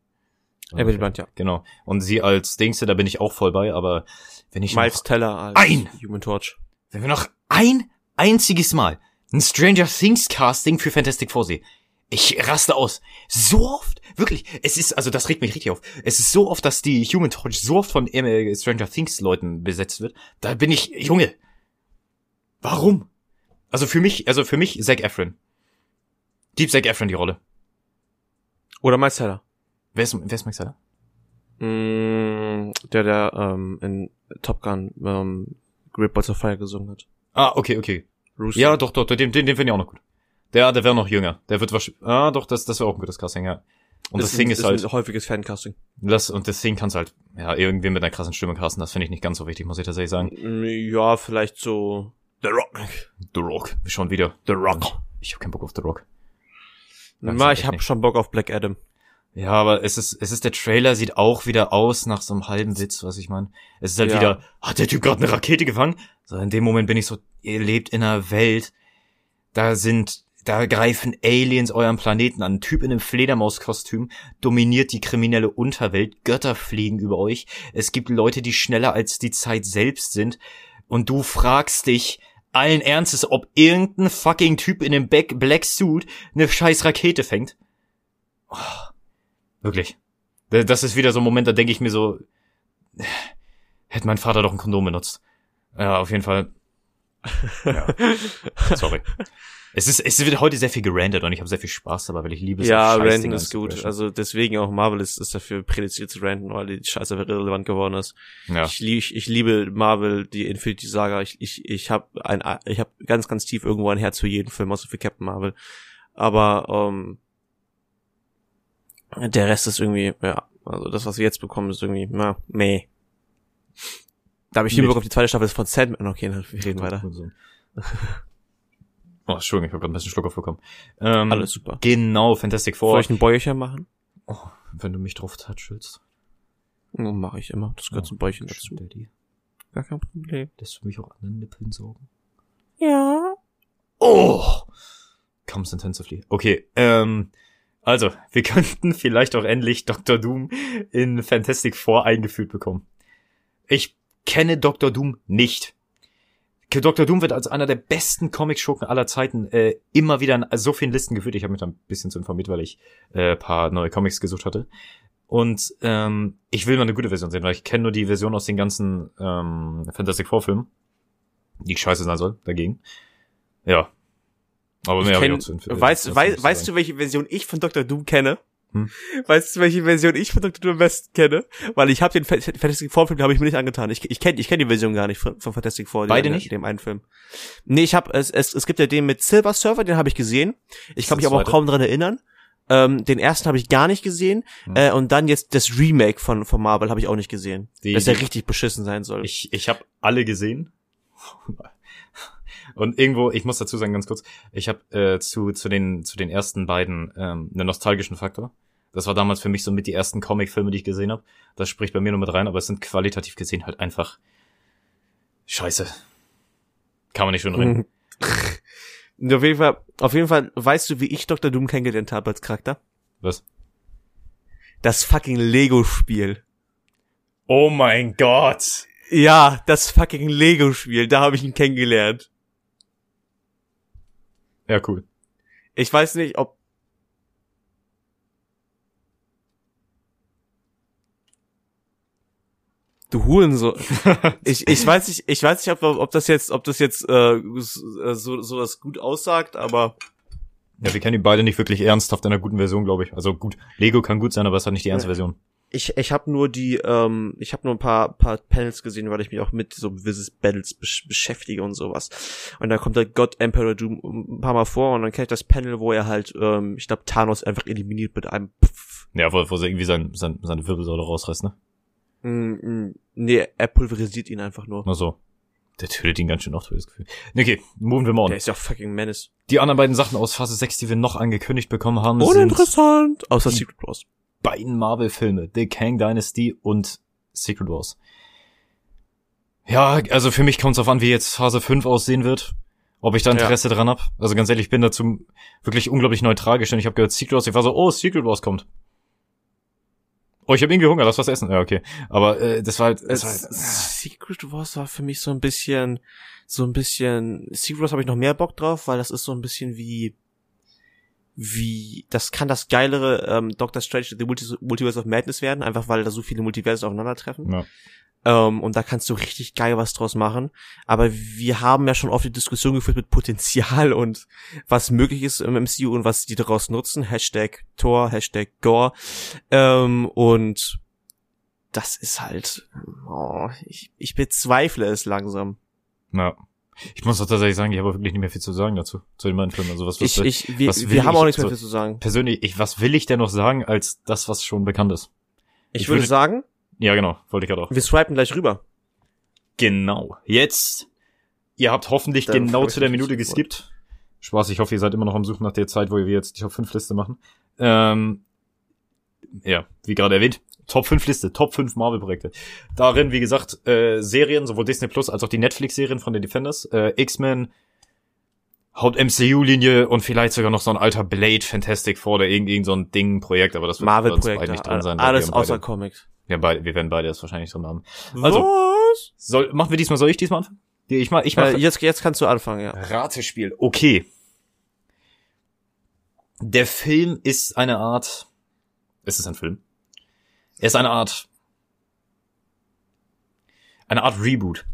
Emily Blunt, ja. Genau. Und sie als Dingste, da bin ich auch voll bei, aber wenn ich Miles noch, Teller als Ein! Human Torch. wenn wir noch ein einziges Mal ein Stranger Things Casting für Fantastic Four sehen, ich raste aus. So oft, wirklich. Es ist, also das regt mich richtig auf. Es ist so oft, dass die Human Torch so oft von äh, Stranger Things Leuten besetzt wird. Da bin ich, Junge. Warum? Also für mich, also für mich Zac Efron. Deep Zac Efron die Rolle. Oder Miles Teller. Wer ist, wer ist Max Heller? Mm, der, der ähm, in Top Gun ähm, Great Balls of Fire gesungen hat. Ah, okay, okay. Rooster. Ja, doch, doch, den, den, den finde ich auch noch gut. Der, der wäre noch jünger. Der wird wahrscheinlich, ah, doch, das, das wäre auch ein gutes Casting, ja. Und das, Ding ist, halt, ein häufiges Fancasting. das, und das Ding kannst halt, ja, irgendwie mit einer krassen Stimme casten, das finde ich nicht ganz so wichtig, muss ich tatsächlich sagen. Mm, Ja, vielleicht so The Rock. The Rock, schon wieder. The Rock. Ich hab keinen Bock auf The Rock. Na, ich hab nicht. schon Bock auf Black Adam. Ja, aber es ist, es ist, der Trailer sieht auch wieder aus nach so einem halben Witz, was ich meine. Es ist halt Ja. wieder, hat der Typ gerade eine Rakete gefangen? So, in dem Moment bin ich so, ihr lebt in einer Welt, da sind, da greifen Aliens euren Planeten an. Ein Typ in einem Fledermauskostüm dominiert die kriminelle Unterwelt, Götter fliegen über euch. Es gibt Leute, die schneller als die Zeit selbst sind. Und du fragst dich allen Ernstes, ob irgendein fucking Typ in einem Black Suit eine scheiß Rakete fängt. Oh, wirklich. Da- Das ist wieder so ein Moment, da denke ich mir so, hätte mein Vater doch ein Kondom benutzt. Ja, auf jeden Fall. Ja. Sorry. Es ist, es wird heute sehr viel gerandet und ich habe sehr viel Spaß dabei, weil ich liebe so Ja, Random ist gut. Also deswegen auch Marvel ist, ist dafür prädestiniert zu random, weil die Scheiße irrelevant geworden ist. ja. Ich, lieb, ich, ich liebe Marvel, die Infinity Saga. Ich, ich, ich habe ein, ich habe ganz, ganz tief irgendwo ein Herz für jeden Film, außer für Captain Marvel. Aber ähm, der Rest ist irgendwie, ja, also das, was wir jetzt bekommen, ist irgendwie, na, meh. Da habe ich lieber auf die zweite Staffel von Sandman. Okay, na, wir reden weiter. Oh, Entschuldigung, ich habe gerade ein bisschen Schluck aufbekommen. Ähm, Alles super. Genau, Fantastic Soll Four. ich ein Bäuerchen machen? Oh, wenn du mich drauf touchelst. Oh, Mache ich immer. Das gehört zum Bäuerchen dazu. Daddy. Gar kein Problem. Lässt du mich auch an den Nippeln saugen? Ja. Oh! Comes intensively. Okay, ähm, also, wir könnten vielleicht auch endlich Dr. Doom in Fantastic Four eingeführt bekommen. Ich kenne Dr. Doom nicht. Dr. Doom wird als einer der besten Comic-Schurken aller Zeiten äh, immer wieder in so vielen Listen geführt. Ich habe mich da ein bisschen zu informiert, weil ich äh, paar neue Comics gesucht hatte. Und ähm, ich will mal eine gute Version sehen, weil ich kenne nur die Version aus den ganzen ähm, Fantastic Four Filmen, die scheiße sein soll, dagegen. Ja. Aber mehr hab ich kenn, auch weißt, weißt, weißt du, welche Version ich von Dr. Doom kenne? Hm? Weißt du, welche Version ich von Dr. Doom am besten kenne? Weil ich habe den Fa- Fantastic Four Film, habe ich mir nicht angetan. Ich, ich kenne ich kenn die Version gar nicht von, von Fantastic Four. Beide den, nicht? Dem einen Film. Nee, ich habe es, es, es gibt ja den mit Silver Surfer, den habe ich gesehen. Ich kann mich aber auch kaum dran erinnern. Ähm, den ersten habe ich gar nicht gesehen. Hm. Äh, und dann jetzt das Remake von, von Marvel habe ich auch nicht gesehen. Die- dass der die- richtig beschissen sein soll. Ich, ich habe alle gesehen. Und irgendwo, ich muss dazu sagen, ganz kurz, ich habe äh, zu, zu, den, zu den ersten beiden ähm, einen nostalgischen Faktor. Das war damals für mich so mit die ersten Comic-Filme, die ich gesehen habe. Das spricht bei mir nur mit rein, aber es sind qualitativ gesehen halt einfach scheiße. Kann man nicht schon reden. Und auf jeden Fall, auf jeden Fall, weißt du, wie ich Dr. Doom kennengelernt habe als Charakter? Was? Das fucking Lego-Spiel. Oh mein Gott! Ja, das fucking Lego-Spiel, da habe ich ihn kennengelernt. Ja, cool. Ich weiß nicht, ob. Du Hurensohn. ich, ich weiß nicht, ich weiß nicht, ob, ob das jetzt, ob das jetzt äh, so, so das gut aussagt, aber Ja, wir kennen die beide nicht wirklich ernsthaft in einer guten Version, glaube ich. Also gut, Lego kann gut sein, aber es hat nicht die ernste. Version. Ich, ich habe nur die, ähm, ich habe nur ein paar, paar Panels gesehen, weil ich mich auch mit so Business Battles besch beschäftige und sowas. Und da kommt der God Emperor Doom ein paar Mal vor und dann kenne ich das Panel, wo er halt, ähm, ich glaube, Thanos einfach eliminiert mit einem Pfff. Ja, wo, wo sie irgendwie sein, sein, seine Wirbelsäule rausreißt, ne? Mm, mm, nee, er pulverisiert ihn einfach nur. Na so. Der tötet ihn ganz schön oft, habe ich das Gefühl. Okay, moven wir mal on. Der ist ja fucking Menace. Die anderen beiden Sachen aus Phase 6, die wir noch angekündigt bekommen haben, sind Uninteressant. Außer Die- Secret Wars. Beiden Marvel-Filme, The Kang Dynasty und Secret Wars. Ja, also für mich kommt es auf an, wie jetzt Phase 5 aussehen wird. Ob ich da Interesse dran hab. Also ganz ehrlich, ich bin dazu wirklich unglaublich neutral gestellt. Ich habe gehört Secret Wars, ich war so, oh, Secret Wars kommt. Oh, ich habe irgendwie Hunger, lass was essen. Ja, okay. Aber äh, das war halt... Das war halt Secret Wars war für mich so ein bisschen, so ein bisschen, Secret Wars habe ich noch mehr Bock drauf, weil das ist so ein bisschen wie, wie, das kann das geilere ähm, Doctor Strange The Multi Multiverse of Madness werden, einfach weil da so viele Multiversen aufeinandertreffen. ja. Ähm, und da kannst du richtig geil was draus machen. Aber wir haben ja schon oft die Diskussion geführt mit Potenzial und was möglich ist im MCU und was die daraus nutzen. Hashtag Tor, Hashtag Gore. Ähm, und das ist halt, oh, ich, ich bezweifle es langsam. ja. Ich muss auch tatsächlich sagen, ich habe wirklich nicht mehr viel zu sagen dazu, zu den beiden Filmen. Also was, was Ich, ich, wir, was wir haben ich auch nichts mehr viel zu sagen. persönlich, ich, was will ich denn noch sagen, als das, was schon bekannt ist? Ich, ich würde würde- sagen, Ja, genau, wollte ich gerade auch. wir swipen gleich rüber. Genau. Jetzt. Ihr habt hoffentlich Da genau zu der Minute geskippt. Spaß, ich hoffe, ihr seid immer noch am Suchen nach der Zeit, wo wir jetzt die Top 5 Liste machen. Ähm, ja, wie gerade erwähnt, Top 5 Liste, Top 5 Marvel-Projekte. Darin, wie gesagt, äh, Serien, sowohl Disney Plus als auch die Netflix-Serien von den Defenders, äh, X-Men, Haupt-MCU-Linie und vielleicht sogar noch so ein alter Blade Fantastic Four oder irgend, irgend so ein Ding-Projekt, aber das wird bei uns beiden Marvel-Projekte, nicht drin sein. alles außer beide, Comics. wir, beide, wir werden beide das wahrscheinlich drin haben. Also, Was? soll, machen wir diesmal, soll ich diesmal anfangen? Ich mach, ich mach Äh, jetzt, jetzt kannst du anfangen, ja. Ratespiel. Okay. Der Film ist eine Art, es ist ein Film. Er ist eine Art, eine Art Reboot.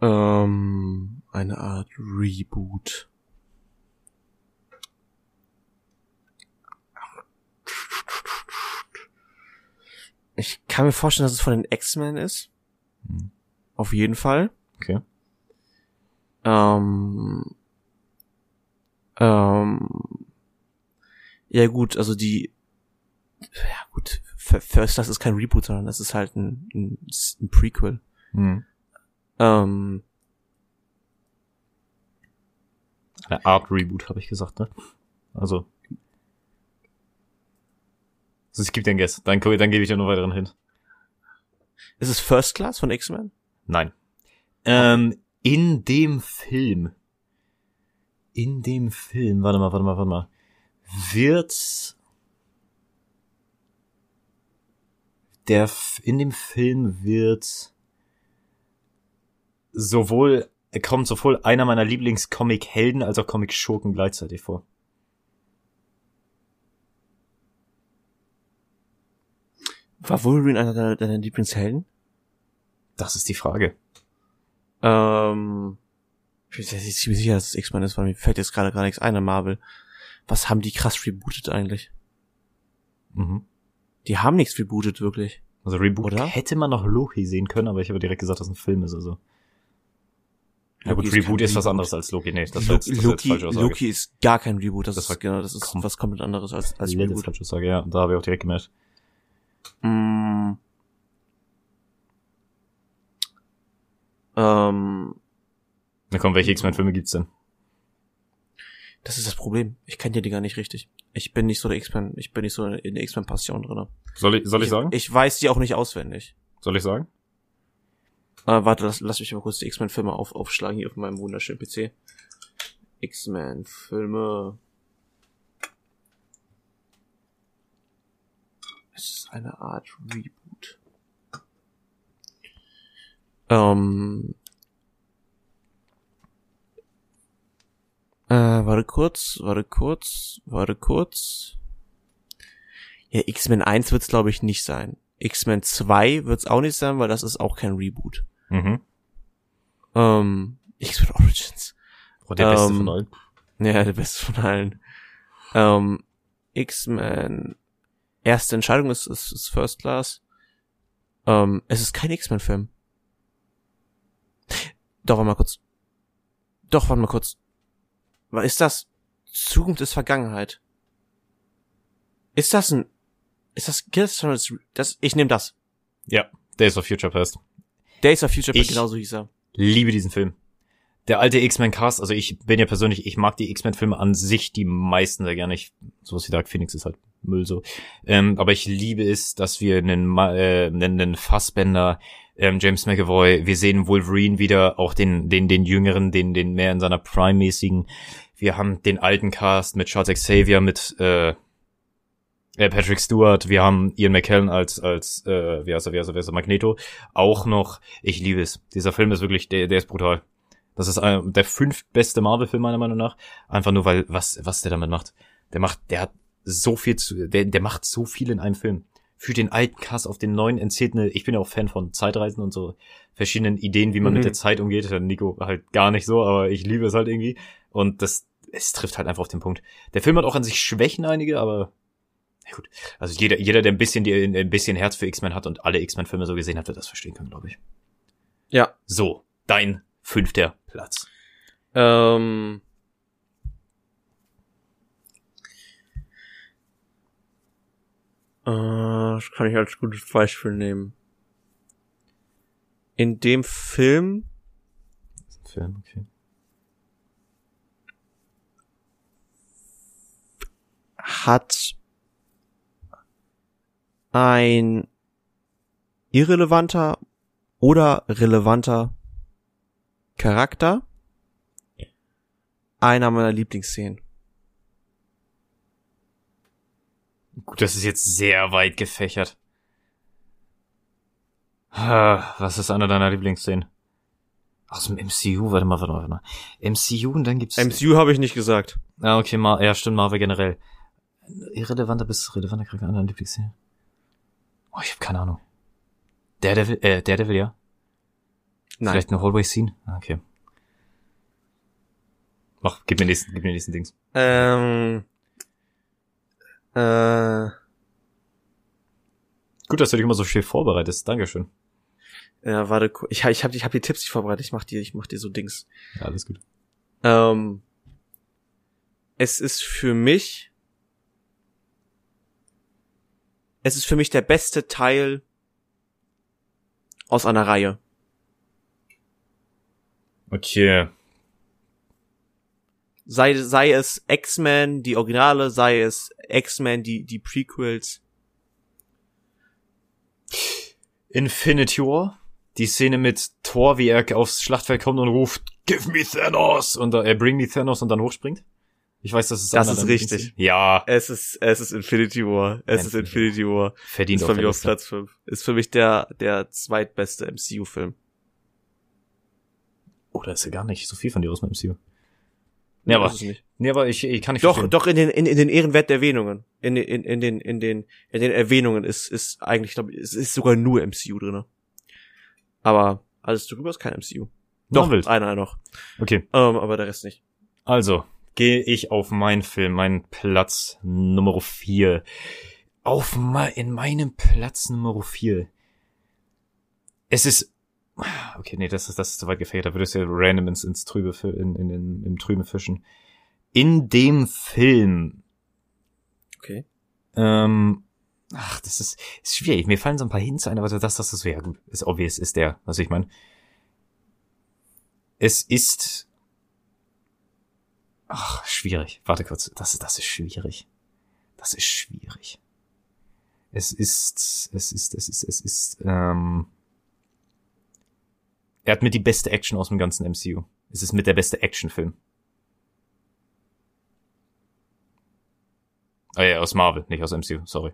Ähm, eine Art Reboot. Ich kann mir vorstellen, dass es von den X-Men ist. Hm. Auf jeden Fall. Okay. Ähm, ähm, ja gut, also die, ja gut, First Class ist kein Reboot, sondern das ist halt ein, ein, ein Prequel. Hm. Ähm, Eine Art Reboot, habe ich gesagt, ne? Also. Also, Es gibt den Guess. Dann, dann gebe ich dir noch weiteren hin. ist es First Class von X-Men? Nein. Ähm, in dem Film. In dem Film, warte mal, warte mal, warte mal. Wird der F- in dem Film wird sowohl kommt sowohl einer meiner Lieblingscomic-Helden als auch Comic-Schurken gleichzeitig vor. War Wolverine einer deiner, deiner Lieblingshelden? Das ist die Frage. Ähm, ich bin mir ziemlich sicher, dass es X-Men ist, weil mir fällt jetzt gerade gar nichts ein an Marvel. Was haben die krass rebootet eigentlich? Mhm. Die haben nichts rebootet, wirklich. Also Reboot Oder? hätte man noch Loki sehen können, aber ich habe direkt gesagt, dass es ein Film ist, also. Ja gut, Reboot ist was Reboot. anderes als Loki. Nee, das war jetzt, das Loki, falsche Aussage. Loki ist gar kein Reboot, das, Das ist genau, das ist kom- was komplett anderes als, als Reboot. falsche Aussage, ja. Da habe ich auch direkt gemerkt. Mm. Ähm, Na komm, welche X-Men-Filme gibt's denn? das ist das Problem. Ich kenne die gar nicht richtig. Ich bin nicht so der X-Men, ich bin nicht so in der X-Men-Passion drin. Soll ich, soll ich sagen? Ich weiß die auch nicht auswendig. Soll ich sagen? Äh, warte, lass, lass mich mal kurz die X-Men-Filme auf, aufschlagen hier auf meinem wunderschönen PC. X-Men-Filme. Es ist eine Art Reboot. Ähm. Äh, warte kurz, warte kurz, warte kurz. Ja, X-Men 1 wird's glaube ich nicht sein. X-Men 2 wird's auch nicht sein, weil das ist auch kein Reboot. Mhm. Ähm, X-Men Origins. Oh, der beste Ähm, von allen. Ja, der beste von allen. Ähm, X-Men. Erste Entscheidung ist, ist, ist First Class. Ähm, es ist kein X-Men-Film. Doch, warte mal kurz. Doch, warte mal kurz. Was ist das? Zukunft ist Vergangenheit. Ist das ein, ist das, das, das ich nehme das. Ja, Days of Future Past. Days of Future, Ich- genauso hieß er. Liebe diesen Film. Der alte X-Men-Cast, also ich bin ja persönlich, ich mag die X-Men-Filme an sich die meisten sehr gerne. Ich, sowas wie Dark Phoenix ist halt Müll so. Ähm, aber ich liebe es, dass wir einen, äh, einen, einen Fassbender, ähm, James McAvoy, wir sehen Wolverine wieder, auch den, den, den jüngeren, den, den mehr in seiner Prime-mäßigen. Wir haben den alten Cast mit Charles Xavier, mit äh, äh, Patrick Stewart, wir haben Ian McKellen als, als äh, wie heißt er, wie heißt er, wie heißt er, Magneto. Auch noch, ich liebe es. Dieser Film ist wirklich, der, der ist brutal. Das ist ein, der fünftbeste Marvel-Film meiner Meinung nach. Einfach nur, weil, was, was der damit macht. Der macht, der hat so viel zu, der, der macht so viel in einem Film. Für den alten Cast auf den neuen erzählt eine, ich bin ja auch Fan von Zeitreisen und so verschiedenen Ideen, wie man Mhm. mit der Zeit umgeht. Der Nico halt gar nicht so, aber ich liebe es halt irgendwie. Und das, es trifft halt einfach auf den Punkt. Der Film hat auch an sich Schwächen einige, aber ja gut. Also jeder, jeder, der ein bisschen, die, ein bisschen Herz für X-Men hat und alle X-Men-Filme so gesehen hat, wird das verstehen können, glaube ich. Ja. So, dein fünfter Platz. Ähm, das kann ich als gutes Beispiel nehmen. In dem Film Film, okay. hat ein irrelevanter oder relevanter Charakter einer meiner Lieblingsszenen. Gut, das ist jetzt sehr weit gefächert. Was ist einer deiner Lieblingsszenen? Aus dem MCU, warte mal, warte mal, warte mal. MCU und dann gibt's. MCU habe ich nicht gesagt. Ah, okay, mal, ja, stimmt, Marvel generell. Irrelevanter bis relevanter Charakter einer deiner Lieblingsszenen. Oh, ich habe keine Ahnung. Daredevil, äh, Daredevil, ja? Nein. Vielleicht eine Hallway Scene? Ah, okay. Mach, gib mir nächsten, gib mir den nächsten Dings. Ähm, äh, Gut, dass du dich immer so schön vorbereitest. Dankeschön. ja, warte, ich, ich habe ich hab die Tipps nicht vorbereitet, ich mach dir, ich mach dir so Dings. Ja, alles gut. Ähm, es ist für mich, es ist für mich der beste Teil aus einer Reihe. Okay. Sei, sei es X-Men, die Originale, sei es X-Men, die, die Prequels. Infinity War. Die Szene mit Thor, wie er aufs Schlachtfeld kommt und ruft, Give me Thanos! Und er bring me Thanos und dann hochspringt. Ich weiß, das ist Das ist richtig. Lieblingsszenen. Ja, Es ist, es ist Infinity War. Es ist Infinity War. verdient Ist für mich auf. Platz 5. Ist für mich der, der zweitbeste MCU-Film. Oh, da ist ja gar nicht so viel von dir aus dem MCU. Nee, aber, nee, aber ich, ich kann nicht Doch, verstehen. doch in den, in, in den Ehrenwert der Erwähnungen. In, den- in, in den, in den, in den Erwähnungen ist, ist eigentlich, glaube ich, ist sogar nur MCU drinne. Aber alles drüber ist kein MCU. Doch, wild. einer noch. Okay, Ähm, aber der Rest nicht. also gehe ich auf meinen Film, meinen Platz Nummer 4. Auf me in meinem Platz Nummer 4. Es ist Okay, nee, das ist das ist zu weit gefährdet. Da würdest du ja random ins, ins Trübe in, in, in, im Trübe fischen. In dem Film Okay. Ähm, ach, das ist, ist schwierig. Mir fallen so ein paar Hints ein, aber das, das ist so, ja gut, ist obvious, ist der, was ich meine. Es ist, ach, schwierig. Warte kurz, das, das ist schwierig. Das ist schwierig. Es ist, es ist, es ist, es ist, ähm, er hat mit die beste Action aus dem ganzen MCU. Es ist mit der beste Actionfilm. Ah ja, aus Marvel, nicht aus MCU, sorry.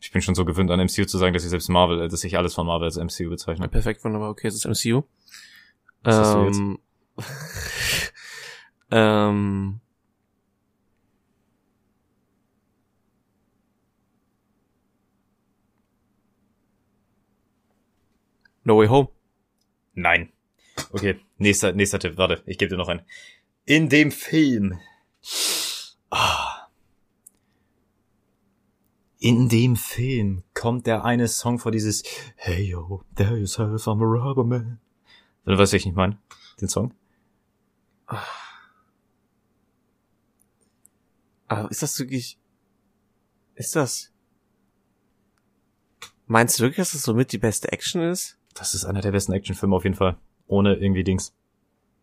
Ich bin schon so gewöhnt an MCU zu sagen, dass ich selbst Marvel, äh, dass ich alles von Marvel als MCU bezeichne. Perfekt, wunderbar. Okay, es ist MCU. Was ähm, ähm, No Way Home. Nein. Okay, nächster, nächster Tipp, warte, ich gebe dir noch einen. In dem Film. Ah. In dem Film kommt der eine Song vor dieses Hey yo, there yourself, I'm a rubber man. Weißt, was ich nicht meine? Den Song? Aber ist das wirklich, ist das, meinst du wirklich, dass das somit die beste Action ist? Das ist einer der besten Actionfilme auf jeden Fall. Ohne irgendwie Dings.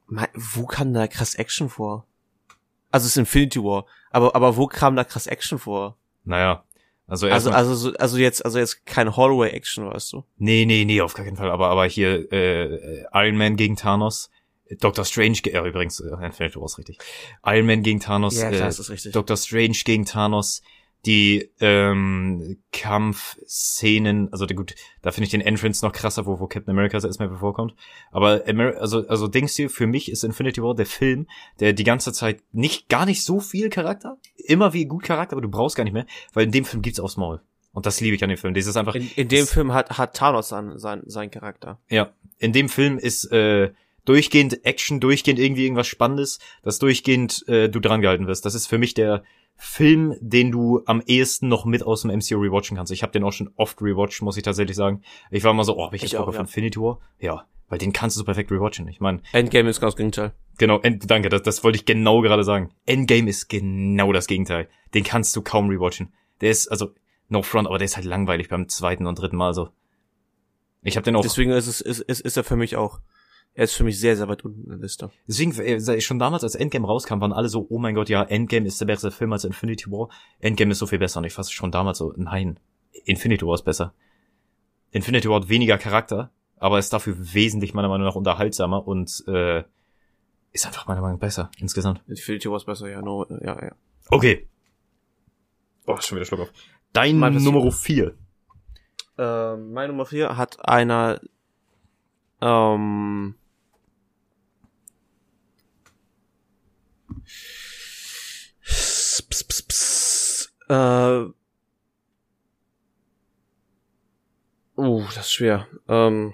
Mei- Wo kam da krass Action vor? Also es ist Infinity War, aber aber wo kam da krass Action vor? Naja. Also Also also so- also jetzt also jetzt kein Hallway Action, weißt du? Nee, nee, nee, auf gar keinen Fall. Aber, aber hier äh, Iron Man gegen Thanos. Doctor Strange, ge- ja, übrigens, äh, Infinity War ist richtig. Iron Man gegen Thanos, Ja, klar, äh, ist das richtig. Doctor Strange gegen Thanos, die ähm, Kampfszenen, also gut, da finde ich den Entrance noch krasser, wo, wo Captain America erstmal bevorkommt. Aber Amer also, also denkst du, für mich ist Infinity War der Film, der die ganze Zeit nicht, gar nicht so viel Charakter, immer wie gut Charakter, aber du brauchst gar nicht mehr, weil in dem Film gibt's aufs Maul. Und das liebe ich an dem Film. Das ist einfach, In, in dem das- Film hat hat Thanos sein sein sein Charakter. ja, in dem Film ist äh, durchgehend Action, durchgehend irgendwie irgendwas Spannendes, das durchgehend äh, du dran gehalten wirst. Das ist für mich der Film, den du am ehesten noch mit aus dem MCU rewatchen kannst. Ich habe den auch schon oft rewatcht, muss ich tatsächlich sagen. Ich war mal so, oh, hab ich jetzt Ich Bock auch, auf ja. Infinity War? Ja, weil den kannst du so perfekt rewatchen. Ich meine, Endgame ist genau das Gegenteil. genau, End, danke, das, das wollte ich genau gerade sagen. Endgame ist genau das Gegenteil. Den kannst du kaum rewatchen. Der ist, also, no front, aber der ist halt langweilig beim zweiten und dritten Mal so. Ich habe den auch Deswegen ist es ist, ist, ist er für mich auch er ist für mich sehr sehr weit unten in der Liste. Deswegen, äh, schon damals, als Endgame rauskam, waren alle so, oh mein Gott, ja, Endgame ist der bessere Film als Infinity War. Endgame ist so viel besser. Und ich fasse schon damals so, nein, Infinity War ist besser. Infinity War hat weniger Charakter, aber ist dafür wesentlich meiner Meinung nach unterhaltsamer und äh, ist einfach meiner Meinung nach besser insgesamt. Infinity War ist besser, ja, no, ja, ja. Okay. Oh, schon wieder Schluck auf. Dein das- Nummer vier. Ähm, meine Nummer vier hat einer ähm, Pss, pss, pss, äh, uh, das ist schwer. Ähm,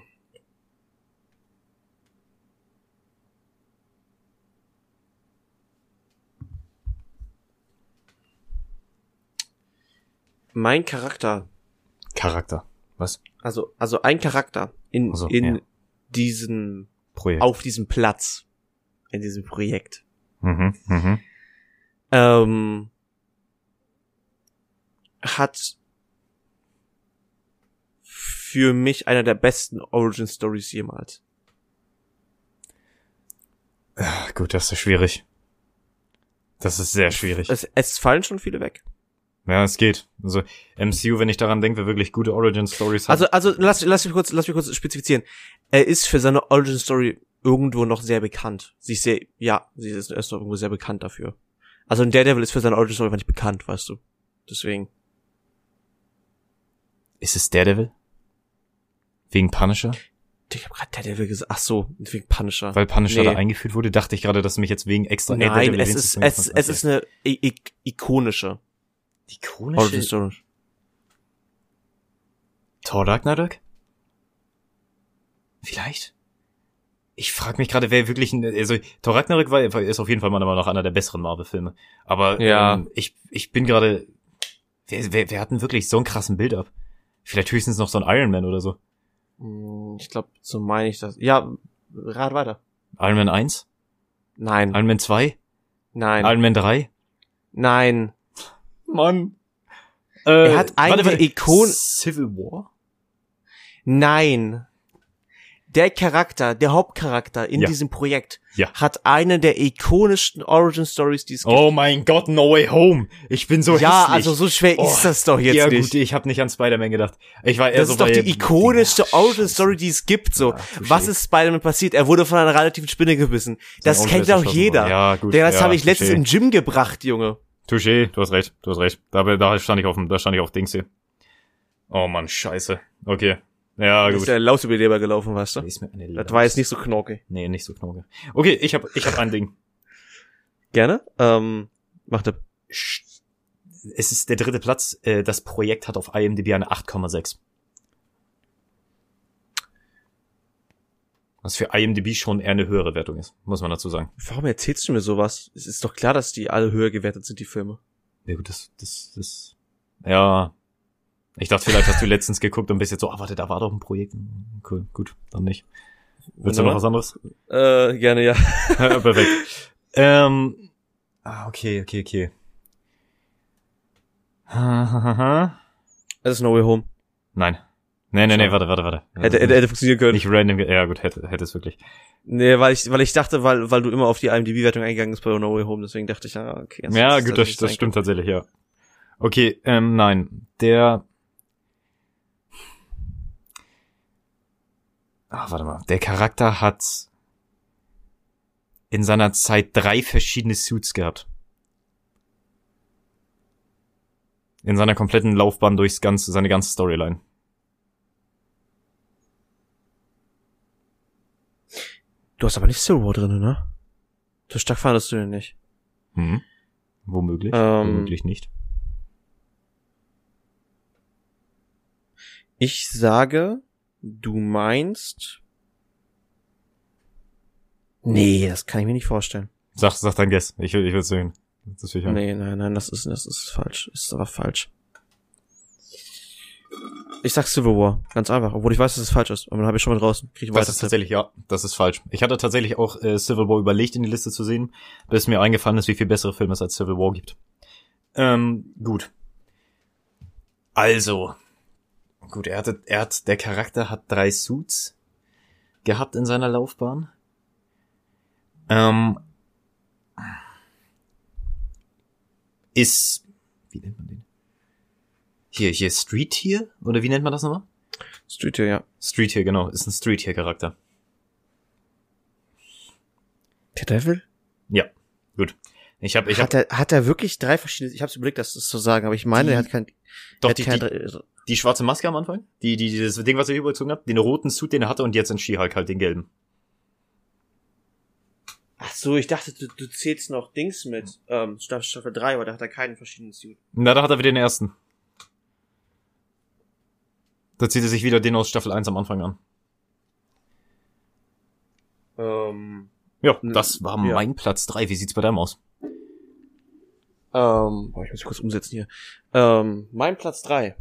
mein Charakter Charakter. Was? also also ein Charakter in Also, in ja. diesem Projekt. auf diesem Platz in diesem Projekt Mhm, mhm. ähm, hat für mich einer der besten Origin Stories jemals. Ah, Gut, das ist schwierig. Das ist sehr schwierig. Es, es fallen schon viele weg. Ja, es geht. Also MCU, wenn ich daran denke, wer wirklich gute Origin Stories hat. Also also lass lass mich kurz lass mich kurz spezifizieren. Er ist für seine Origin Story irgendwo noch sehr bekannt. Sie ist sehr ja, sie ist erst noch irgendwo sehr bekannt dafür. Also ein Daredevil ist für seine Origin Story einfach nicht bekannt, weißt du. Deswegen. ist es Daredevil? Wegen Punisher? Ich hab grad Daredevil gesagt. Ach so, wegen Punisher. Weil Punisher Nee. da eingeführt wurde, dachte ich gerade, dass du mich jetzt wegen extra Nein, Daredevil es ist, es, es ist eine i i ikonische die Origin Story. Thor Ragnarök? Vielleicht? Ich frage mich gerade, wer wirklich ein, also Thor Ragnarök war, ist auf jeden Fall meiner Meinung nach einer der besseren Marvel-Filme. Aber Ja. ähm, ich, ich bin gerade, wer, wer, wer hat denn wirklich so einen krassen Build-up? Vielleicht höchstens noch so ein Iron Man oder so. Hm, Ich glaube, so meine ich das. Ja, rat weiter. Iron Man 1? Nein, Iron Man 2? nein, Iron Man 3? nein. Mann. Äh, Er hat eine der Ikon- Civil War? Nein. Der Charakter, der Hauptcharakter in Ja. diesem Projekt Ja. hat eine der ikonischsten Origin Stories, die es gibt. Oh mein Gott, No Way Home. Ich bin so ja, hässlich. also so schwer Oh, ist das doch jetzt ja nicht. gut, ich habe nicht an Spider-Man gedacht. Ich war eher das so ist doch die ikonischste Ja, Origin scheiße. Story, die es gibt, so. Ja, touché. Was ist Spider-Man passiert? Er wurde von einer relativen Spinne gebissen. Das Sein kennt doch jeder. Ja, gut. Der, das ja, habe ich letztens im Gym gebracht, Junge. Touché, du hast recht, du hast recht. Da, da stand ich auf dem, da stand ich auf Dings hier. Oh Mann, scheiße. Okay. Ja, gut. ist der Lausüberleber gelaufen, weißt du? Ist mir eine Das war jetzt nicht so knorke. Nee, nicht so knorke. Okay, ich hab, ich hab ein Ding. Gerne. Ähm, mach das. Es ist der dritte Platz. Äh, Das Projekt hat auf IMDb eine 8,6. Was für IMDb schon eher eine höhere Wertung ist, muss man dazu sagen. Warum erzählst du mir sowas? Es ist doch klar, dass die alle höher gewertet sind, die Filme. Ja gut, das, das, das, ja. Ich dachte, vielleicht hast du letztens geguckt und bist jetzt so, ah, warte, da war doch ein Projekt. Cool, gut, dann nicht. Willst du noch was anderes? Äh, gerne, ja. Perfekt. Ähm, ah, okay, okay, okay. Das ist No Way Home. Nein. Nee, nee, nee, warte, warte, warte. Hätte, hätte, hätte funktionieren können. Nicht random, ja gut, hätte, hätte es wirklich. Nee, weil ich, weil ich dachte, weil, weil du immer auf die IMDb-Wertung eingegangen bist bei No Way Home, deswegen dachte ich, ja, okay. Ja, gut, das, das stimmt tatsächlich, ja. Okay, ähm, nein. Der. Ah, warte mal. Der Charakter hat in seiner Zeit drei verschiedene Suits gehabt. In seiner kompletten Laufbahn durchs ganze, seine ganze Storyline. Du hast aber nicht Civil War drin, ne? So stark fandest du den nicht. Hm. Womöglich. Ähm, Womöglich nicht. Ich sage, du meinst. Nee, das kann ich mir nicht vorstellen. Sag, sag dein Guess. Ich will, ich will sehen. Das will ich. Nee, nein, nein, das ist, das ist falsch. Ist aber falsch. Ich sag Civil War, ganz einfach, obwohl ich weiß, dass es falsch ist. Aber dann habe ich schon mal draußen. Krieg ich Das ist tatsächlich, ja, das ist falsch. Ich hatte tatsächlich auch äh, Civil War überlegt, in die Liste zu sehen, bis mir eingefallen ist, wie viel bessere Filme es als Civil War gibt. Ähm, gut. Also. Gut, er hatte, er hat, der Charakter hat drei Suits gehabt in seiner Laufbahn. Ähm, ist, wie nennt man den? Hier, hier Street Tier? Oder wie nennt man das nochmal? Street Tier, ja. Street Tier, genau, ist ein Street Tier Charakter. Der Devil? Ja, gut. Ich habe, ich hat, habe, er, hat er wirklich drei verschiedene, ich hab's überlegt, das zu sagen, aber ich meine, Die- er hat kein, doch er hat die, kein, die, die schwarze Maske am Anfang, die, die, dieses Ding, was er übergezogen hat, den roten Suit, den er hatte und jetzt in She-Hulk halt den gelben. Ach so, ich dachte, du, du zählst noch Dings mit, ähm, Staffel, Staffel 3, aber da hat er keinen verschiedenen Suit. Na, da hat er wieder den ersten. Da zieht er sich wieder den aus Staffel 1 am Anfang an. Ähm, Ja, das war ja. mein Platz 3. Wie sieht's bei deinem aus? ähm, boah, ich muss mich kurz umsetzen hier. Ähm, mein Platz 3.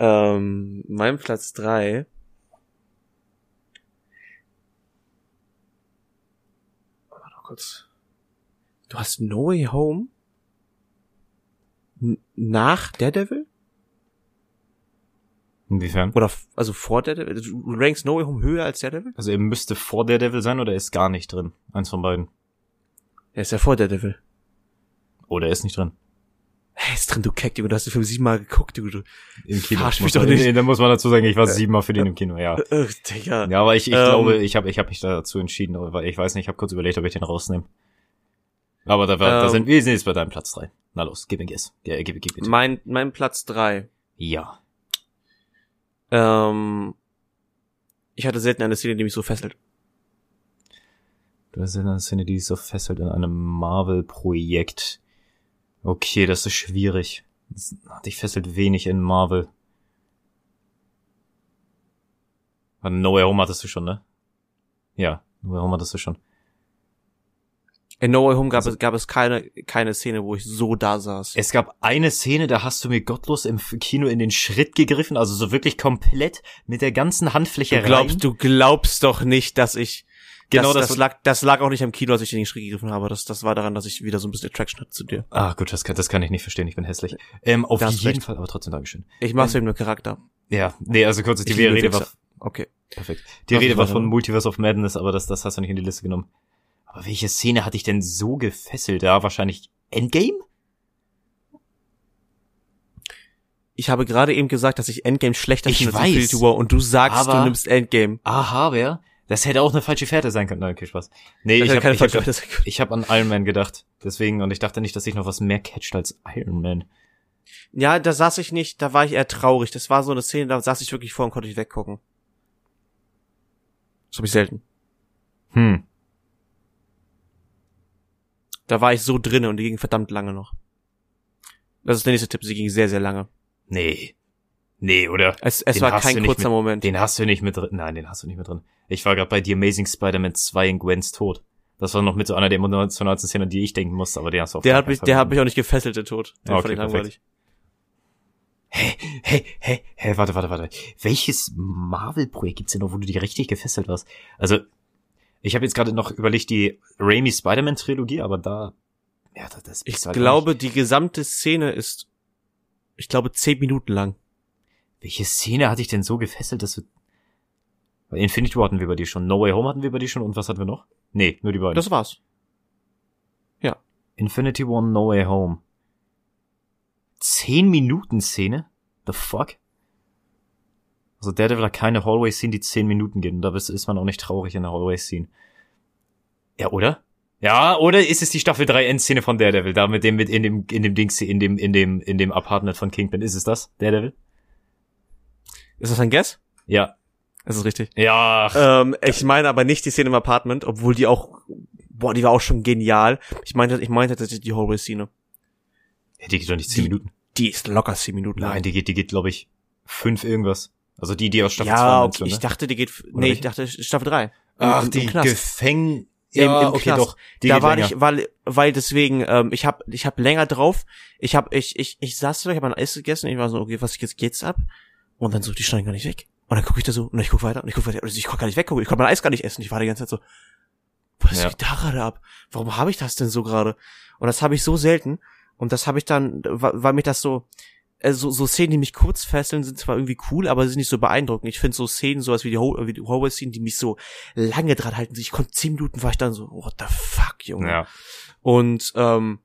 Ähm, mein Platz 3. Warte mal kurz. Du hast No Way Home? N nach Daredevil? Inwiefern? Oder, also vor Daredevil? Du rankst No Way Home höher als Daredevil? Also er müsste vor der Devil sein oder er ist gar nicht drin. Eins von beiden. Er ist ja vor Daredevil. Oder er ist nicht drin. Er ist drin, du Keck, Junge, du hast den Film siebenmal geguckt, Junge, du. Im Kino. Verarsch Muss mich doch nicht. Nee, da muss man dazu sagen, ich war siebenmal für den im Kino, ja. Äh, Digga. Ja, aber ich, ich Ähm, glaube, ich habe ich hab mich dazu entschieden, weil ich weiß nicht, ich habe kurz überlegt, ob ich den rausnehme. Aber da, war, da Ähm, sind wir sind jetzt bei deinem Platz 3. Na los, gib mir Guess. Ja, gib, gib, gib. Mein, mein Platz drei. Ja. Ähm, ich hatte selten eine Szene, die mich so fesselt. Du hast in einer Szene, die ist so fesselt in einem Marvel-Projekt. Okay, das ist schwierig. Dich fesselt wenig in Marvel. No Way Home hattest du schon, ne? Ja, No Way Home hattest du schon. In No Way Home gab Also- es, gab es keine, keine Szene, wo ich so da saß. Es gab eine Szene, da hast du mir gottlos im Kino in den Schritt gegriffen, also so wirklich komplett mit der ganzen Handfläche Du glaubst, du glaubst doch nicht, dass ich, Genau das, das- das lag, das lag auch nicht am Kino, als ich in den Schritt gegriffen habe. Das, das war daran, dass ich wieder so ein bisschen Attraction hatte zu dir. Ah, gut, das kann, das kann ich nicht verstehen, ich bin hässlich. Ähm, auf jeden recht. Fall, aber trotzdem Dankeschön. Ich mach's wegen dem Charakter. Ja, nee, also kurz, die Rede war. Okay. perfekt. Die Rede war weiter? von Multiverse of Madness, aber das, das hast du nicht in die Liste genommen. Aber welche Szene hatte ich denn so gefesselt? Ja, wahrscheinlich Endgame? Ich habe gerade eben gesagt, dass ich Endgame schlechter finde als. Infinity War und du sagst, Aber- du nimmst Endgame. Aha, wer? Das hätte auch eine falsche Fährte sein können. Nein, okay, Spaß. Nee, Das ich habe ich hab, grad- ich hab an Iron Man gedacht. Deswegen, und ich dachte nicht, dass sich noch was mehr catcht als Iron Man. Ja, da saß ich nicht, da war ich eher traurig. Das war so eine Szene, da saß ich wirklich vor und konnte ich weggucken. Das habe ich selten. Hm. Da war ich so drinne und die ging verdammt lange noch. Das ist der nächste Tipp, sie ging sehr, sehr lange. Nee. Nee, oder? Es, es Den war kein nicht kurzer mit- Moment. Den hast du nicht mit drin. Nein, den hast du nicht mit drin. Ich war gerade bei The Amazing Spider-Man 2 in Gwens Tod. Das war noch mit so einer der emotionalsten Szenen, die ich denken musste, aber den hast du auf Der hat mich, der hat mich auch nicht gefesselt, der Tod. Den Okay, fand ich langweilig. Hey, hey, hey, warte, warte, warte. Welches Marvel-Projekt gibt's denn noch, wo du dir richtig gefesselt warst? Also, ich habe jetzt gerade noch überlegt, die Raimi Spider-Man-Trilogie, aber da, ja, das, das Ich halt glaube, die gesamte Szene ist, ich glaube, zehn Minuten lang. Welche Szene hatte ich denn so gefesselt, dass. Bei Infinity War hatten wir bei dir schon, No Way Home hatten wir bei dir schon und was hatten wir noch? Nee, nur die beiden. Das war's. Infinity War, No Way Home. Zehn Minuten Szene? The fuck? Also Daredevil hat keine Hallway-Scene, die zehn Minuten geht. Und da ist ist man auch nicht traurig in der Hallway-Scene. Ja, oder? Ja, oder ist es die Staffel 3 Endszene von Daredevil? Da mit dem, mit in dem, in dem Dings, in dem, in dem, in dem Apartment von Kingpin. Ist es das? Daredevil? Ist das ein Guess? Ja. Das ist richtig. Ja. Ähm, ich meine aber nicht die Szene im Apartment, obwohl die auch, boah, die war auch schon genial. Ich meinte, ich meinte tatsächlich die Hallway-Szene. Ja, die geht doch nicht zehn Minuten. Die ist locker zehn Minuten lang. Nein, die geht, die geht, glaube ich, fünf irgendwas. Also die, die aus Staffel 2 ja, okay, ich ne? dachte, die geht, Oder nee, ich welche? dachte Staffel 3. Ach, Im- im die Knast. Gefäng... Im- Ja, im okay, Knast. doch. Die da geht war länger. ich, weil, weil deswegen, ähm, ich hab, ich hab länger drauf. Ich hab, ich, ich, ich saß da, ich hab ein Eis gegessen, ich war so, okay, was jetzt geht's ab? Und dann so, die schneiden gar nicht weg. Und dann gucke ich da so, und ich guck weiter, und ich guck weiter, und ich konnte gar nicht weggucken, ich konnte mein Eis gar nicht essen. Ich war die ganze Zeit so, was Ja. geht da gerade ab? Warum habe ich das denn so gerade? Und das habe ich so selten. Und das habe ich dann, weil mich das so, äh, so, Szenen, die mich kurz fesseln, sind zwar irgendwie cool, aber sie sind nicht so beeindruckend. Ich finde so Szenen, sowas wie die, Ho wie die Hallway-Szenen, die mich so lange dran halten. Ich konnte zehn Minuten war ich dann so, what the fuck, Junge. Ja. Und ähm,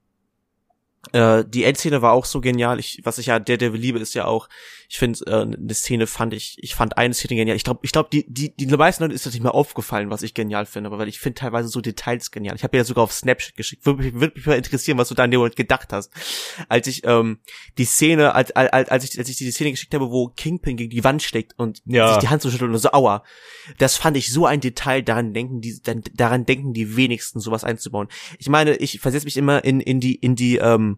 äh, die Endszene war auch so genial. Ich, was ich ja der Devil liebe, ist ja auch, ich finde, äh, eine Szene fand ich, ich fand eine Szene genial. Ich glaube, ich glaube, die, die, die meisten Leuten ist das nicht mehr aufgefallen, was ich genial finde, aber weil ich finde teilweise so Details genial. Ich habe ja sogar auf Snapchat geschickt. Würde mich, würde mich mal interessieren, was du da in dem Moment gedacht hast. Als ich ähm, die Szene, als, als, als ich, als ich die Szene geschickt habe, wo Kingpin gegen die Wand schlägt und Ja. sich die Hand so schüttelt und so, aua. Das fand ich so ein Detail, daran denken die, daran denken die wenigsten, sowas einzubauen. Ich meine, ich versetze mich immer in, in die, in die, ähm,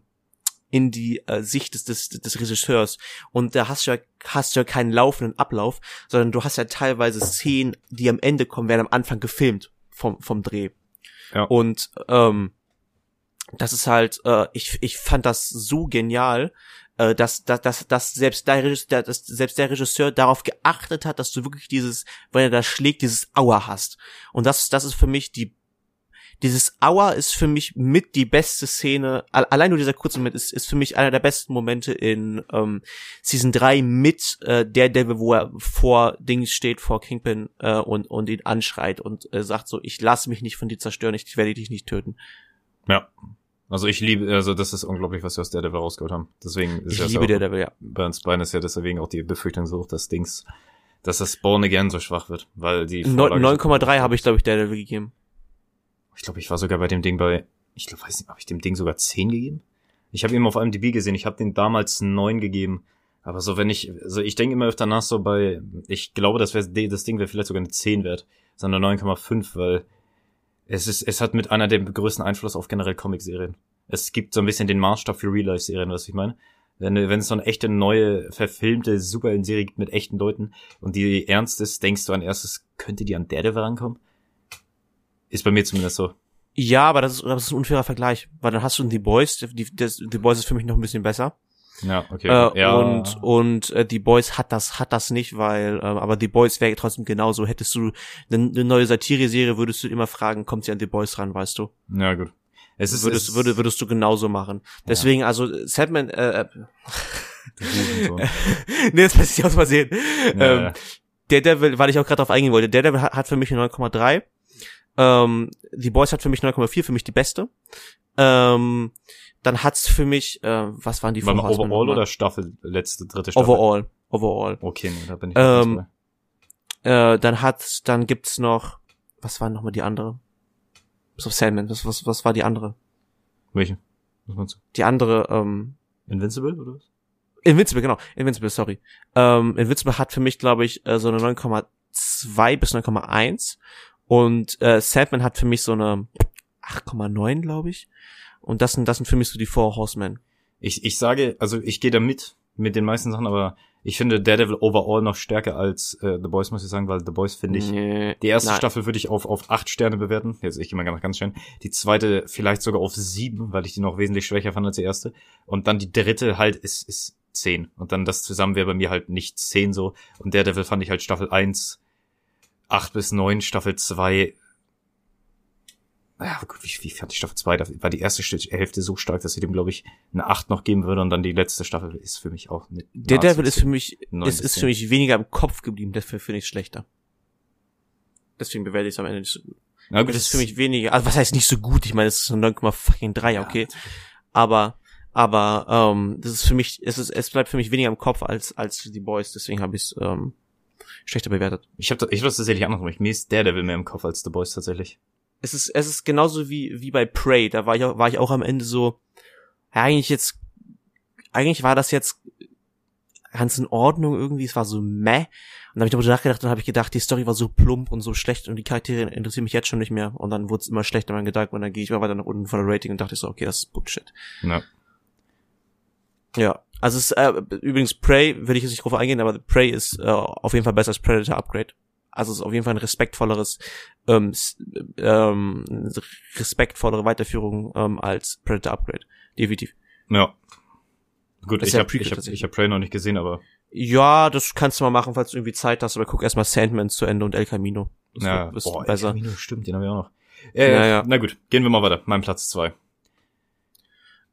in die äh, Sicht des, des, des Regisseurs. Und da hast du ja, hast du ja keinen laufenden Ablauf, sondern du hast ja teilweise Szenen, die am Ende kommen, werden am Anfang gefilmt vom, vom Dreh. Ja. Und ähm, das ist halt, äh, ich, ich fand das so genial, äh, dass, dass, dass, dass selbst der Regisseur, dass selbst der Regisseur darauf geachtet hat, dass du wirklich dieses, wenn er da schlägt, dieses Aua hast. Und das, das ist für mich die dieses Aua ist für mich mit die beste Szene, al- allein nur dieser kurze Moment ist, ist für mich einer der besten Momente in ähm, Season 3 mit äh, der Devil, wo er vor Dings steht, vor Kingpin äh, und, und ihn anschreit und äh, sagt so, ich lasse mich nicht von dir zerstören, ich werde dich nicht töten. Ja. Also ich liebe, also das ist unglaublich, was wir aus Daredevil rausgeholt haben. Deswegen ist Ich das liebe auch, der Devil, ja. bei uns beiden ist ja deswegen auch die Befürchtung so hoch, dass Dings, dass das Born Again so schwach wird, weil die Neun- Vorlage so- 9,3 habe ich, glaube ich, der Devil gegeben. Ich glaube, ich war sogar bei dem Ding bei, ich glaube, weiß nicht, habe ich dem Ding sogar 10 gegeben? Ich habe ihn auf IMDb gesehen, ich habe den damals 9 gegeben. Aber so, wenn ich, also ich denke immer öfter nach so bei, ich glaube, das, wär, das Ding wäre vielleicht sogar eine 10 wert, sondern 9,5, weil es ist, es hat mit einer der größten Einfluss auf generell Comic-Serien. Es gibt so ein bisschen den Maßstab für Real-Life-Serien, was ich meine. Wenn, wenn es so eine echte neue, verfilmte Superhelden-Serie gibt mit echten Leuten und die ernst ist, denkst du an erstes, könnte die an Daredevil rankommen? Ist bei mir zumindest so. Ja, aber das ist, das ist ein unfairer Vergleich, weil dann hast du die Boys, die, das, die Boys ist für mich noch ein bisschen besser. Ja, okay. Äh, ja. Und und äh, die Boys hat das hat das nicht, weil äh, aber die Boys wäre trotzdem genauso. Hättest du eine, eine neue Satire-Serie, würdest du immer fragen, kommt sie an die Boys ran, weißt du? ja, gut. Es ist, Würdest es, würde, würdest du genauso machen. Deswegen also Sandman äh, äh, nee, das lässt sich Versehen. Ja, ähm, ja. Der Devil, weil ich auch gerade drauf eingehen wollte, der Devil hat, hat für mich eine 9,3. Ähm, die Boys hat für mich 9,4, für mich die beste. Ähm, dann hat's für mich, äh, was waren die War mal Horsemen Overall oder Staffel, letzte, dritte Staffel? Overall. Overall. Okay, nee, da bin ich Ähm. Äh, dann hat, dann gibt's noch, was war nochmal die andere? Bis auf Sandman, was, was, was war die andere? Welche? Was meinst du? Die andere, ähm, Invincible oder was? Invincible, genau. Invincible, sorry. Ähm, Invincible hat für mich, glaube ich, äh, so eine 9,2 bis 9,1. Und äh, Sandman hat für mich so eine 8,9, glaube ich. Und das sind, das sind für mich so die Four Horsemen. Ich, ich sage, also ich gehe da mit, mit den meisten Sachen, aber ich finde Daredevil overall noch stärker als äh, The Boys, muss ich sagen, weil The Boys finde ich, Nee. die erste Nein. Staffel würde ich auf, auf acht Sterne bewerten. Jetzt, ich gehe mal ganz, ganz schnell. Die zweite vielleicht sogar auf sieben, weil ich die noch wesentlich schwächer fand als die erste. Und dann die dritte halt ist, ist zehn. Und dann das zusammen wäre bei mir halt nicht zehn so. Und Daredevil fand ich halt Staffel eins acht bis neun Staffel zwei ja, gut, wie, wie fand ich Staffel 2? Da war die erste St- Hälfte so stark, dass ich dem, glaube ich, eine 8 noch geben würde und dann die letzte Staffel ist für mich auch mit Der nahezu Devil ist 10. für mich, ist, ist für mich weniger im Kopf geblieben, dafür finde ich es schlechter. Deswegen bewerte ich es am Ende nicht so gut. Na gut, Das ist für mich weniger, also was heißt nicht so gut, ich meine, es ist so 9,3, Ja, okay. Aber, aber, ähm, das ist für mich, es ist, es bleibt für mich weniger im Kopf als, als die Boys, deswegen habe ich es, ähm, schlechter bewertet. Ich habe ich hab das tatsächlich andersrum. Mir ist Daredevil mehr im Kopf als The Boys tatsächlich. Es ist, es ist genauso wie, wie bei Prey, da war ich auch, war ich auch am Ende so, ja, eigentlich jetzt, eigentlich war das jetzt ganz in Ordnung irgendwie, es war so meh. Und dann habe ich darüber nachgedacht und habe ich gedacht, die Story war so plump und so schlecht und die Charaktere interessieren mich jetzt schon nicht mehr. Und dann wurde es immer schlechter, mein Gedanken, und dann gehe ich immer weiter nach unten von der Rating und dachte ich so, okay, das ist Bullshit. Ja. Ja. Also es ist, äh, übrigens Prey, würde ich jetzt nicht drauf eingehen, aber Prey ist äh, auf jeden Fall besser als Predator Upgrade. Also es ist auf jeden Fall ein respektvolleres, ähm, ähm, respektvollere Weiterführung ähm, als Predator Upgrade. Definitiv. Ja. Gut, ich ja habe ich hab, ich hab Prey noch nicht gesehen, aber Ja, das kannst du mal machen, falls du irgendwie Zeit hast, aber guck erstmal Sandman zu Ende und El Camino. Das ja, wird, ist boah, besser. El Camino, stimmt, den haben wir auch noch. Äh, Ja, ja. Na gut, gehen wir mal weiter. Mein Platz zwei.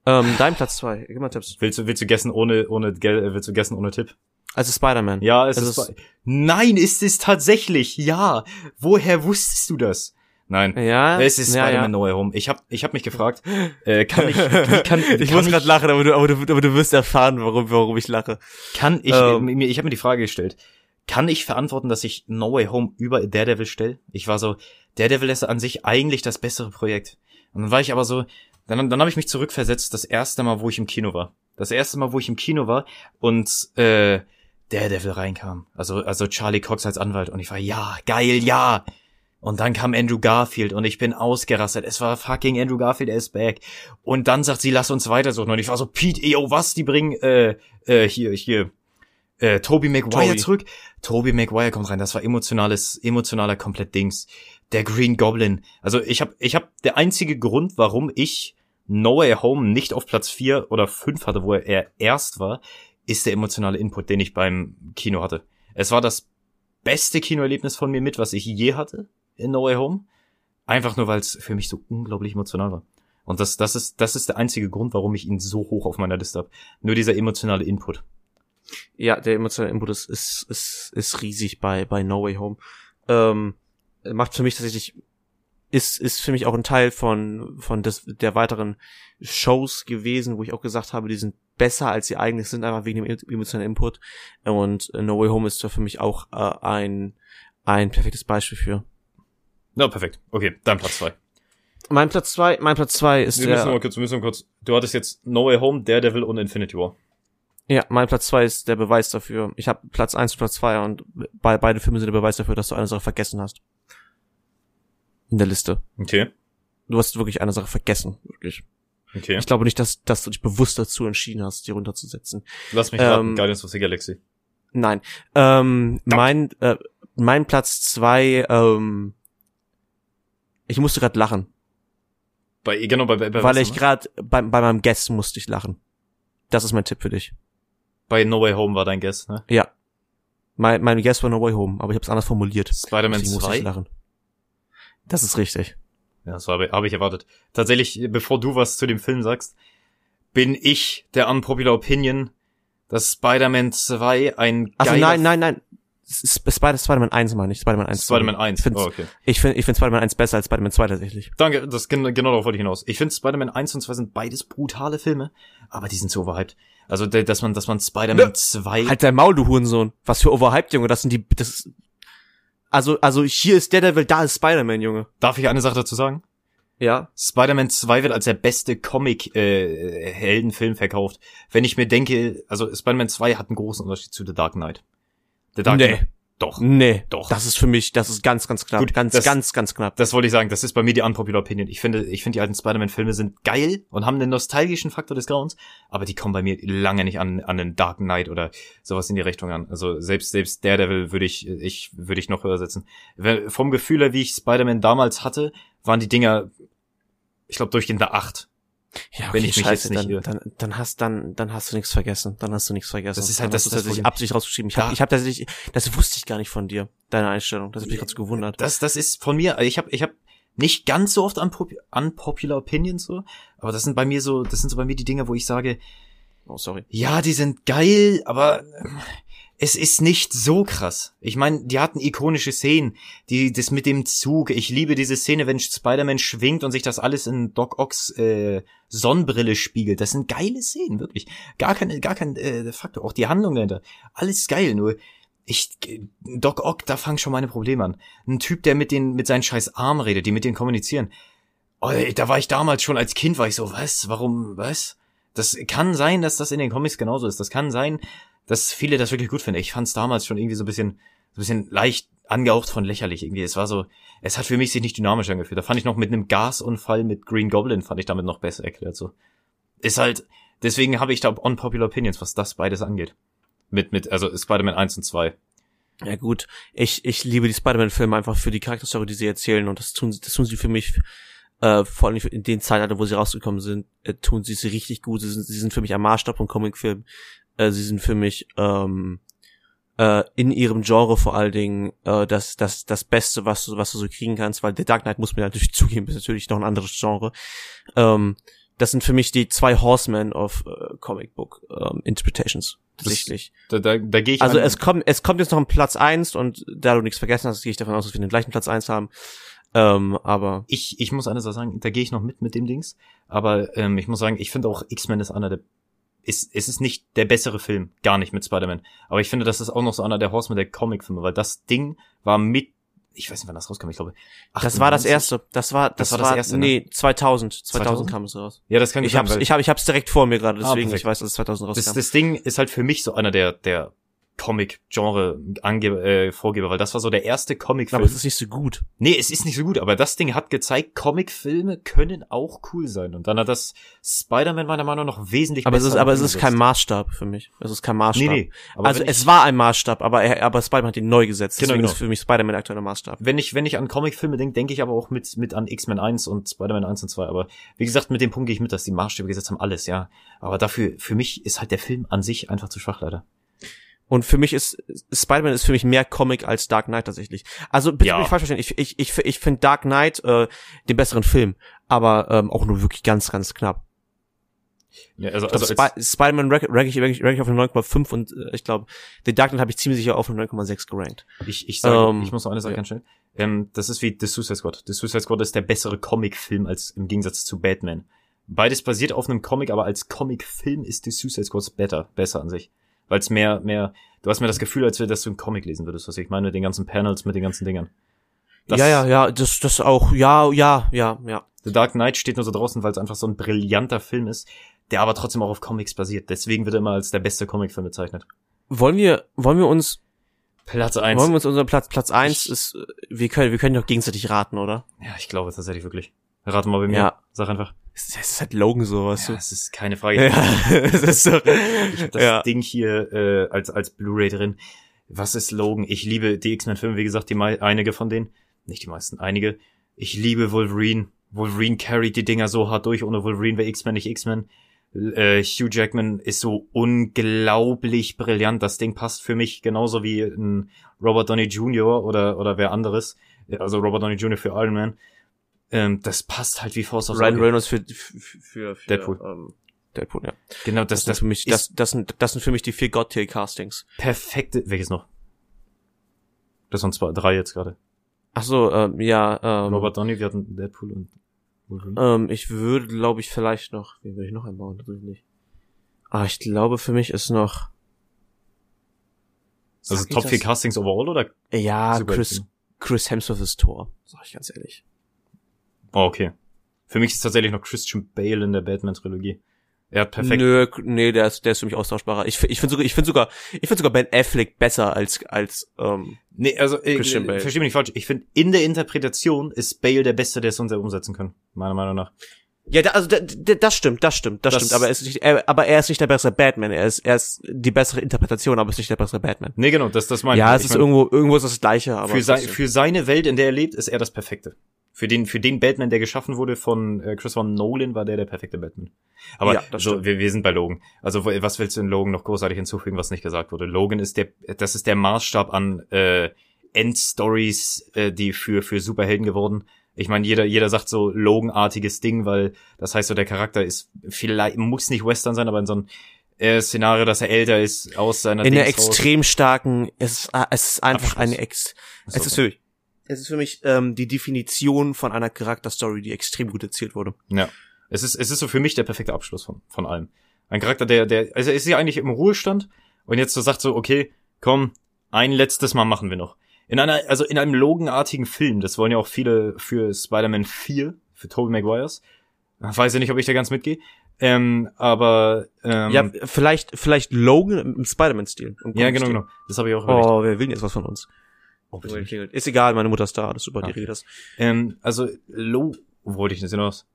Ähm, dein Platz zwei. Gib mal Tipps. Willst du, willst du guessen ohne, ohne, äh, willst du guessen ohne Tipp? Also Spider-Man. Ja, es Es ist, ist- Nein, ist es tatsächlich. Ja. Woher wusstest du das? Nein. Ja. Es ist ja, Spider-Man ja. No Way Home. Ich hab, ich hab mich gefragt, äh, kann ich, wie kann, ich kann muss gerade lachen, aber du, aber, du, aber du wirst erfahren, warum, warum ich lache. Kann ich, Ähm. mir, ich habe mir die Frage gestellt, kann ich verantworten, dass ich No Way Home über Daredevil stelle? Ich war so, Daredevil ist an sich eigentlich das bessere Projekt. Und dann war ich aber so, dann, dann habe ich mich zurückversetzt, das erste Mal, wo ich im Kino war. Das erste Mal, wo ich im Kino war und äh, Daredevil reinkam. Also, also Charlie Cox als Anwalt. Und ich war, ja, geil, ja. Und dann kam Andrew Garfield und ich bin ausgerastet. Es war fucking Andrew Garfield, er ist back. Und dann sagt sie, lass uns weitersuchen. Und ich war so, Pete, yo, was? Die bringen, äh, äh, hier, hier, äh, Toby Maguire Toby. zurück. Toby Maguire kommt rein. Das war emotionales, emotionaler komplett Dings. Der Green Goblin. Also ich habe, ich habe der einzige Grund, warum ich No Way Home nicht auf Platz vier oder fünf hatte, wo er erst war, ist der emotionale Input, den ich beim Kino hatte. Es war das beste Kinoerlebnis von mir mit, was ich je hatte in No Way Home. Einfach nur, weil es für mich so unglaublich emotional war. Und das, das ist, das ist der einzige Grund, warum ich ihn so hoch auf meiner Liste habe. Nur dieser emotionale Input. Ja, der emotionale Input ist, ist, ist, ist riesig bei, bei No Way Home. Ähm, macht für mich tatsächlich, ist, ist für mich auch ein Teil von, von des, der weiteren Shows gewesen, wo ich auch gesagt habe, die sind besser als sie eigentlich sind, einfach wegen dem emotionalen Input. Und äh, No Way Home ist da für mich auch äh, ein, ein perfektes Beispiel für. Na, perfekt. Okay, dein Platz zwei. Mein Platz zwei, mein Platz zwei ist Wir müssen der, mal kurz, wir müssen mal kurz. Du hattest jetzt No Way Home, Daredevil und Infinity War. ja, mein Platz zwei ist der Beweis dafür. Ich habe Platz eins und Platz zwei und bei, beide Filme sind der Beweis dafür, dass du eine Sache vergessen hast. In der Liste. Okay. Du hast wirklich eine Sache vergessen, wirklich. Okay. Ich glaube nicht, dass, dass du dich bewusst dazu entschieden hast, die runterzusetzen. Lass mich raten, ähm, Guardians of the Galaxy. Nein. Ähm, mein, äh, mein Platz zwei, ähm, ich musste gerade lachen, Bei, genau, bei, bei, bei weil ich gerade bei, bei meinem Guest musste ich lachen. Das ist mein Tipp für dich. Bei No Way Home war dein Guess, ne? Ja. Mein, mein Guest war No Way Home, aber ich habe es anders formuliert. Spider-Man Deswegen musste 2? ich lachen. Das ist richtig. Ja, das habe hab ich erwartet. Tatsächlich, bevor du was zu dem Film sagst, bin ich der unpopular Opinion, dass Spider-Man 2 ein Also nein, nein, nein. Sp- Spider- Spider-Man 1 meine ich, Spider-Man 1. Spider-Man 1. Ich finde Oh, okay. ich find, ich find Spider-Man 1 besser als Spider-Man 2 tatsächlich. Danke, das genau darauf wollte ich hinaus. Ich finde Spider-Man 1 und 2 sind beides brutale Filme, aber die sind so overhyped. Also, dass man, dass man Spider-Man Ne. 2 Halt dein Maul, du Hurensohn. Was für Overhyped, Junge. Das sind die, das also, also hier ist Daredevil, da ist Spider-Man, Junge. Darf ich eine Sache dazu sagen? Ja. Spider-Man 2 wird als der beste Comic-Heldenfilm verkauft. Wenn ich mir denke, also Spider-Man 2 hat einen großen Unterschied zu The Dark Knight. The Dark Nee. Knight. Doch. Nee. Doch. Das ist für mich, das ist ganz, ganz knapp. Gut, ganz, das- ganz, ganz knapp. Das wollte ich sagen, das ist bei mir die unpopular Opinion. Ich finde, ich finde die alten Spider-Man-Filme sind geil und haben den nostalgischen Faktor des Grauens, aber die kommen bei mir lange nicht an, an den Dark Knight oder sowas in die Richtung an. Also selbst, selbst Daredevil würde ich, ich, würde ich noch höher setzen. Wenn- Vom Gefühl her, wie ich Spider-Man damals hatte, waren die Dinger, ich glaube, durchgehend eine 8. Ja, wenn ich mich scheiße, jetzt nicht dann, dann, dann hast, dann, dann hast du nichts vergessen. Dann hast du nichts vergessen. Das ist halt dann das- das tatsächlich Problem. Absicht rausgeschrieben. Ich habe, ich habe tatsächlich, das wusste ich gar nicht von dir, deine Einstellung. Das hat mich gerade so gewundert. Das, das ist von mir, ich habe ich hab nicht ganz so oft unpop unpopular Opinions so, aber das sind bei mir so, das sind so bei mir die Dinge, wo ich sage, Oh, sorry. ja, die sind geil, aber ähm, es ist nicht so krass. Ich meine, die hatten ikonische Szenen, die das mit dem Zug. Ich liebe diese Szene, wenn Spider-Man schwingt und sich das alles in Doc Ocks äh, Sonnenbrille spiegelt. Das sind geile Szenen, wirklich. Gar kein, gar kein äh, Faktor. Auch die Handlung dahinter. Alles geil, nur ich Doc Ock, da fangen schon meine Probleme an. Ein Typ, der mit den mit seinen scheiß Armen redet, die mit denen kommunizieren. Oh, da war ich damals schon als Kind, war ich so, was? Warum, was? Das kann sein, dass das in den Comics genauso ist. Das kann sein, dass viele das wirklich gut finden. Ich fand es damals schon irgendwie so ein bisschen, so ein bisschen leicht angehaucht von lächerlich irgendwie. Es war so, es hat für mich sich nicht dynamisch angefühlt. Da fand ich noch mit einem Gasunfall mit Green Goblin fand ich damit noch besser erklärt so. Ist halt, deswegen habe ich da unpopular Opinions, was das beides angeht. Mit, mit, also Spider-Man 1 und 2. Ja gut, ich, ich liebe die Spider-Man-Filme einfach für die Charakterstory, die sie erzählen und das tun sie, das tun sie für mich, äh, vor allem in den Zeitaltern, wo sie rausgekommen sind, äh, tun sie sie richtig gut. Sie sind, sie sind für mich am Maßstab von Comicfilmen. Äh, sie sind für mich ähm, äh, in ihrem Genre vor allen Dingen äh, das, das, das Beste, was du, was du so kriegen kannst, weil The Dark Knight muss mir natürlich zugeben, ist natürlich noch ein anderes Genre. Ähm, das sind für mich die zwei Horsemen of äh, Comic Book ähm, Interpretations. Tatsächlich. Da, da, da gehe ich Also an- es kommt, es kommt jetzt noch ein Platz eins und da du nichts vergessen hast, gehe ich davon aus, dass wir den gleichen Platz eins haben. Ähm, aber ich, ich muss eine Sache sagen, da gehe ich noch mit mit dem Dings. Aber ähm, ich muss sagen, ich finde auch X-Men ist einer der ist, es ist nicht der bessere Film, gar nicht mit Spider-Man. Aber ich finde, das ist auch noch so einer der Horsemen der Comic-Filme, weil das Ding war mit, ich weiß nicht, wann das rauskam, ich glaube. das war das 98? erste. Das war, das, Das war das erste, ne? nee, 2000. 2000, 2000? kam es raus. Ja, das kann Ich sein, hab's, ich hab, ich hab's direkt vor mir gerade, Ah, deswegen, perfekt. ich weiß, dass es 2000 rauskam. das, das Ding ist halt für mich so einer der, der Comic-Genre äh, Vorgeber, weil das war so der erste Comic-Film. aber es ist nicht so gut. Nee, es ist nicht so gut, aber das Ding hat gezeigt, Comicfilme können auch cool sein. Und dann hat das Spider-Man meiner Meinung nach noch wesentlich Aber es besser ist, aber es ist kein Maßstab für mich. Es ist kein Maßstab. Nee, nee. Aber also es war ein Maßstab, aber er, aber Spider-Man hat ihn neu gesetzt. Genau, Deswegen genau. ist für mich Spider-Man der aktuelle Maßstab. wenn ich, wenn ich an Comicfilme denke, denke ich aber auch mit, mit an X-Men 1 und Spider-Man 1 und 2. Aber wie gesagt, mit dem Punkt gehe ich mit, dass die Maßstäbe gesetzt haben, alles, ja. Aber dafür, für mich ist halt der Film an sich einfach zu schwach, leider. Und für mich ist Spider-Man ist für mich mehr Comic als Dark Knight tatsächlich. Also bitte Ja. nicht falsch verstehen. Ich ich ich, ich finde Dark Knight äh, den besseren Film, aber ähm, auch nur wirklich ganz ganz knapp. Ja, also, also als, Spi Spider-Man rank, rank, ich, rank, ich, rank ich auf eine 9,5 und äh, ich glaube, The Dark Knight habe ich ziemlich sicher auf eine 9,6 gerankt. ich, ich sage, ähm, ich muss noch eine Sache ja. ganz schnell. Ähm, das ist wie The Suicide Squad. The Suicide Squad ist der bessere Comicfilm als im Gegensatz zu Batman. Beides basiert auf einem Comic, aber als Comicfilm ist The Suicide Squad better, besser an sich. Weil es mehr, mehr, du hast mir das Gefühl, als würdest du einen Comic lesen würdest, was ich meine, mit den ganzen Panels, mit den ganzen Dingern. Das- ja, ja, ja, das das auch, ja, ja, ja, ja. The Dark Knight steht nur so draußen, weil es einfach so ein brillanter Film ist, der aber trotzdem auch auf Comics basiert. Deswegen wird er immer als der beste Comicfilm bezeichnet. Wollen wir wollen wir uns Platz eins. wollen wir uns unseren Platz Platz eins ist äh, wir können wir können doch gegenseitig raten, oder? Ja, ich glaube tatsächlich wirklich. Rate mal bei mir. Ja. Sag einfach. Es ist halt Logan so, weißt Ja, du. das ist keine Frage. Ja, es ist so. Ich habe das ja. Ding hier äh, als als Blu-ray drin. Was ist Logan? Ich liebe die X-Men-Filme, wie gesagt, die einige von denen, nicht die meisten, einige. Ich liebe Wolverine. Wolverine carried die Dinger so hart durch. Ohne Wolverine wäre X-Men nicht X-Men. Äh, Hugh Jackman ist so unglaublich brillant. Das Ding passt für mich genauso wie ein Robert Downey Jr. oder oder wer anderes. Also Robert Downey Jr. für Iron Man. Ähm, das passt halt wie Faust aufs Ryan Auge. Reynolds für, für, für, für Deadpool. Ähm, Deadpool, ja. Genau, Das, das, das, das sind für mich, ist das, das sind, das sind für mich die vier God-Tier-Castings. perfekte. Welches noch? Das waren zwei, drei jetzt gerade. Ach so, ähm, ja, ähm, Robert Downey, wir hatten Deadpool und Wolverine. ähm, ich würde, glaube ich, vielleicht noch, wen würde ich noch einbauen? Natürlich nicht. Ah, ich glaube, für mich ist noch, also Top 4 das? Castings overall oder? ja, Chris? Chris Hemsworth ist Tor, sag ich ganz ehrlich. Oh, okay. Für mich ist tatsächlich noch Christian Bale in der Batman-Trilogie. Er hat perfekt. Nö, nee, der ist, der ist für mich austauschbarer. Ich, ich finde sogar, ich finde sogar, ich finde sogar Ben Affleck besser als, als, ähm, Nee, also, äh, Christian Bale. versteh mich nicht falsch. Ich finde, in der Interpretation ist Bale der Beste, der es uns umsetzen kann. Meiner Meinung nach. Ja, da, also da, da, das stimmt, das stimmt, das, Das- stimmt. Aber er ist nicht, er, aber er ist nicht der bessere Batman. Er ist, er ist die bessere Interpretation, aber ist nicht der bessere Batman. Nee, genau, das, das meine Ja, ich. es Ich ist mein, irgendwo, irgendwo ist das Gleiche, aber für, sein, für seine Welt, in der er lebt, ist er das Perfekte. Für den, für den Batman, der geschaffen wurde von äh, Christopher Nolan, war der der perfekte Batman. Aber Ja, so, wir, wir sind bei Logan. Also was willst du in Logan noch großartig hinzufügen, was nicht gesagt wurde? Logan ist der, das ist der Maßstab an äh, Endstories, äh, die für für Superhelden geworden. Ich meine, jeder jeder sagt so Logan-artiges Ding, weil das heißt so, der Charakter ist vielleicht muss nicht Western sein, aber in so einem äh, Szenario, dass er älter ist aus seiner in der Dings raus. extrem starken, es ist, es ist einfach Abschluss. eine Ex, So. es ist für mich, es ist für mich ähm, die Definition von einer Charakterstory, die extrem gut erzählt wurde. Ja. Es ist, es ist so für mich der perfekte Abschluss von, von allem. Ein Charakter, der, der, also er ist ja eigentlich im Ruhestand und jetzt so sagt so, okay, komm, ein letztes Mal machen wir noch. In einer, also in einem Logan-artigen Film, das wollen ja auch viele für Spider-Man 4, für Tobey Maguires. Weiß ja nicht, ob ich da ganz mitgehe. Ähm, aber, ähm, ja, vielleicht, vielleicht Logan im Spider-Man-Stil. ja, genau, genau. Das habe ich auch überlegt. Oh, wer will denn jetzt was von uns? Oh, bitte nicht. Ist egal, meine Mutter ist da, alles super, die Okay. redet das. Ähm, also, Lo wo wollte ich denn hinaus?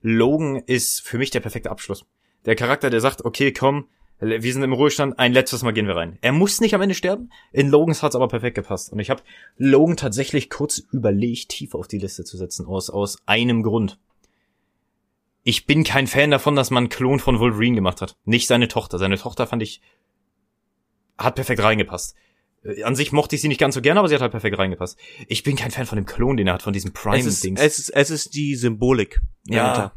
Logan ist für mich der perfekte Abschluss. Der Charakter, der sagt, okay, komm, wir sind im Ruhestand, ein letztes Mal gehen wir rein. Er muss nicht am Ende sterben. In Logans hat's aber perfekt gepasst. Und ich habe Logan tatsächlich kurz überlegt, tief auf die Liste zu setzen, aus, aus einem Grund. Ich bin kein Fan davon, dass man einen Klon von Wolverine gemacht hat. Nicht seine Tochter. Seine Tochter fand ich, hat perfekt reingepasst. Äh, An sich mochte ich sie nicht ganz so gerne, aber sie hat halt perfekt reingepasst. Ich bin kein Fan von dem Klon, den er hat, von diesem Es Prime-Dings. es ist, es ist die Symbolik. Ja. dahinter.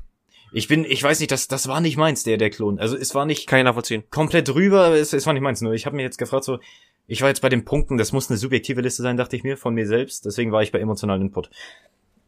Ich bin, ich weiß nicht, das, das war nicht meins, der, der Klon. Also es war nicht Kann ich nachvollziehen. komplett drüber, es, es war nicht meins. Nur ich habe mir jetzt gefragt, so, ich war jetzt bei den Punkten, das muss eine subjektive Liste sein, dachte ich mir, von mir selbst. Deswegen war ich bei emotionalen Input.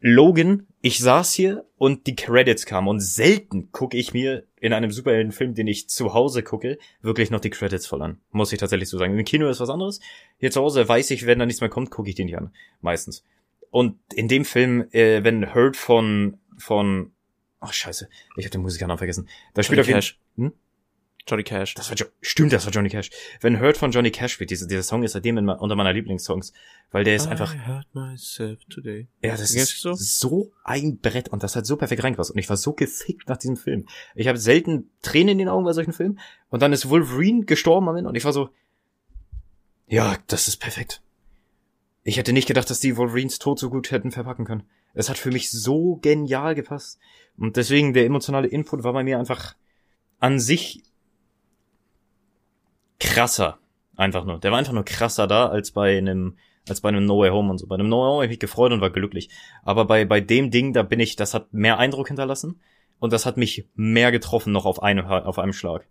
Logan, ich saß hier und die Credits kamen und selten gucke ich mir in einem Superheldenfilm, den ich zu Hause gucke, wirklich noch die Credits voll an. Muss ich tatsächlich so sagen. Im Kino ist was anderes. Hier zu Hause weiß ich, wenn da nichts mehr kommt, gucke ich den nicht an. Meistens. Und in dem Film, äh, wenn Hurt von, von, ach scheiße, ich habe den Musikernamen vergessen. Da spielt Johnny auf jeden Cash. Hm? Johnny Cash. das war jo stimmt, das war Johnny Cash. Wenn Hurt von Johnny Cash spielt, dieser, dieser Song ist seitdem in, unter meiner Lieblingssongs, weil der ist einfach, I today. ja, das ist du so? ein Brett und das hat so perfekt reingepasst und ich war so gefickt nach diesem Film. Ich habe selten Tränen in den Augen bei solchen Filmen und dann ist Wolverine gestorben am Ende und ich war so, ja, das ist perfekt. Ich hätte nicht gedacht, dass die Wolverines Tod so gut hätten verpacken können. Es hat für mich so genial gepasst und deswegen der emotionale Input war bei mir einfach an sich krasser. Einfach nur. Der war einfach nur krasser da als bei einem, als bei einem No Way Home und so. Bei einem No Way Home habe ich mich gefreut und war glücklich. Aber bei, bei dem Ding, da bin ich, das hat mehr Eindruck hinterlassen und das hat mich mehr getroffen noch auf einem, auf einem Schlag.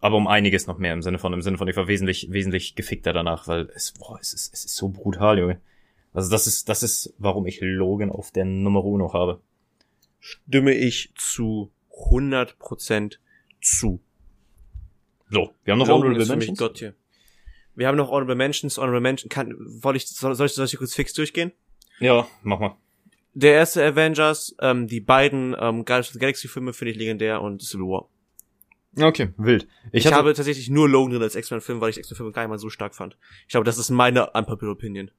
Aber um einiges noch mehr im Sinne von, im Sinne von, ich war wesentlich, wesentlich gefickter danach, weil es, boah, es ist, es ist so brutal, Junge. Also das ist, das ist, warum ich Logan auf der Nummer uno habe. Stimme ich zu 100% zu. So, wir haben noch Logan Honorable ist für mich Mentions. Gott hier. Wir haben noch Honorable Mentions, Honorable Mentions. Kann, soll ich, soll, soll ich, soll ich kurz fix durchgehen? Ja, mach mal. Der erste Avengers, ähm, die beiden ähm, Guardians of the Galaxy Filme finde ich legendär und Civil War. Okay, wild. Ich, habe tatsächlich nur Logan drin als X-Men-Film, weil ich X-Men-Filme gar nicht mal so stark fand. Ich glaube, das ist meine unpopular Opinion.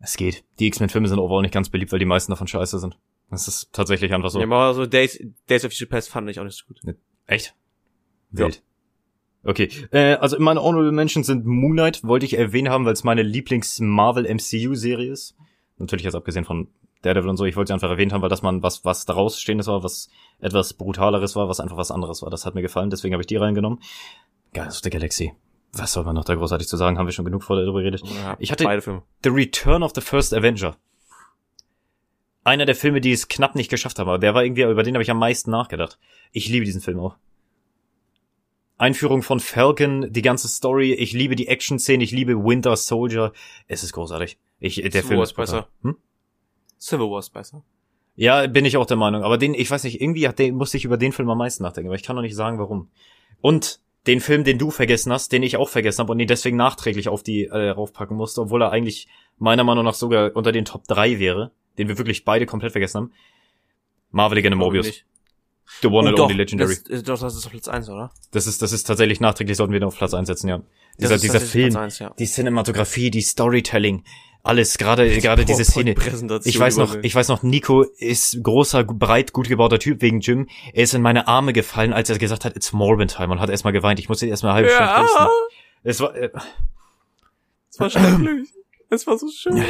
Es geht. Die X-Men-Filme sind overall nicht ganz beliebt, weil die meisten davon scheiße sind. Das ist tatsächlich einfach so. Ja, aber so Days, Days of Future Past fand ich auch nicht so gut. Echt? Wild. Okay, äh, also meine Honorable Mentions sind Moon Knight, wollte ich erwähnen haben, weil es meine Lieblings-Marvel-MCU-Serie ist. Natürlich jetzt abgesehen von Daredevil und so, ich wollte sie einfach erwähnt haben, weil das man was, was daraus stehendes war, was etwas brutaleres war, was einfach was anderes war. Das hat mir gefallen, deswegen habe ich die reingenommen. Guardians of the Galaxy. Was soll man noch da großartig zu sagen? Haben wir schon genug vor darüber geredet. Ja, Ich hatte- beide Filme. The Return of the First Avenger. Einer der Filme, die es knapp nicht geschafft haben, aber der war irgendwie, über den habe ich am meisten nachgedacht. Ich liebe diesen Film auch. Einführung von Falcon, die ganze Story, ich liebe die Action-Szene, ich liebe Winter Soldier. Es ist großartig. Ich, der Civil Film War ist besser. Hm? Civil War ist besser. Ja, bin ich auch der Meinung. Aber den, ich weiß nicht, irgendwie hat den, musste ich über den Film am meisten nachdenken, aber ich kann noch nicht sagen, warum. Und den Film, den du vergessen hast, den ich auch vergessen habe und den deswegen nachträglich auf die äh, raufpacken musste, obwohl er eigentlich meiner Meinung nach sogar unter den Top 3 wäre, den wir wirklich beide komplett vergessen haben. Marvel ich Morbius. nicht. The One Oh, and Only Legendary. Das, äh, doch, das ist auf Platz 1, oder? Das ist, das ist tatsächlich nachträglich, sollten wir den auf Platz einsetzen, ja. Das Dieser, ist dieser Film, Platz 1, ja. die Cinematografie, die Storytelling, alles, gerade, gerade diese Szene. Ich weiß noch, ich weiß noch, Nico ist großer, breit, gut gebauter Typ wegen Jim. Er ist in meine Arme gefallen, als er gesagt hat, it's Morbin time und hat erstmal geweint. Ich musste erstmal Stunde ja, pusten. Es war, äh, es war schrecklich. Es war so schön.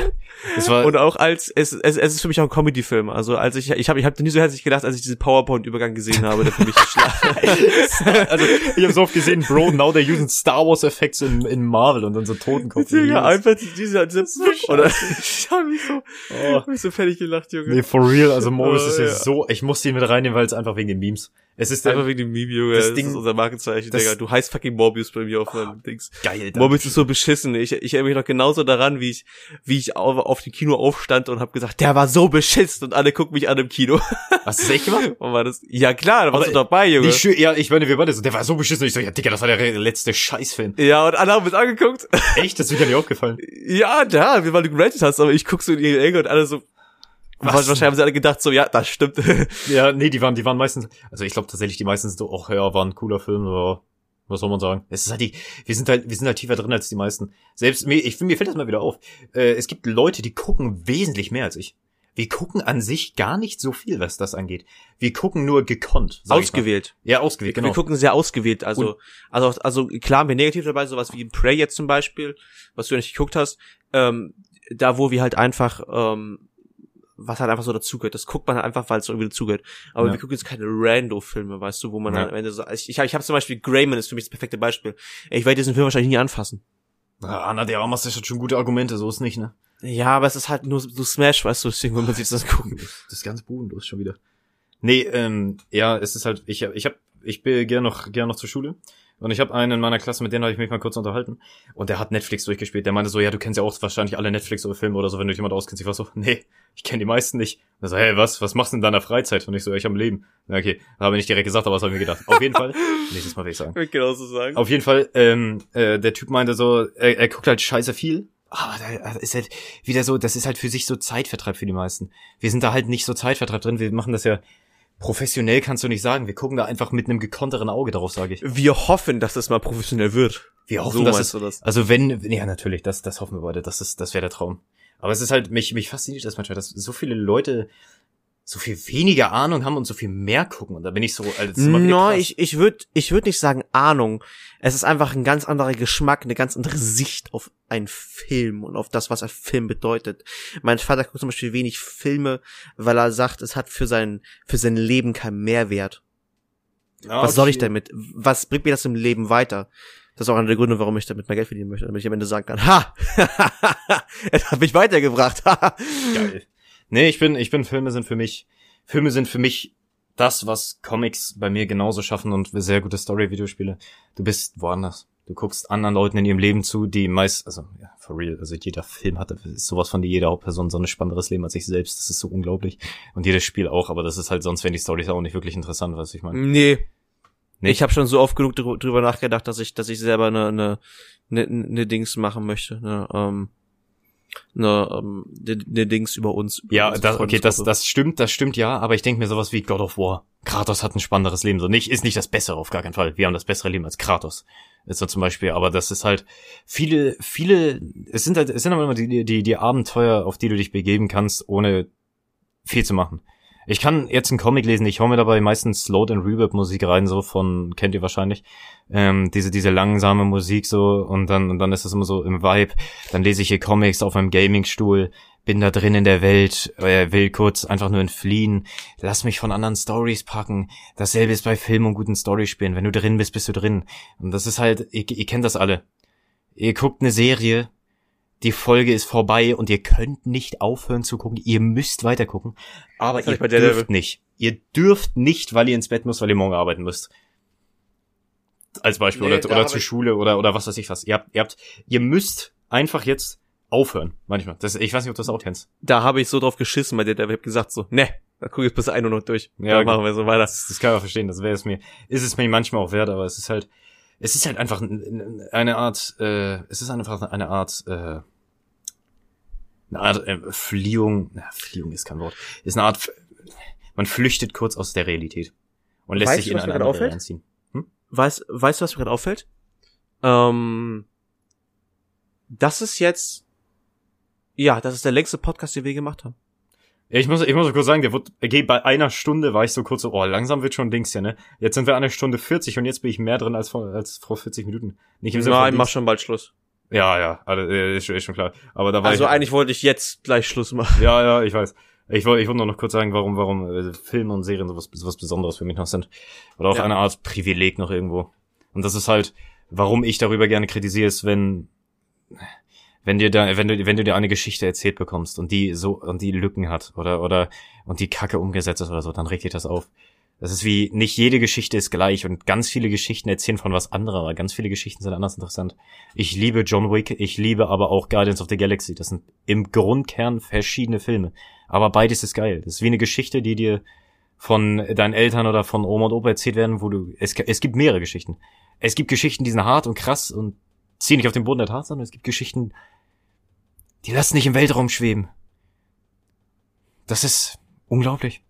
es war, Und auch als es, es, es ist für mich auch ein Comedy-Film. Also als ich ich habe ich habe nie so herzlich gedacht, als ich diesen PowerPoint-Übergang gesehen habe, der für mich also, ich habe so oft gesehen, Bro, now they're using Star Wars Effects in, in Marvel und dann so Totenkopf. Digga, einfach dieser, dieser so oder ich habe mich so Oh. hab mich so fertig gelacht, Junge. Nee, for real, also Morbius Oh, ist ja, ja. so, ich muss ihn mit reinnehmen, weil es einfach wegen den Memes. Es ist der, Einfach wegen dem Meme, Junge. das Das, Ding- ist unser Markenzeichen, das- Digga. Du heißt fucking Morbius bei mir auf meinem Dings. geil. da. Morbius ist so beschissen. Ich, ich erinnere mich noch genauso daran, wie ich, wie ich auf, auf dem Kino aufstand und habe gesagt, der war so beschissen und alle gucken mich an im Kino. Hast du das echt gemacht? Und war das, ja klar, da warst du dabei, Junge. Schön, ja, ich meine, wir beide so, der war so beschissen. Und ich so, ja, Digga, das war der letzte Scheißfilm. Ja, und alle haben uns angeguckt. Echt? Das ist mir gar nicht aufgefallen. ja, da, weil du gerantet hast, aber ich guck so in ihre Ecke und alle so, Was? wahrscheinlich haben sie alle gedacht so, ja, das stimmt. Ja, nee, die waren, die waren meistens, also ich glaube tatsächlich, die meisten sind so, ach ja, war ein cooler Film, aber was soll man sagen? Es ist halt die, wir sind halt, wir sind halt tiefer drin als die meisten. Selbst mir, ich finde, mir fällt das mal wieder auf. Äh, es gibt Leute, die gucken wesentlich mehr als ich. Wir gucken an sich gar nicht so viel, was das angeht. Wir gucken nur gekonnt. Ausgewählt. Ja, ausgewählt, genau. Wir gucken sehr ausgewählt, also, also, also klar haben wir negativ dabei, sowas wie Prey jetzt zum Beispiel, was du nicht geguckt hast, ähm, da wo wir halt einfach, ähm, was halt einfach so dazugehört. Das guckt man halt einfach, weil es irgendwie dazugehört. Aber Ja. wir gucken jetzt keine Rando-Filme, weißt du, wo man Ja. halt am Ende so, ich, ich habe ich hab zum Beispiel Greyman ist für mich das perfekte Beispiel. Ich werde diesen Film wahrscheinlich nie anfassen. Ah, Anna de Armas das hat schon gute Argumente, so ist nicht, ne? Ja, aber es ist halt nur so Smash, weißt du, deswegen will man sich das gucken. Das ganze bodenlos schon wieder. Nee, ähm, ja, es ist halt, ich, ich hab, ich bin gern noch, gern noch zur Schule. Und ich habe einen in meiner Klasse, mit dem habe ich mich mal kurz unterhalten. Und der hat Netflix durchgespielt. Der meinte so, ja, du kennst ja auch wahrscheinlich alle Netflix-Filme oder so, wenn du dich jemand auskennst. Ich war so, nee, ich kenne die meisten nicht. Und er so, hey, was, was machst du in deiner Freizeit? Und ich so, ja, ich am Leben. Na, okay, habe ich nicht direkt gesagt, aber was habe ich mir gedacht. Auf jeden Fall, nächstes Mal will ich sagen. Ich will genauso sagen. Auf jeden Fall, ähm, äh, der Typ meinte so, er, er guckt halt scheiße viel. Aber da ist halt wieder so, das ist halt für sich so Zeitvertreib für die meisten. Wir sind da halt nicht so Zeitvertreib drin, wir machen das ja professionell, kannst du nicht sagen. Wir gucken da einfach mit einem gekonteren Auge drauf, sage ich. Wir hoffen, dass das mal professionell wird. Wir hoffen, so dass es, du das? also wenn, ja natürlich, das, das hoffen wir beide, das ist, das wäre der Traum. Aber es ist halt, mich, mich fasziniert das manchmal, dass so viele Leute so viel weniger Ahnung haben und so viel mehr gucken. Und da bin ich so, also No, krass. ich, ich würde ich würd nicht sagen Ahnung. Es ist einfach ein ganz anderer Geschmack, eine ganz andere Sicht auf einen Film und auf das, was ein Film bedeutet. Mein Vater guckt zum Beispiel wenig Filme, weil er sagt, es hat für sein, für sein Leben keinen Mehrwert. Ja, Was soll ich damit? Was bringt mir das im Leben weiter? Das ist auch einer der Gründe, warum ich damit mehr Geld verdienen möchte, damit ich am Ende sagen kann, ha, es hat mich weitergebracht, ha. Geil. Nee, ich bin, ich bin, Filme sind für mich, Filme sind für mich das, was Comics bei mir genauso schaffen und sehr gute Story-Videospiele. Du bist woanders. Du guckst anderen Leuten in ihrem Leben zu, die meist, also, ja, for real, also jeder Film hat ist sowas von die jede Hauptperson so ein spannenderes Leben als ich selbst. Das ist so unglaublich. Und jedes Spiel auch, aber das ist halt, sonst wären die Storys auch nicht wirklich interessant, was ich meine. Nee. Nee. Ich habe schon so oft genug drü- drüber nachgedacht, dass ich, dass ich selber eine, eine, eine, eine Dings machen möchte. Ne, ähm, eine, ähm, eine, eine Dings über uns. Über Ja, das, okay, das, das stimmt, das stimmt ja, aber ich denke mir sowas wie God of War. Kratos hat ein spannenderes Leben. So nicht, ist nicht das Bessere auf gar keinen Fall. Wir haben das bessere Leben als Kratos. Ist so zum Beispiel, aber das ist halt viele, viele, es sind halt, es sind aber immer die, die, die Abenteuer, auf die du dich begeben kannst, ohne viel zu machen. Ich kann jetzt einen Comic lesen, ich hau mir dabei meistens Slow and Reverb Musik rein, so von, kennt ihr wahrscheinlich, ähm, diese, diese langsame Musik so und dann, und dann ist das immer so im Vibe. Dann lese ich hier Comics auf meinem Gamingstuhl, bin da drin in der Welt, äh, will kurz einfach nur entfliehen, lass mich von anderen Stories packen. Dasselbe ist bei Filmen und guten Storyspielen. Wenn du drin bist, bist du drin. Und das ist halt, ihr, ihr kennt das alle. Ihr guckt eine Serie, die Folge ist vorbei und ihr könnt nicht aufhören zu gucken. Ihr müsst weiter gucken. Aber Das ihr dürft Level. nicht. Ihr dürft nicht, weil ihr ins Bett müsst, weil ihr morgen arbeiten müsst. Als Beispiel. Nee, oder oder ich- Schule oder, oder was weiß ich was. Ihr habt, ihr habt, ihr müsst einfach jetzt aufhören. Manchmal. Das, ich weiß nicht, ob du das auch kennst. Da habe ich so drauf geschissen bei der, der hab gesagt so, ne, da guck ich jetzt bis ein Uhr noch durch. Ja, Ja, machen wir so weiter. Das, das kann ich auch verstehen. Das wäre es mir, ist es mir manchmal auch wert, aber es ist halt, es ist halt einfach eine Art, äh, es ist einfach eine Art, äh, eine Art äh, Fliehung, na, Fliehung ist kein Wort, ist eine Art, man flüchtet kurz aus der Realität und lässt Weißt sich in eine andere reinziehen. Weißt, weißt du, was mir gerade auffällt? Ähm, das ist jetzt, ja, das ist der längste Podcast, den wir gemacht haben. Ja, ich muss, ich muss kurz sagen, der wurde, okay, bei einer Stunde war ich so kurz so, oh, langsam wird schon Dings hier, ne? Jetzt sind wir an einer Stunde 40 und jetzt bin ich mehr drin als vor, als vor 40 Minuten. Nicht im Nein, mach schon bald Schluss. Ja, ja, also, ist, schon- ist schon klar. Aber da war Also ich, eigentlich wollte ich jetzt gleich Schluss machen. Ja, ja, ich weiß. Ich wollte, ich wollte nur noch kurz sagen, warum, warum äh, Filme und Serien sowas, sowas Besonderes für mich noch sind. Oder auch Ja. eine Art Privileg noch irgendwo. Und das ist halt, warum ich darüber gerne kritisiere, ist, wenn, wenn dir da, wenn du, wenn du dir eine Geschichte erzählt bekommst und die so, und die Lücken hat oder, oder, und die Kacke umgesetzt ist oder so, dann regt dich das auf. Das ist wie, nicht jede Geschichte ist gleich und ganz viele Geschichten erzählen von was anderem, aber ganz viele Geschichten sind anders interessant. Ich liebe John Wick, ich liebe aber auch Guardians of the Galaxy. Das sind im Grundkern verschiedene Filme. Aber beides ist geil. Das ist wie eine Geschichte, die dir von deinen Eltern oder von Oma und Opa erzählt werden, wo du, es, es gibt mehrere Geschichten. Es gibt Geschichten, die sind hart und krass und ziehen dich auf den Boden der Tatsachen. Es gibt Geschichten, die lassen dich im Weltraum schweben. Das ist unglaublich.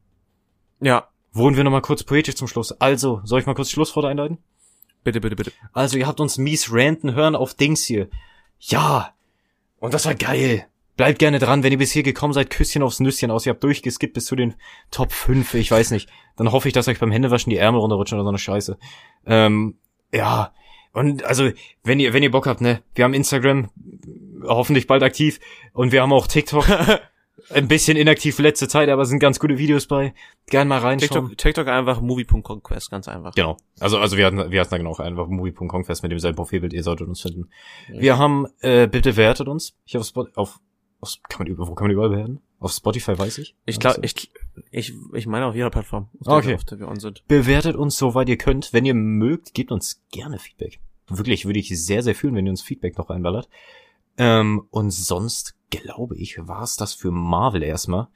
Ja, Wurden wir noch mal kurz poetisch zum Schluss. Also, soll ich mal kurz Schlusswort einleiten? bitte, bitte, bitte. Also, ihr habt uns mies ranten hören auf Dings hier. Ja. Und das war geil. Bleibt gerne dran, wenn ihr bis hier gekommen seid, Küsschen aufs Nüsschen aus. Ihr habt durchgeskippt bis zu den Top 5, ich weiß nicht. Dann hoffe ich, dass euch beim Händewaschen die Ärmel runterrutschen oder so eine Scheiße. Ähm, ja. Und also, wenn ihr, wenn ihr Bock habt, ne, wir haben Instagram, hoffentlich bald aktiv. Und wir haben auch TikTok. Ein bisschen inaktiv letzte Zeit, aber sind ganz gute Videos bei. Gerne mal reinschauen. TikTok, TikTok einfach movie.conquest, ganz einfach. Genau. Also, also wir hatten, wir hatten da genau einfach movie.conquest mit demselben Profilbild, ihr solltet uns finden. Wir haben, äh, bitte bewertet uns. Ich auf Spot, auf, auf, kann man, über- wo kann man überall bewerten? Auf Spotify weiß ich. Ich glaube, ich, ich, ich meine auf jeder Plattform, auf der, Okay. wir, auf der wir on sind. Bewertet uns soweit ihr könnt. Wenn ihr mögt, gebt uns gerne Feedback. Wirklich, würde ich sehr, sehr fühlen, wenn ihr uns Feedback noch einballert. Ähm, und sonst, glaube ich, war's das für Marvel erstmal.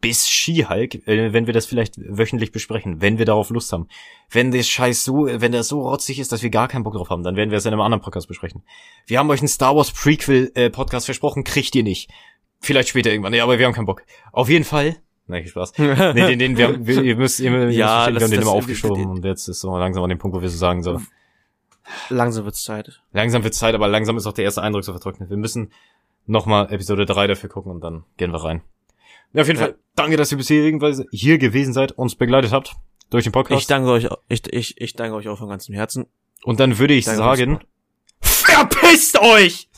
Bis She-Hulk, äh, wenn wir das vielleicht wöchentlich besprechen, wenn wir darauf Lust haben. Wenn der Scheiß so, wenn der so rotzig ist, dass wir gar keinen Bock drauf haben, dann werden wir es in einem anderen Podcast besprechen. Wir haben euch einen Star Wars Prequel äh, Podcast versprochen, kriegt ihr nicht. Vielleicht später irgendwann, nee, aber wir haben keinen Bock. Auf jeden Fall. Nein, Spaß. Nee, den, den, wir haben, wir, ihr müsst, ihr müsst Ja, verstehen, wir haben den immer aufgeschoben und jetzt ist so langsam an dem Punkt, wo wir so sagen, so, Langsam wird's Zeit. langsam wird Zeit, aber langsam ist auch der erste Eindruck so vertrocknet. Wir müssen nochmal Episode 3 dafür gucken und dann gehen wir rein. Ja, auf jeden Ja. Fall, danke, dass ihr bisher hier gewesen seid, uns begleitet habt durch den Podcast. Ich danke euch, ich, ich, ich danke euch auch von ganzem Herzen. und dann würde ich fürs sagen, verpisst euch!